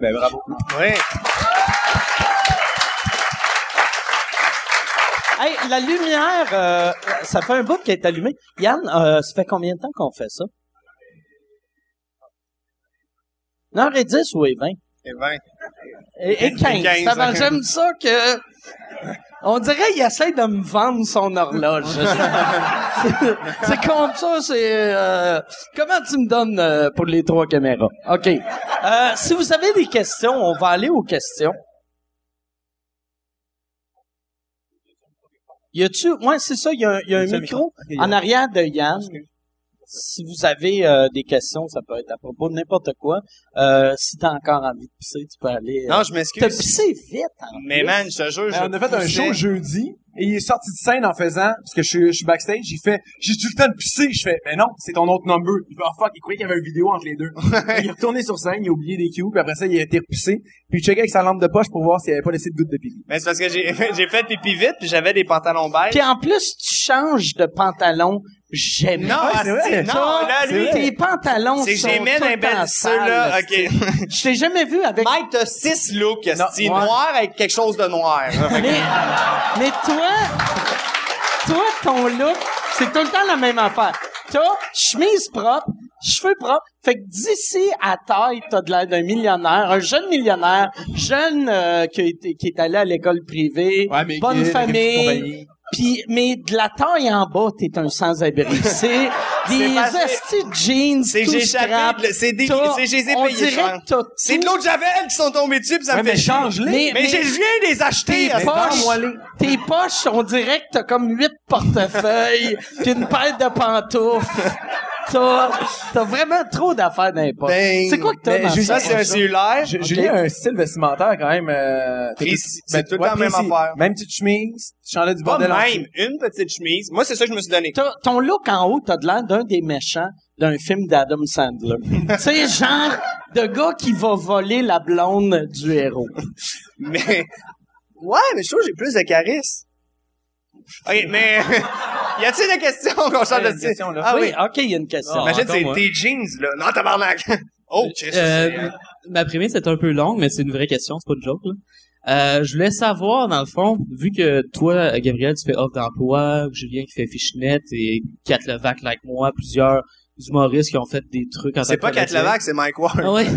Ben, bravo. ouais Hey, la lumière, euh, ça fait un bout qu'elle est allumée. Yann, euh, ça fait combien de temps qu'on fait ça? 9h10 ou 20? et 20 Et, et 15. Et 15, Tabarnak, ok. J'aime ça que... On dirait qu'il essaie de me vendre son horloge. c'est comme ça, c'est... Euh, comment tu me donnes euh, pour les trois caméras? OK. Euh, si vous avez des questions, on va aller aux questions. Y a-tu... Ouais, c'est ça, il y a, y a un micro en arrière de Yann. Si vous avez euh, des questions, ça peut être à propos de n'importe quoi. Euh, si t'as encore envie de pisser, tu peux aller. euh, Non, je T'as m'excuse. pissé vite, en Mais plus. man, je te jure, je on a fait un show jeudi et il est sorti de scène en faisant parce que je suis, je suis backstage, il fait j'ai tout le temps de pisser, je fais mais non, c'est ton autre number. Il fait oh fuck, il croyait qu'il y avait une vidéo entre les deux. il est retourné sur scène, il a oublié des cues, puis après ça il a été repissé, puis il checkait avec sa lampe de poche pour voir s'il avait pas laissé de goutte de pipi. Mais c'est parce que j'ai, j'ai fait pipi vite puis j'avais des pantalons beige. Puis en plus, tu changes de pantalon jamais. Non, Ouais, c'est non, là, lui, tes pantalons c'est sont tout un le bel sales, ok. Je t'ai jamais vu avec... Mike, t'as six looks, ouais. noir avec quelque chose de noir. Mais, mais toi, toi, ton look, c'est tout le temps la même affaire. T'as chemise propre, cheveux propres. Fait que d'ici à taille, t'as de l'air d'un millionnaire, un jeune millionnaire, jeune euh, qui, été- qui est allé à l'école privée, bonne famille. Puis, mais de la taille en bas, t'es un sans-abri. C'est des astis de jeans, C'est j'ai c'est des, c'est, je les ai on payés dirait cher. que t'as C'est de l'eau de Javel qui sont tombés dessus pis ça Ouais, me fait mais change-les. Mais- Mais, j'ai- je viens les acheter. Tes poches, tes poches, on dirait que t'as comme huit portefeuilles, puis une paire de pantoufles. T'as, t'as vraiment trop d'affaires poches. Ben, c'est quoi que t'as dans j'ai- Ça, c'est un cellulaire. J'ai Ok. j'ai eu un style vestimentaire quand même euh, Précis. ben, C'est tout le temps la même affaire. Même petite chemise, chandail du Pas bordel. en même une petite chemise. Moi, c'est ça que je me suis donné. T'as- ton look en haut, t'as de l'air d'un des méchants d'un film d'Adam Sandler. tu sais, genre de gars qui va voler la blonde du héros. Mais, ouais, mais je trouve que j'ai plus de charisme. OK, mais, y a-t-il des questions qu'on change de question, là. Ah oui, oui. OK, il y a une question. Ah, Imagine, c'est tes jeans, là. Non, tabarnak. Oh, Euh, c'est- ma prémisse est un peu longue, mais c'est une vraie question, c'est pas une joke. Là. Euh, je voulais savoir, dans le fond, vu que toi, Gabriel, tu fais offre d'emploi, Julien qui fait Fishnet et Kat Levac, like moi, plusieurs humoristes qui ont fait des trucs en c'est pas que Kat. Levac, c'est Mike Ward. Ah ouais?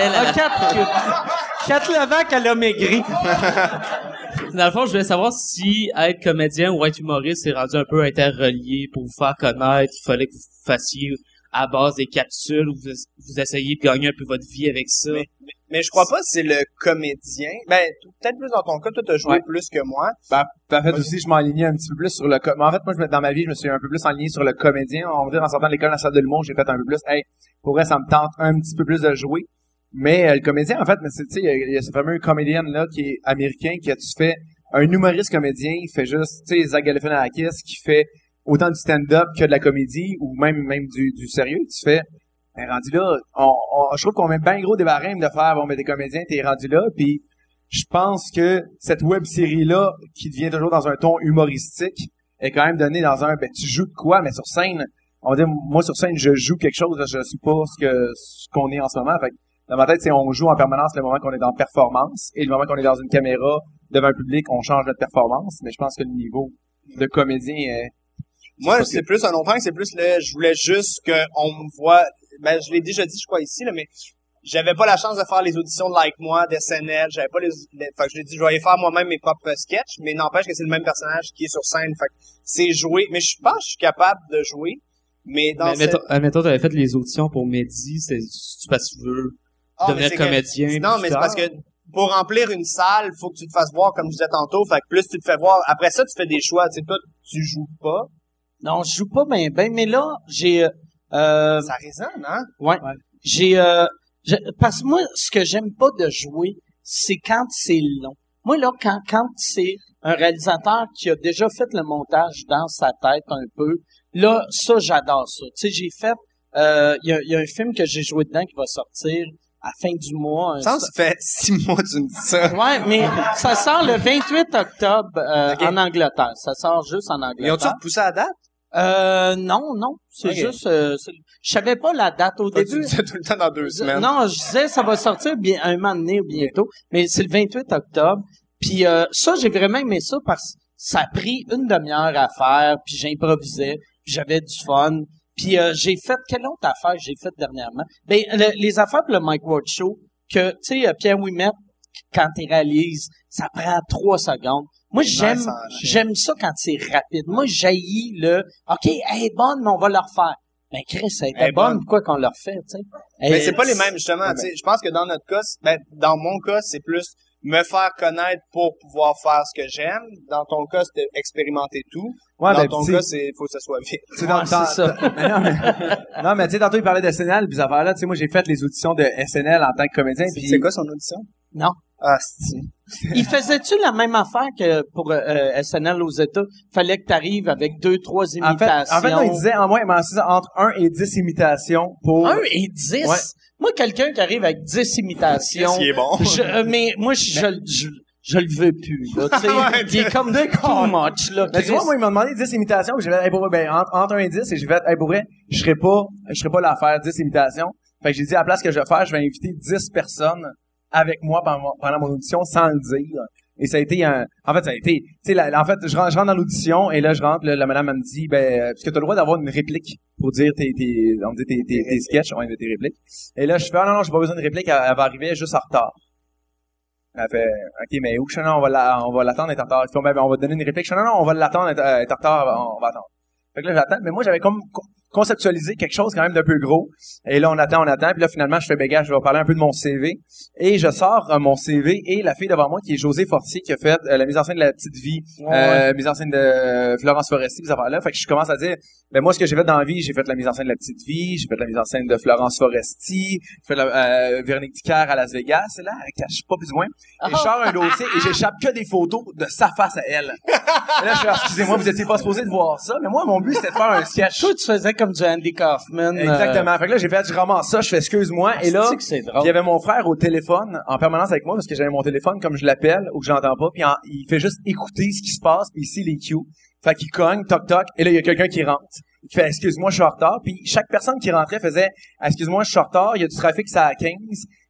Elle, Ah, elle- Kat, Kat Levac, elle a maigri. Dans le fond, je voulais savoir si être comédien ou être humoriste c'est rendu un peu interrelié pour vous faire connaître. Il fallait que vous fassiez à base des capsules ou vous, vous essayez de gagner un peu votre vie avec ça. Mais, mais je crois pas que c'est le comédien. Ben, peut-être plus dans ton cas, toi, t'as joué Ouais. plus que moi. Ben, en fait, aussi, je m'alignais un petit peu plus sur le... co- mais En fait, moi, je me- dans ma vie, je me suis un peu plus enligné sur le comédien. On va dire, en sortant de l'école nationale de l'humour, j'ai fait un peu plus, hey, pour vrai, ça me tente un petit peu plus de jouer. Mais euh, le comédien, en fait, mais il y y, a ce fameux comédien là qui est américain, qui a tu fais un humoriste comédien, il fait juste, tu sais, Zach Galifianakis, qui fait autant du stand-up que de la comédie, ou même même du, du sérieux. Tu fais, ben, rendu là, on, on- je trouve qu'on met bien gros des de faire, bon, mais des comédiens, t'es rendu là, puis je pense que cette web série là qui devient toujours dans un ton humoristique est quand même donnée dans un ben tu joues de quoi mais sur scène on va dire moi sur scène je joue quelque chose je suis pas ce que ce qu'on est en ce moment fait dans ma tête c'est on joue en permanence le moment qu'on est dans performance et le moment qu'on est dans une caméra devant un public on change notre performance. Mais je pense que le niveau de comédien est Moi, pas c'est plus un autre c'est plus le, je voulais juste qu'on me voit, ben, je l'ai déjà dit, je crois, ici, là, mais j'avais pas la chance de faire les auditions de Like Moi, d'SNL, j'avais pas les, les- fait que je l'ai dit, je vais aller faire moi-même mes propres sketchs, mais n'empêche que c'est le même personnage qui est sur scène, fait que c'est joué, mais je pense que je suis capable de jouer, mais dans Mais cette- mettons, admettons, t'avais fait les auditions pour Mehdi, c'est c'est parce que tu veux Ah, mais devenir que- comédien. Non, mais c'est parce que pour remplir une salle, faut que tu te fasses voir, comme je disais tantôt, fait que plus tu te fais voir, après ça, tu fais des choix, tu sais, toi, tu joues pas, Non, je joue pas bien, ben, mais là, j'ai, euh, euh, ça résonne, hein? Ouais. J'ai euh, je- parce que moi ce que j'aime pas de jouer, c'est quand c'est long. Moi là quand quand c'est un réalisateur qui a déjà fait le montage dans sa tête un peu, là ça j'adore ça. Tu sais j'ai fait euh, il y, a, il y a un film que j'ai joué dedans qui va sortir à la fin du mois. Ça, ça fait six mois que tu me dis ça. Ouais, mais ça sort le 28 octobre euh, en Angleterre. Ça sort juste en Ils ont-tu Angleterre. repoussé la date? Euh, non, non. C'est juste... euh, je savais pas la date au Toi, début. Tu tout le temps dans deux semaines. Non, je disais ça va sortir bien un moment donné ou bientôt, mais c'est le 28 octobre. Puis euh, ça, j'ai vraiment aimé ça parce que ça a pris une demi-heure à faire, puis j'improvisais, puis j'avais du fun. Puis euh, j'ai fait quelle autre affaire j'ai faite dernièrement? Ben le- les affaires pour le Mike Ward Show que tu sais euh, Pierre Ouimet quand il réalise, ça prend trois secondes. Moi j'aime j'aime ça quand c'est rapide. Moi j'haïs le OK, elle est bonne, mais on va le refaire. Ben Chris, elle était Elle bonne, bonne. pourquoi qu'on le refait, tu sais? Mais c'est pas les mêmes, justement. tu sais, Je pense que dans notre cas, ben, dans mon cas, c'est plus me faire connaître pour pouvoir faire ce que j'aime. Dans ton cas, c'était expérimenter tout. Ouais, Dans ben, ton cas, c'est faut que ça soit vite. tu sais, dans- Ouais, dans- c'est ça. Mais non, mais, non, mais tu sais, tantôt, il parlait de SNL, puis ces affaires-là, tu sais, moi, j'ai fait les auditions de SNL en tant que comédien, c'est quoi son audition? Non. Ah, c'est Il faisait-tu la même affaire que pour euh, SNL aux États? Fallait que tu arrives avec deux, trois en fait, imitations. en fait, non, il disait, en moins, entre 1 et 10 imitations pour... 1 et 10? Ouais. Moi, quelqu'un qui arrive avec 10 imitations... S'il est bon. je- euh, mais moi, je, je, je, je le veux plus, là, tu sais. Ouais, il est comme too much, là. Mais tu vois, moi, il m'a demandé 10 imitations, puis j'ai fait, hey, pour vrai, ben, entre, entre 1 et 10, et j'ai fait, hey, pour vrai, je serais pas, je serais pas là à faire 10 imitations. Fait que j'ai dit, à la place que je vais faire, je vais inviter 10 personnes avec moi pendant, mon- audition sans le dire. Et ça a été un, en fait, ça a été, tu sais, en fait, je rentre, je rentre dans l'audition, et là, je rentre, là, la madame, elle me dit, ben, euh, parce que t'as le droit d'avoir une réplique pour dire tes, tes, on dit tes, tes, tes sketchs, ouais, tes répliques. Et là, je fais, ah, non, non, j'ai pas besoin de réplique, elle, va arriver juste en retard. Elle fait, OK, mais où? Je fais, non, on va la, on va l'attendre, elle est en retard. Ils font, ben, ben, on va donner une réplique. Je fais, non, non, on va l'attendre, elle est en retard, on va attendre. Fait que là, j'attends. Mais moi, j'avais comme co- conceptualisé quelque chose quand même d'un peu gros. Et là, on attend, on attend. Puis là, finalement, je fais, ben, gars, je vais parler un peu de mon CV. Et je sors euh, mon CV et la fille devant moi, qui est José Fortier, qui a fait euh, la mise en scène de La Petite Vie, euh, mise en scène de Florence Foresti, ces affaires-là. Fait que je commence à dire, ben, moi, ce que j'ai fait dans la vie, j'ai fait la mise en scène de La Petite Vie, j'ai fait la mise en scène de Florence Foresti, j'ai fait la, Véronique Dicker à Las Vegas. Et là, elle cache pas plus moins. Et je sors un dossier et j'échappe que des photos de sa face à elle. Et là, je fais, excusez-moi, vous étiez pas supposé de voir ça, mais moi, mon but, c'était de faire un sketch. Toi, tu faisais comme du Andy Kaufman. euh, Exactement. Fait que là, j'ai fait, je ramasse ça, je fais excuse-moi. Et là, puis drôle. il y avait mon frère au téléphone en permanence avec moi parce que j'avais mon téléphone comme je l'appelle ou que j'entends pas. Puis en- il fait juste écouter ce qui se passe puis ici les cues. Fait qu'il cogne, toc toc. Et là il y a quelqu'un qui rentre. Il fait excuse-moi je suis en retard. Puis chaque personne qui rentrait faisait excuse-moi je suis en retard. Il y a du trafic ça à 15.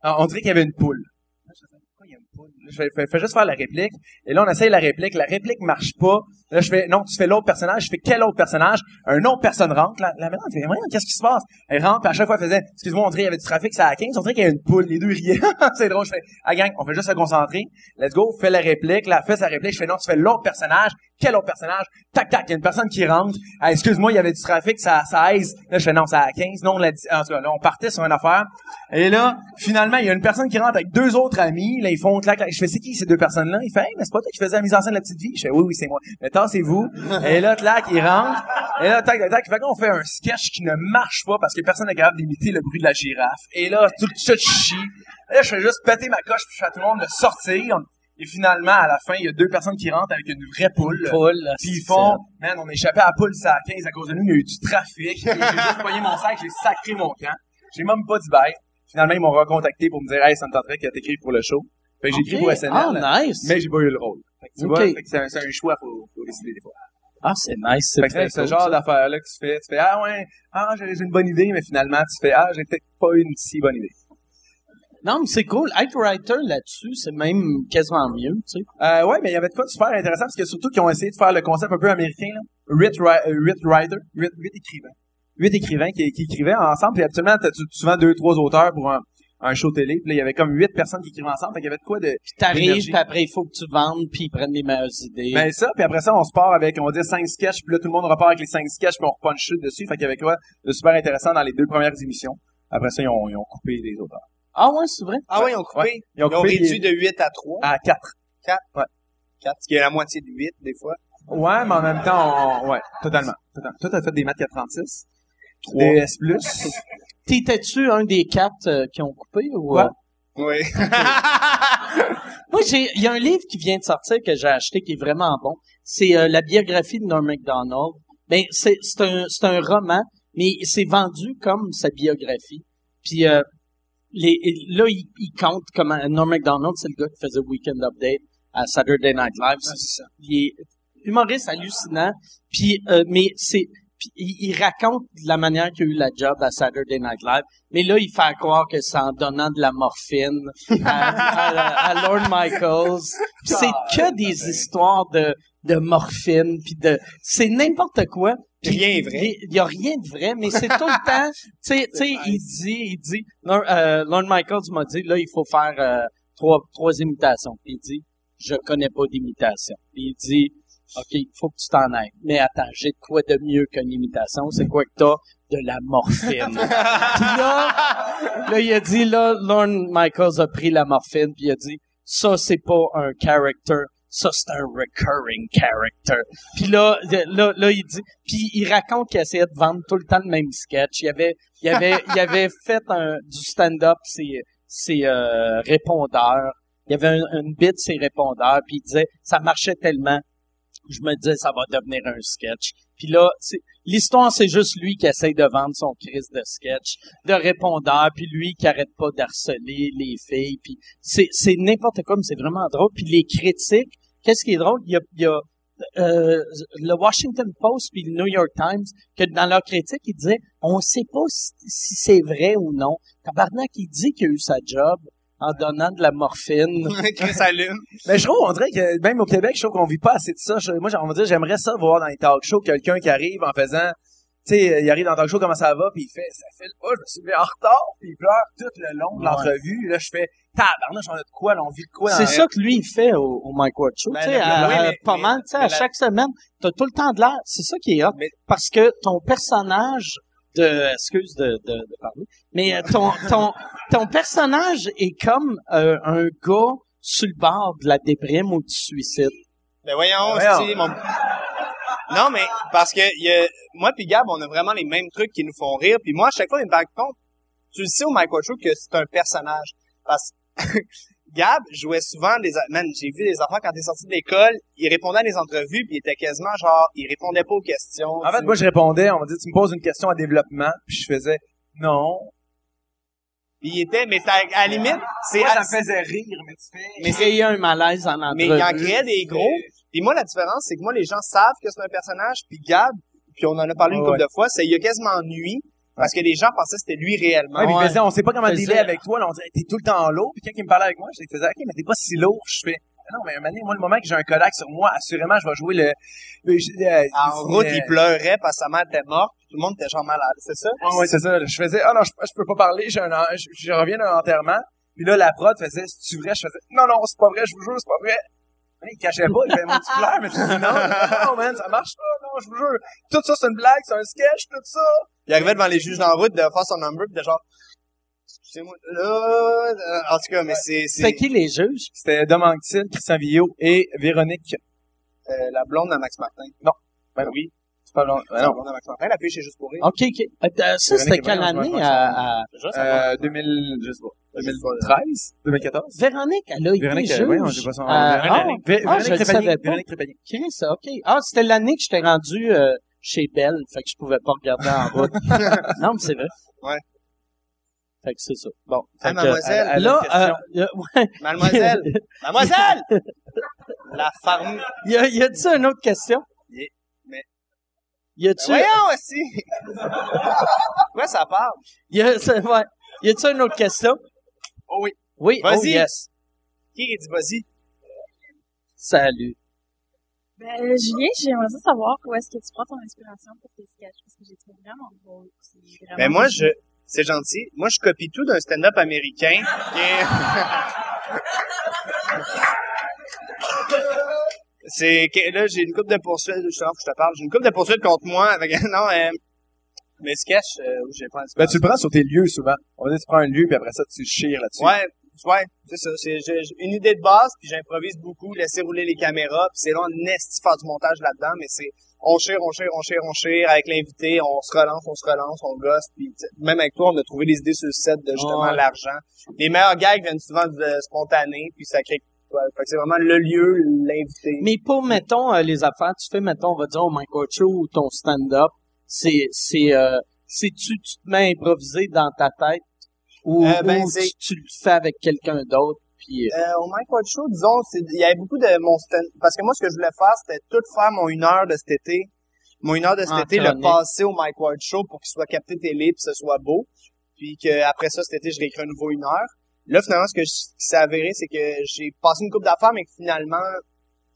Euh, On dirait qu'il y avait une poule. Là, je? Là, fais juste faire la réplique. Et là on essaye la réplique. La réplique marche pas. Là je fais non tu fais l'autre personnage. Je fais quel autre personnage? Un autre personne rentre. La, la madame fait Voyons, qu'est-ce qui se passe? Elle rentre, à chaque fois, elle faisait, excuse-moi, on dirait qu'il y avait du trafic, ça à 15, on dirait qu'il y a une poule, les deux riaient. c'est drôle, je fais, ah, gang, on fait juste se concentrer. Let's go, fais la réplique, là, fais sa réplique, je fais, non, tu fais l'autre personnage, quel autre personnage? Tac, tac, il y a une personne qui rentre, ah, excuse-moi, il y avait du trafic, ça à 16. Là, je fais, non, ça à 15. Non, on l'a en tout cas, là, on partait sur une affaire. Et là, finalement, il y a une personne qui rentre avec deux autres amis, là, ils font, clac, clac. Je fais, c'est qui ces deux personnes-là? Il fait, mais c'est pas toi qui faisais la mise en scène de la petite vie? Je fais, oui, oui, c'est moi. Tassez-vous. Et là, il rentre. Et là, tac, tac, tac. Fait qu'on fait un sketch qui ne marche pas parce que personne n'est capable d'imiter le bruit de la girafe. Et là, tout le chie. Et là, je fais juste péter ma coche puis je fais à tout le monde de sortir. Et finalement, à la fin, il y a deux personnes qui rentrent avec une vraie poule. Poule, Puis ils font, man, on a échappé à la poule, ça à 15 à cause de nous, il y a eu du trafic. J'ai juste pogné mon sac, j'ai sacré mon camp. J'ai même pas dit bye. Finalement, ils m'ont recontacté pour me dire, hey, ça me tenterait que t'écrives pour le show. Fait que j'ai écrit pour SNL. Ah, nice. Mais j'ai pas eu le rôle. Fait que tu vois, c'est un, choix, faut, faut décider des fois. Ah, c'est nice. C'est c'est ce cool, genre ça. d'affaires-là que tu fais. Tu fais, ah ouais, ah, j'ai une bonne idée, mais finalement, tu fais, ah, j'ai peut-être pas une si bonne idée. Non, mais c'est cool. Être writer là-dessus, c'est même quasiment mieux, tu sais. Euh, ouais, mais il y avait de quoi de super intéressant, parce que surtout qu'ils ont essayé de faire le concept un peu américain, là. Writ, euh, writ writer, writ, writ écrivain. Huit écrivains qui, qui écrivaient ensemble, puis absolument, t'as souvent deux, trois auteurs pour un, un show télé, puis là, il y avait comme huit personnes qui écrivaient ensemble, fait qu'il y avait de quoi de... Puis t'arrives, puis après, il faut que tu vendes, puis ils prennent les meilleures idées. Ben ça, puis après ça, on se part avec, on va dire, cinq sketchs, puis là, tout le monde repart avec les cinq sketchs, puis on repunch tout dessus, fait qu'il y avait quoi de super intéressant dans les deux premières émissions. Après ça, ils ont, ils ont coupé les auteurs. ah ouais, c'est vrai? Ah oui, ils ont coupé. Ouais. Ils ont Ils ont coupé réduit les- de 8 à 3. à quatre. 4. Ce qui est la moitié de 8, des fois. Ouais, mais en même temps, on, ouais, totalement. totalement. Toi, t'as fait des maths 436. Trois. DS+. T'étais-tu un des quatre euh, qui ont coupé ou? Quoi? euh? Oui. Moi, j'ai, il y a un livre qui vient de sortir que j'ai acheté qui est vraiment bon. C'est euh, la biographie de Norm Macdonald. Ben, c'est, c'est un, c'est un roman, mais c'est vendu comme sa biographie. Puis euh, les, là, il, il compte comment Norm Macdonald, c'est le gars qui faisait Weekend Update à Saturday Night Live. c'est ça. Il est humoriste hallucinant. Puis, euh, mais c'est, puis il, il raconte la manière qu'il a eu la job à Saturday Night Live. Mais là, il fait croire que c'est en donnant de la morphine à, à- à Lord Michaels. C'est que des histoires de, de morphine. Puis de, c'est n'importe quoi. Puis Rien est vrai. Il y a rien de vrai, mais c'est tout le temps. Tu sais, tu sais, il dit, il dit, Lord, euh, Lord Michaels m'a dit, là, il faut faire euh, trois, trois imitations. Puis il dit, je connais pas d'imitation. Il dit, OK, il faut que tu t'en ailles. Mais attends, j'ai de quoi de mieux qu'une imitation? C'est quoi que t'as? De la morphine? puis là, là, il a dit, là, Lorne Michaels a pris la morphine, puis il a dit, ça c'est pas un character, ça c'est un recurring character. Puis là, là, là, il dit, puis il raconte qu'il essayait de vendre tout le temps le même sketch. Il avait, il avait, il avait fait un, du stand-up, c'est, c'est euh, répondeurs. Il y avait un, une bit ses répondeurs, puis il disait, ça marchait tellement, je me disais, ça va devenir un sketch. Puis là, l'histoire, c'est juste lui qui essaye de vendre son crise de sketch, de répondeur, puis lui qui arrête pas d'harceler les filles, puis c'est, n'importe quoi, mais c'est vraiment drôle. Puis les critiques, qu'est-ce qui est drôle? Il y a, il y a euh, le Washington Post puis le New York Times, que dans leur critique, ils disaient, on sait pas si, si c'est vrai ou non. Tabarnak, il dit qu'il a eu sa job en donnant de la morphine. Chris allume. Mais je trouve, on dirait que même au Québec, je trouve qu'on vit pas assez de ça. Je- moi, j'ai envie de dire, j'aimerais ça voir dans les talk shows quelqu'un qui arrive en faisant, tu sais, il arrive dans le talk show, comment ça va, puis il fait, ça fait le pas, je me suis levé en retard, puis il pleure tout le long de Ouais. l'entrevue. Là, je fais, tabarnak, on a de quoi, là, on vit de quoi. C'est ça que lui, il fait au, au Mike Ward Show. Ben, tu sais, oui, pas mal, tu sais, à la- chaque semaine, t'as tout le temps de l'air. C'est ça qui est hot. Mais- Parce que ton personnage de, excuse de, de, de parler, mais euh, ton, ton, ton personnage est comme euh, un gars sur le bord de la déprime ou du suicide. Ben voyons, Voyons. c'est mon... Non, mais parce que il y a... moi puis Gab, on a vraiment les mêmes trucs qui nous font rire. Puis moi, à chaque fois, il me compte, tu le sais au Mike Show que c'est un personnage. Parce que Gab jouait souvent des... Man, j'ai vu des enfants quand il est sorti de l'école, il répondait à des entrevues, puis il était quasiment genre, il répondait pas aux questions. En fait, moi, je répondais, on m'a dit, tu me poses une question à développement, puis je faisais, non. Puis il était... Mais c'est à, à la limite, c'est... Moi, ça me faisait rire, mais tu fais... Mais il y a un malaise en entrevue. Mais il en créait des gros. Puis moi, la différence, c'est que moi, les gens savent que c'est un personnage, puis Gab, puis on en a parlé une Ouais, couple ouais. de fois, c'est il a quasiment nuit, parce que les gens pensaient que c'était lui réellement. Ouais, il faisait, on sait pas comment Faisait- dealer avec toi, là, on dirait, t'es tout le temps lourd, puis quelqu'un qui me parlait avec moi, je faisais, ok, mais t'es pas si lourd, je fais, Ah non, mais un moment donné, moi, le moment que j'ai un Kodak sur moi, assurément, je vais jouer le, le- je- euh, En il- route, il pleurait parce que sa mère était morte, tout le monde était genre malade, c'est ça? Ouais, ouais, c'est ça. Je faisais, ah non, je, je peux pas parler, j'ai un, en- je, je reviens d'un enterrement. Puis là, la prod faisait, c'est-tu vrai? Je faisais, non, non, c'est pas vrai, je vous jure, c'est pas vrai. Il cachait pas, il fait, mon petit pleure, mais tu dis, non, non, man, ça marche pas, non, je vous jure. Tout ça, c'est une blague, c'est un sketch, tout ça. Il arrivait devant les juges d'en route de faire son number, puis de genre, excusez-moi, là, euh, en tout cas, mais c'est, c'est, C'était qui les juges? C'était Dom Anctil, Christian Villot et Véronique. euh, la blonde à Max Martin. Ben oui. C'est pas long. À Max Martin, la fille chez Juste pour rire. OK, OK. Euh, ça, c'était Véronique quelle année pense, à, à- Euh, 2000, je sais pas. Je sais pas, 2013? 2014? Véronique, elle a été Véronique, juge. euh, ouais, j'ai pas son nom. Euh, Véronique, Vé- ah, Véronique le Trépanier. Véronique Trépanier. Chris, OK. Ah, c'était l'année que j'étais rendu euh, chez Belle, fait que je pouvais pas regarder en route. non, mais c'est vrai. Ouais. Fait que c'est ça. Bon. Ah, Fait que, mademoiselle. elle a une là, question. euh, euh, ouais. Mademoiselle! Mademoiselle! la farm... y a, y a-tu une autre question? Yeah, Y a-tu, Ben Voyons aussi! Quoi ça parle? y ouais. A-tu une autre question? Oh oui. Oui, oh Vas-y. yes. Qui dit vas-y? Salut. Ben, Julien, j'aimerais ça savoir où est-ce que tu prends ton inspiration pour tes sketchs, parce que j'ai trouvé vraiment beau. Vraiment Ben moi, je... C'est gentil. Moi, je copie tout d'un stand-up américain est... C'est que là, j'ai une coupe de poursuites, que je te parle. J'ai une coupe de poursuites contre moi avec non, euh, mes sketchs euh, où j'ai pas Ben, tu le prends sur tes lieux, souvent. On va dire, tu prends un lieu, puis après ça, tu chires là-dessus. Ouais, ouais, c'est ça. C'est, une idée de base, puis j'improvise beaucoup, laisser rouler les caméras, puis c'est là, on esti faire du montage là-dedans, mais c'est on chire, on chire, on chire, on chire avec l'invité, on se relance, on se relance, on gosse, puis même avec toi, on a trouvé des idées sur le set de justement l'argent. Les meilleurs gags viennent souvent de spontanés, puis ça crée ouais, fait que c'est vraiment le lieu, l'invité. Mais pour, mettons, euh, les affaires, tu fais, mettons, on va dire au Michael Show ou ton stand-up, c'est, c'est, euh, c'est-tu, tu te mets à improviser dans ta tête ou, Euh, ben, ou c'est- tu, tu le fais avec quelqu'un d'autre, puis... euh, Euh, au Mike Ward Show, disons, c'est- il y avait beaucoup de mon stand parce que moi, ce que je voulais faire, c'était tout faire mon une heure de cet été. Mon une heure de cet En été, le passer au Mike Ward Show pour qu'il soit capté télé puis que ce soit beau. Puis que après ça, cet été, je réécris un nouveau une heure. Là, finalement, ce que je, ce qui s'est avéré, c'est que j'ai passé une coupe d'affaires, mais que finalement,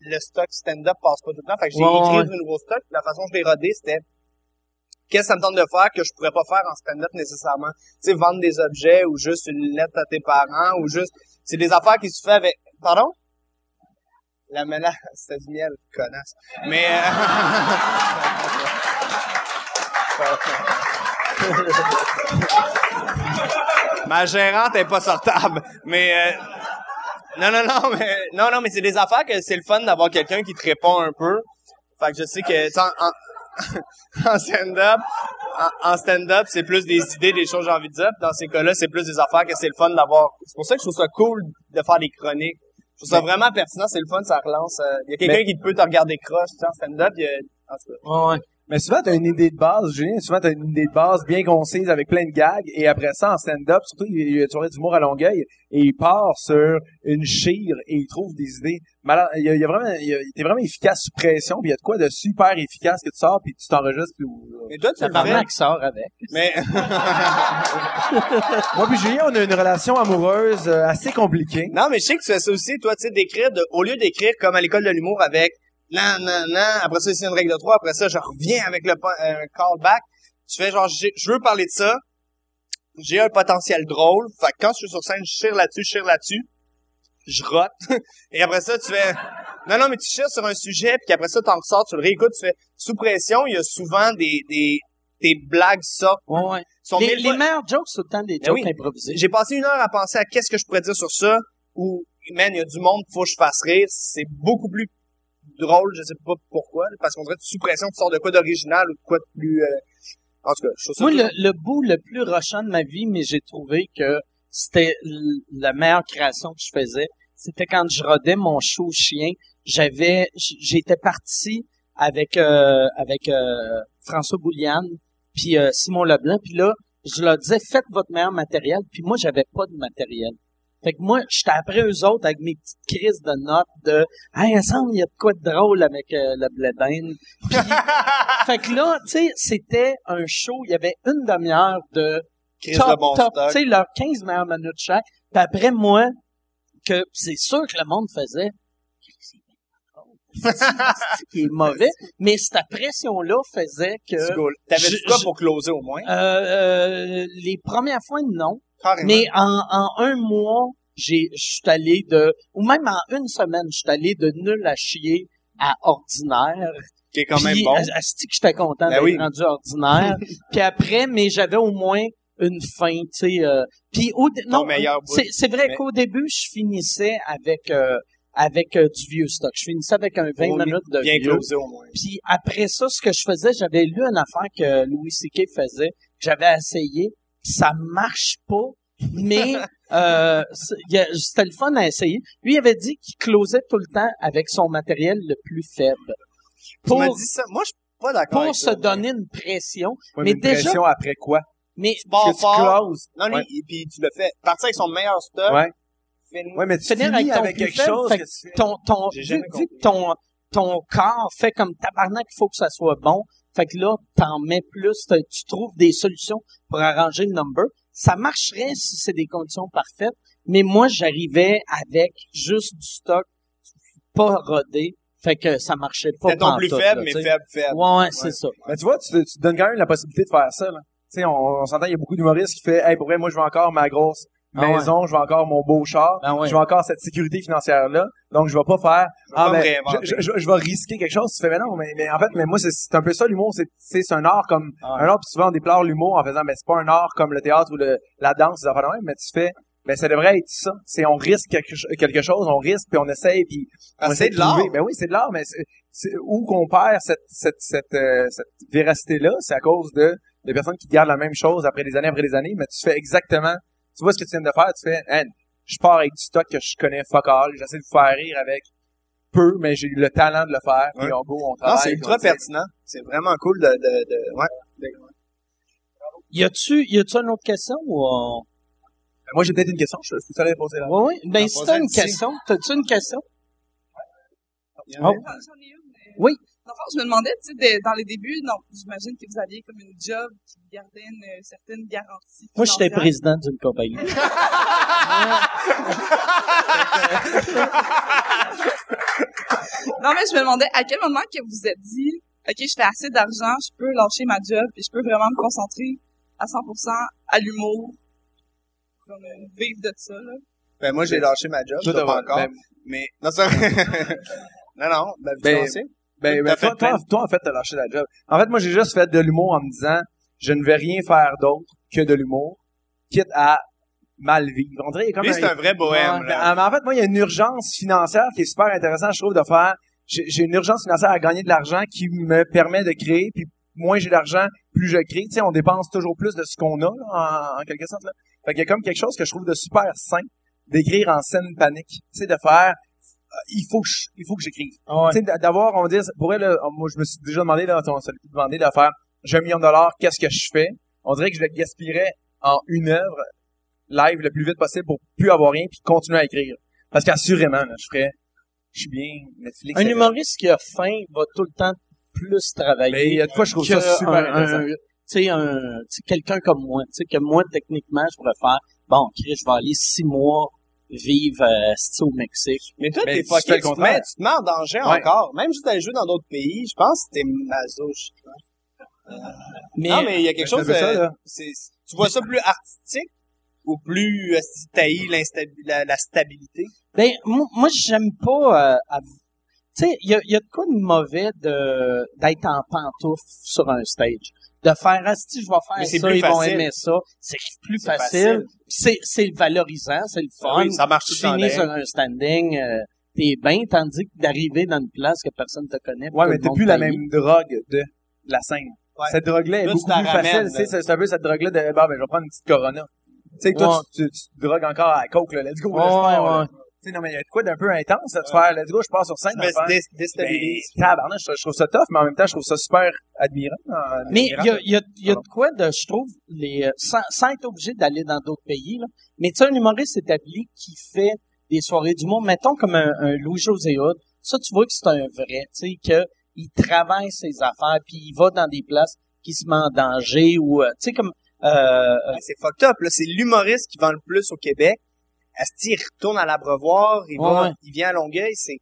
le stock stand-up passe pas tout le temps. Fait que j'ai Ouais, écrit du nouveau stock. La façon dont je l'ai rodé, c'était qu'est-ce que ça me tente de faire que je pourrais pas faire en stand-up nécessairement? Tu sais, vendre des objets ou juste une lettre à tes parents ou juste... C'est des affaires qui se fait avec... Pardon? La menace, c'était du miel, connasse. Mais... euh, Ma gérante est pas sortable. Mais... euh, Non, non, non, mais, non, non, mais c'est des affaires que c'est le fun d'avoir quelqu'un qui te répond un peu. Fait que je sais que, en, en, stand-up, en, en stand-up, c'est plus des idées, des choses que j'ai envie de dire. Puis dans ces cas-là, c'est plus des affaires que c'est le fun d'avoir. C'est pour ça que je trouve ça cool de faire des chroniques. Je trouve ça vraiment pertinent, c'est le fun, ça relance. euh, Il y a quelqu'un Mais- qui peut te regarder croche, tu sais, en stand-up, il y a, en tout cas. Ouais. Mais souvent, t'as une idée de base, Julien. Souvent, t'as une idée de base bien concise avec plein de gags. Et après ça, en stand-up, surtout, il y a toujours d'humour à Longueuil. Et il part sur une chire et il trouve des idées. malades. il y a, il y a vraiment, il y a- t'es vraiment efficace sous pression. Puis il y a de quoi de super efficace que tu sors puis tu t'enregistres. Puis, Mais toi, tu fais. qui sort avec. Mais, Moi puis Julien, on a une relation amoureuse euh, assez compliquée. non, mais je sais que tu fais ça aussi, toi, tu sais, d'écrire, de, au lieu d'écrire comme à l'école de l'humour avec, nan, nan, nan, après ça, c'est une règle de trois, après ça, je reviens avec le, callback. Tu fais genre, je veux parler de ça. J'ai un potentiel drôle. Fait que quand je suis sur scène, je chire là-dessus, je chire là-dessus. Je rote. Et après ça, tu fais, non, non, mais tu chires sur un sujet, puis après ça, t'en ressors, tu le réécoutes, tu fais, sous pression, il y a souvent des, des, des blagues sortent. Ouais, ouais. Sont Les, les meilleurs jokes, c'est tout le temps des Ben jokes oui. improvisés. j'ai passé une heure à penser à qu'est-ce que je pourrais dire sur ça, ou, man, il y a du monde, faut que je fasse rire. C'est beaucoup plus drôle, je sais pas pourquoi, parce qu'on dirait sous pression, tu sors de quoi d'original ou de quoi de plus, euh, en tout cas, je trouve ça Moi, le, le bout le plus rushant de ma vie, mais j'ai trouvé que c'était la meilleure création que je faisais, c'était quand je rodais mon show chien. J'avais, j'étais parti avec euh, avec euh, François Bouliane, puis euh, Simon Leblanc, puis là, je leur disais faites votre meilleur matériel, puis moi j'avais pas de matériel. Fait que moi, j'étais après eux autres avec mes petites crises de notes de Hey, ensemble, il y a de quoi de drôle avec euh, le bledin. Puis, fait que là, tu sais, c'était un show, il y avait une demi-heure de crise top, de bon top, tu sais, leurs 15 meilleures minutes chaque. Puis après, moi, que c'est sûr que le monde faisait qui est mauvais, mais cette pression-là faisait que. T'avais-tu je- quoi pour closer au moins? euh, euh, les premières fois, non. Carrément. Mais en, en un mois, j'ai, je suis allé de, ou même en une semaine, je suis allé de nul à chier à ordinaire. qui est quand même Puis, bon. à- asti que j'étais content Ben d'être oui. rendu ordinaire. puis après, mais j'avais au moins une fin, tu sais. Euh, puis au non, c'est, c'est vrai Mais- qu'au début, je finissais avec euh, avec euh, du vieux stock. Je finissais avec un 20 Oh, minutes de Bien vieux. closé au moins. Puis après ça, ce que je faisais, j'avais lu une affaire que Louis C.K. faisait, que j'avais essayé, ça marche pas, mais euh, c'était le fun à essayer. Lui, il avait dit qu'il closait tout le temps avec son matériel le plus faible. Tu Pour, m'as dit ça. Moi, je suis pas d'accord pour avec se ça. donner une pression. Ouais, Mais une déjà- pression après quoi? Mais Bon, que tu fort. closes. Non, non, Ouais. et puis tu le fais. Partir avec son meilleur stock. Ouais. Ouais, mais tu finis avec ton avec plus quelque faible, chose fait que tu fais. ton, ton, vu, vu que ton, ton corps fait comme tabarnak, il faut que ça soit bon. Fait que là, t'en mets plus, tu trouves des solutions pour arranger le number. Ça marcherait si c'est des conditions parfaites, mais moi, j'arrivais avec juste du stock pas rodé, fait que ça marchait pas C'était ton plus faible, là, mais faible, faible. Ouais, ouais, c'est ça. Ben, tu vois, tu, te- tu te donnes quand même la possibilité de faire ça, là. Tu sais, on, on s'entend, il y a beaucoup d'humoristes qui fait, hey, pour vrai, moi, je veux encore ma grosse Ah ouais. maison, je veux encore mon beau char, Ah ouais. je veux encore cette sécurité financière-là, donc je vais pas faire, ah, pas ben, je, je, je- vais risquer quelque chose. Tu fais, mais non, mais, mais en fait, mais moi, c'est, c'est un peu ça, l'humour, c'est, c'est, un art comme, Ah ouais. un art, puis souvent, on déplore l'humour en faisant, ben, c'est pas un art comme le théâtre ou le, la danse, ces affaires de même, mais tu fais, ben, ça devrait être ça. C'est, on risque quelque, quelque chose, on risque, puis on essaye, puis Ah, on c'est de l'art. Ben oui, c'est de l'art, mais c'est, c'est- où qu'on perd cette, cette, cette, euh, cette véracité-là, c'est à cause de, de personnes qui gardent la même chose après des années après des années, mais tu fais exactement, tu vois ce que tu viens de faire, tu fais, Hein, je pars avec du stock que je connais fuck all, j'essaie de vous faire rire avec peu, mais j'ai le talent de le faire, puis Ouais. on go, on Non, travaille. c'est puis ultra pertinent. C'est vraiment cool de, de, de, ouais. Y a-tu, y a-tu une autre question ou on... Ben, Moi, j'ai peut-être une question, je, peux te la poser là. Oui, oui. Ben, si t'as une question, t'as-tu une question? Oh. Oui. Fond, je me demandais, tu sais, de- dans les débuts, non, j'imagine que vous aviez comme une job qui gardait une euh, certaine garantie. Moi, j'étais président d'une compagnie. Non, mais je me demandais à quel moment que vous vous êtes dit, OK, je fais assez d'argent, je peux lâcher ma job, et je peux vraiment me concentrer à 100% à l'humour, comme euh, vivre de ça, là? Ben, moi, j'ai lâché ma job, t'as- pas encore. ben, Mais, non, ça, non, non, ben, Ben. Ben, T'as ben, toi, toi, toi, en fait, t'as lâché la job. En fait, moi, j'ai juste fait de l'humour en me disant, je ne vais rien faire d'autre que de l'humour, quitte à mal vivre. On dirait, il comme Lui, c'est un vrai bohème, là. Mais, mais en fait, moi, il y a une urgence financière qui est super intéressante, je trouve, de faire. J'ai j'ai une urgence financière à gagner de l'argent qui me permet de créer, puis moins j'ai d'argent, plus je crée. Tu sais, on dépense toujours plus de ce qu'on a, là, en, en quelque sorte. Là. Fait qu'il y a comme quelque chose que je trouve de super sain d'écrire en scène panique. Tu sais, de faire. Euh, Il faut que je- il faut que j'écrive. Sais, d- d'avoir, on va dire, pour elle, là, moi, je me suis déjà demandé, là, on s'est demandé de faire, j'ai un million de dollars, qu'est-ce que je fais? On dirait que je le gaspillerais en une œuvre live le plus vite possible pour plus avoir rien puis continuer à écrire. Parce qu'assurément, là, je ferais, je suis bien Netflix. Un humoriste qui a faim va tout le temps plus travailler. Mais il y a de quoi je trouve que ça super un- intéressant. un- Tu sais, un, tu sais, quelqu'un comme moi, tu sais, que moi, techniquement, je pourrais faire, bon, Chris, je vais aller six mois vivre, euh, au Mexique. Mais toi, t'es tu fucké, le tu te, mets, tu te mets en danger Ouais. encore. Même juste d'aller jouer dans d'autres pays, je pense que t'es masoche. Mais, non, mais il y a quelque chose, ça, euh, tu vois ça plus artistique ou plus euh, si la, la stabilité? ben, moi, moi, j'aime pas, euh, av- tu sais, il y a, il y a de quoi de mauvais de, d'être en pantoufle sur un stage. De faire, ah, si je vais faire ça, plus ils vont aimer ça. C'est plus facile. facile. C'est, c'est valorisant, c'est le fun. Oui, ça marche tout tu finis sur un standing, euh, t'es bien, tandis que d'arriver dans une place que personne te connaît. Ouais, mais t'as plus la même drogue de la scène. Ouais. Cette drogue-là est Là, beaucoup plus facile. Tu c'est un peu cette drogue-là de, bah, ben, je vais prendre une petite Corona. Tu sais, toi, Ouais. tu, tu, tu te drogues encore à la coke, là. Let's go, Ouais, let's go, ouais, là. Sais, non, mais il y a de quoi d'un peu intense, de faire, let's go, je pars sur scène. Mais Ben, déstabilise. tabarnak, je, je trouve ça tough, mais en même temps, je trouve ça super admirant. Mais il y a, y a, y a de quoi de, je trouve, les, euh, sans, sans être obligé d'aller dans d'autres pays, là. Mais tu sais, un humoriste établi qui fait des soirées du monde, mettons comme un, un Louis-José Hood, ça, tu vois que c'est un vrai, tu sais, que il travaille ses affaires, puis il va dans des places qui se met en danger, ou, euh, tu sais, comme, euh, euh, Ouais, c'est fucked up, là. C'est l'humoriste qui vend le plus au Québec. Asti, il retourne à l'Abreuvoir, il va, Ouais. il vient à Longueuil, c'est,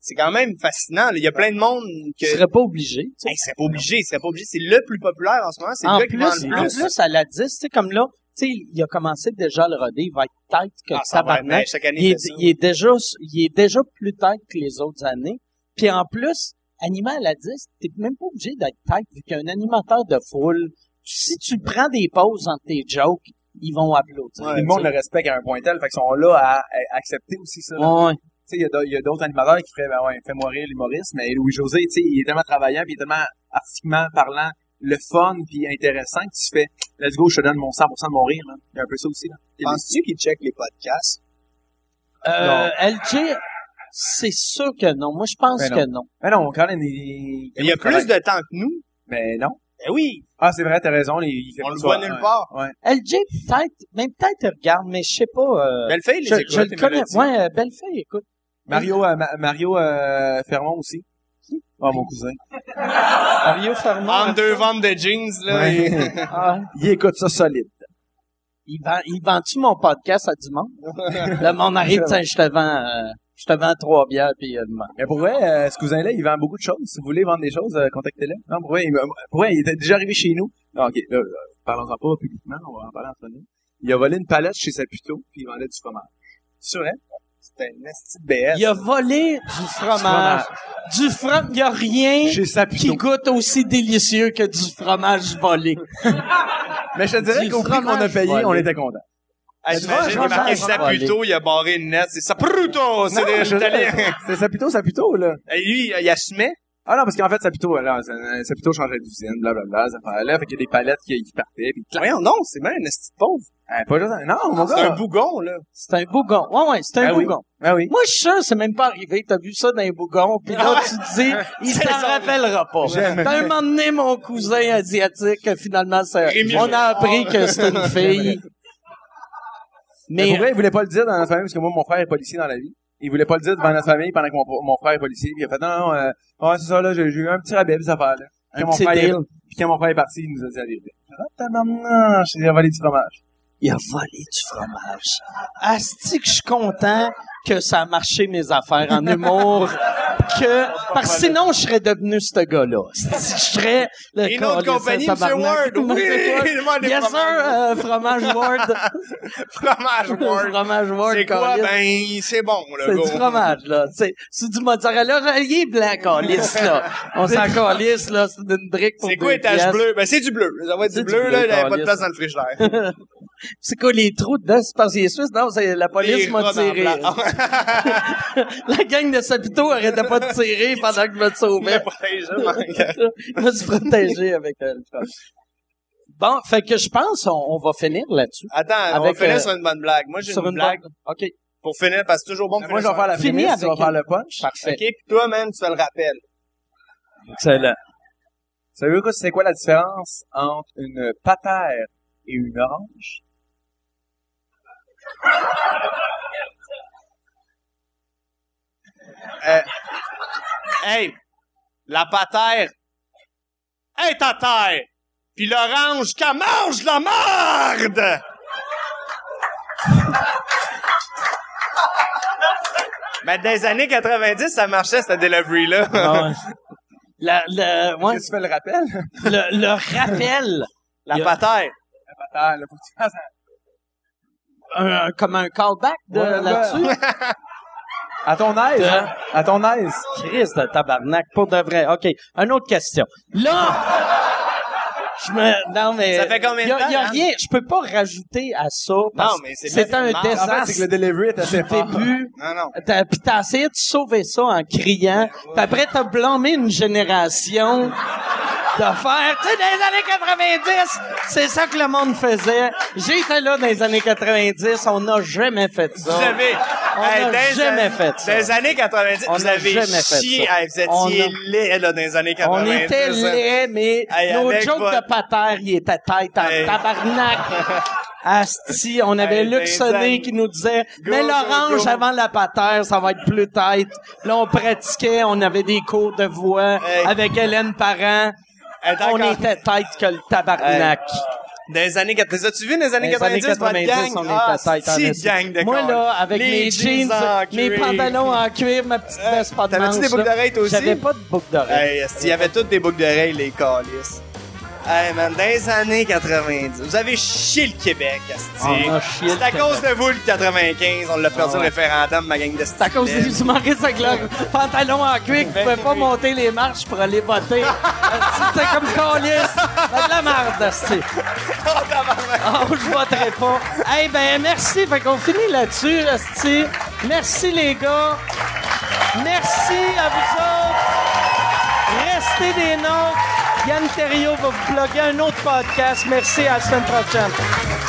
c'est quand même fascinant, là. Il y a plein de monde que, tu serais pas obligé, tu sais. Hey, il serait pas obligé, il serait pas obligé. C'est le plus populaire en ce moment, c'est le gars qui vend plus, en plus. à la 10, tu sais, comme là, tu sais, il a commencé déjà à le roder, il va être tête que Ah, ça va, tabarnak. chaque année, il il est, il est déjà il est déjà plus tête que les autres années. Puis en plus, animal à 10, t'es même pas obligé d'être tête vu qu'il y a un animateur de foule. Si tu prends des pauses entre tes jokes, ils vont applaudir. Ouais, Tout le monde le respecte à un point tel, fait qu'ils sont là à, à accepter aussi ça. là. Ouais. Tu sais, il y a d'autres- il animateurs qui feraient, ben ouais, fais mourir l'humoriste, mais Louis-José, tu sais, il est tellement travaillant, puis il est tellement artistiquement parlant, le fun, puis intéressant, que tu fais, let's go, je te donne mon 100% de mon rire, là. Il y a un peu ça aussi, là. Penses-tu qu'il check les podcasts? Euh, LG, c'est sûr que non. Moi, je pense Ben non. que non. Mais non, quand même, il, Il y a plus de temps que nous. Mais non. Eh oui, Ah, c'est vrai, t'as raison, il, il fait on le voit nulle part. Ouais. LG, peut-être, même peut-être il regarde, mais je sais pas. Euh, Bellefeuille, les je, écoute, je le connais. Ouais, euh, Bellefeuille, écoute. Mario, euh, Ma- Mario euh, Fermont aussi. Ah, mon cousin. Mario Fermont. Entre deux ventes de jeans, là. Ouais. Ah, il écoute ça solide. il vend, il vend-tu mon podcast à du monde? Le monde arrive, tiens, je te vends, euh, je te vends trois bières puis euh, demande. Mais pour vrai, euh, ce cousin-là, il vend beaucoup de choses. Si vous voulez vendre des choses, euh, contactez-le. Non, pour vrai, il, pour vrai, il était déjà arrivé chez nous. Non, ok, là, là, parlons-en pas publiquement, on va en parler entre nous. Il a volé une palette chez Saputo, puis il vendait du fromage. C'est vrai? C'était une esti de BS. Il a volé du fromage. Du fromage. Il y a rien Chez qui Saputo. goûte aussi délicieux que du fromage volé. Mais je te dirais qu'au prix qu'on a payé, volé. on était contents. Hey, Tu vois, J'imagine, il est marqué Saputo, il a barré une lettre. C'est Saputo! C'est des Italiens. C'est Saputo, Saputo, là. Et lui, il assumait. Ah non, parce qu'en fait, Saputo, là, c'est- Saputo changeait d'usine, blablabla, ça fait là, fait qu'il y a des palettes qui, qui partaient, puis clac. Voyons, non, c'est même un esti pauvre. Ah, pas juste, non, mon C'est gars. un bougon, là. C'est un bougon. Ouais, ouais, c'est un Ah oui. bougon. Ah oui. Moi, je suis sûr, c'est même pas arrivé. T'as vu ça dans un bougon, puis là, tu te dis, il C'est s'en rappellera pas. T'as un moment donné, mon cousin asiatique, finalement, ça, on a appris que c'était une fille. Mais Mais, pour vrai, il voulait pas le dire dans notre famille, parce que moi, mon frère est policier dans la vie. Il voulait pas le dire devant notre famille pendant que mon, mon frère est policier. Puis il a fait, non, non, euh, ouais, c'est ça, là, j'ai eu un petit rabais, cette affaire-là. Puis un quand mon petit frère est- deal. Puis quand mon frère est parti, il nous a dit la vérité. Ah, tabarnak, j'ai volé du fromage. Il a volé du fromage. Asti que je suis content que ça a marché mes affaires en humour. que, parce que sinon, je serais devenu ce gars-là. Je serais le Une autre compagnie, tabarnak. Ward. Oui, Yes, sir, euh, fromage Ward. Fromage Ward. fromage Ward, C'est quoi? Ben, c'est bon, là, C'est du fromage, là. C'est, c'est du mozzarella. Il est blanc, calice, là. On s'en calisse, là. C'est une brique pour C'est quoi étage bleu? Ben, c'est du bleu. Ça va être C'est du bleu, là, il n'y avait pas de place dans le frigidaire. C'est quoi les trous dedans? C'est parce qu'il est suisse? Non, c'est la police m'a tiré. la gang de Sapito arrêtait pas de tirer pendant que je me sauvais. Je me suis protégé avec euh, le front. Bon, fait que je pense on, on va finir là-dessus. Attends, on Avec, va finir euh, sur une bonne blague. Moi, j'ai Sur une, une blague bonne- OK. pour finir, parce que c'est toujours bon de Moi, je finir vais faire la Fini prémisse, tu vas avec faire le punch. Parfait. OK, puis toi, man, tu fais le rappel. Excellent. Savez-vous quoi, c'est quoi la différence entre une patère et une orange? Hey, la patère. Hey, ta terre. Puis l'orange, qu'elle mange la marde! Mais dans les années 90, ça marchait, cette delivery-là. Ah ouais. La, le, ouais, Qu'est-ce que tu fais le rappel? le, le rappel, La patère. La patère, là, faut que tu fasses un- un- comme un callback de, Ouais, ouais. là-dessus. À ton aise, De- hein? À ton aise. Christ de tabarnak, pour de vrai. OK, une autre question. Là, je me... Non, mais... Ça fait combien de y a, temps, y a hein? rien, je peux pas rajouter à ça. parce Non, mais c'est C'est bien un fait mal. En fait, c'est désastre que le delivery est assez fort. début. Non, non. T'as, pis t'as essayé de sauver ça en criant. Puis après, t'as blâmé une génération de faire... Tu sais, dans les années 90, c'est ça que le monde faisait. J'étais là dans les années 90, on n'a jamais fait ça. Vous avez... On Hey, n'a jamais fait ça. Dans les années 90, On vous avez jamais fait ça. Hey, vous On étiez a- laid, là, dans les années 90. On était hein. laids, mais Hey, nos jokes votre- de patère, ils étaient tête en tabarnak. Asti, on avait Hey, Luc Sonné qui nous disait Go, Mais l'orange avant la patère, ça va être plus tête. Là, on pratiquait, on avait des cours de voix Hey. avec Hélène Parent. On était tête que le tabarnak. Dans les années 90, les as-tu vu dans les années Dans les 90, années 90, votre gang? on était ah, tête en gang de Moi, là, avec mes jeans, mes pantalons en cuir, ma petite veste pas de t'avais-tu des boucles d'oreilles, toi aussi? J'avais pas de boucles d'oreilles. Il y avait toutes des boucles d'oreilles, les calices? Hey, man, dans les années 90, vous avez chié le Québec, C'est le à cause de vous, le 95, on l'a perdu Ah ouais. le référendum, ma gang de C'est à cause des humoristes avec leurs pantalons en cuir qui pouvaient pas monter les marches pour aller voter. C'était comme. C'est de la merde, esti. Oh, je voterai pas. Eh ben, merci. Fait qu'on finit là-dessus, esti. Merci, les gars. Merci à vous autres. Restez des nôtres. Yann Terriot va vous plugger un autre podcast. Merci, à la semaine prochaine.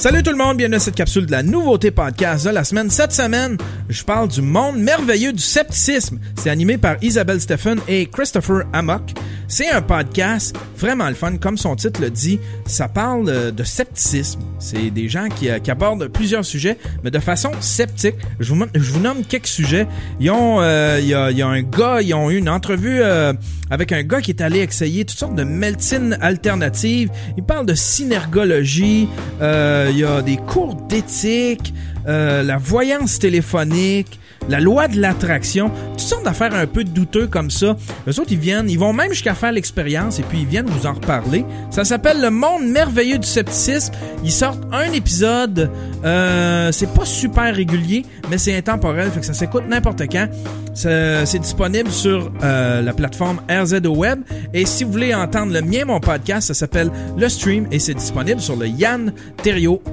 Salut tout le monde, bienvenue à cette capsule de la nouveauté podcast de la semaine. Cette semaine, je parle du monde merveilleux du scepticisme. C'est animé par Isabelle Stephen et Christopher Amok. C'est un podcast vraiment le fun, comme son titre le dit. Ça parle euh, de scepticisme. C'est des gens qui, euh, qui abordent plusieurs sujets, mais de façon sceptique. Je vous, je vous nomme quelques sujets. Ils ont, euh, il y, a, y a un gars, ils ont eu une entrevue euh, avec un gars qui est allé essayer toutes sortes de médecines alternatives. Il parle de synergologie. Euh, il y a des cours d'éthique, euh, la voyance téléphonique, la loi de l'attraction, toutes sortes d'affaires un peu douteux comme ça. Eux autres, ils viennent, ils vont même jusqu'à faire l'expérience et puis ils viennent vous en reparler. Ça s'appelle Le Monde merveilleux du scepticisme. Ils sortent un épisode, euh, c'est pas super régulier, mais c'est intemporel, fait que ça s'écoute n'importe quand. C'est disponible sur euh, la plateforme RZO Web. Et si vous voulez entendre le mien, mon podcast, ça s'appelle Le Stream et c'est disponible sur le yanterio.com.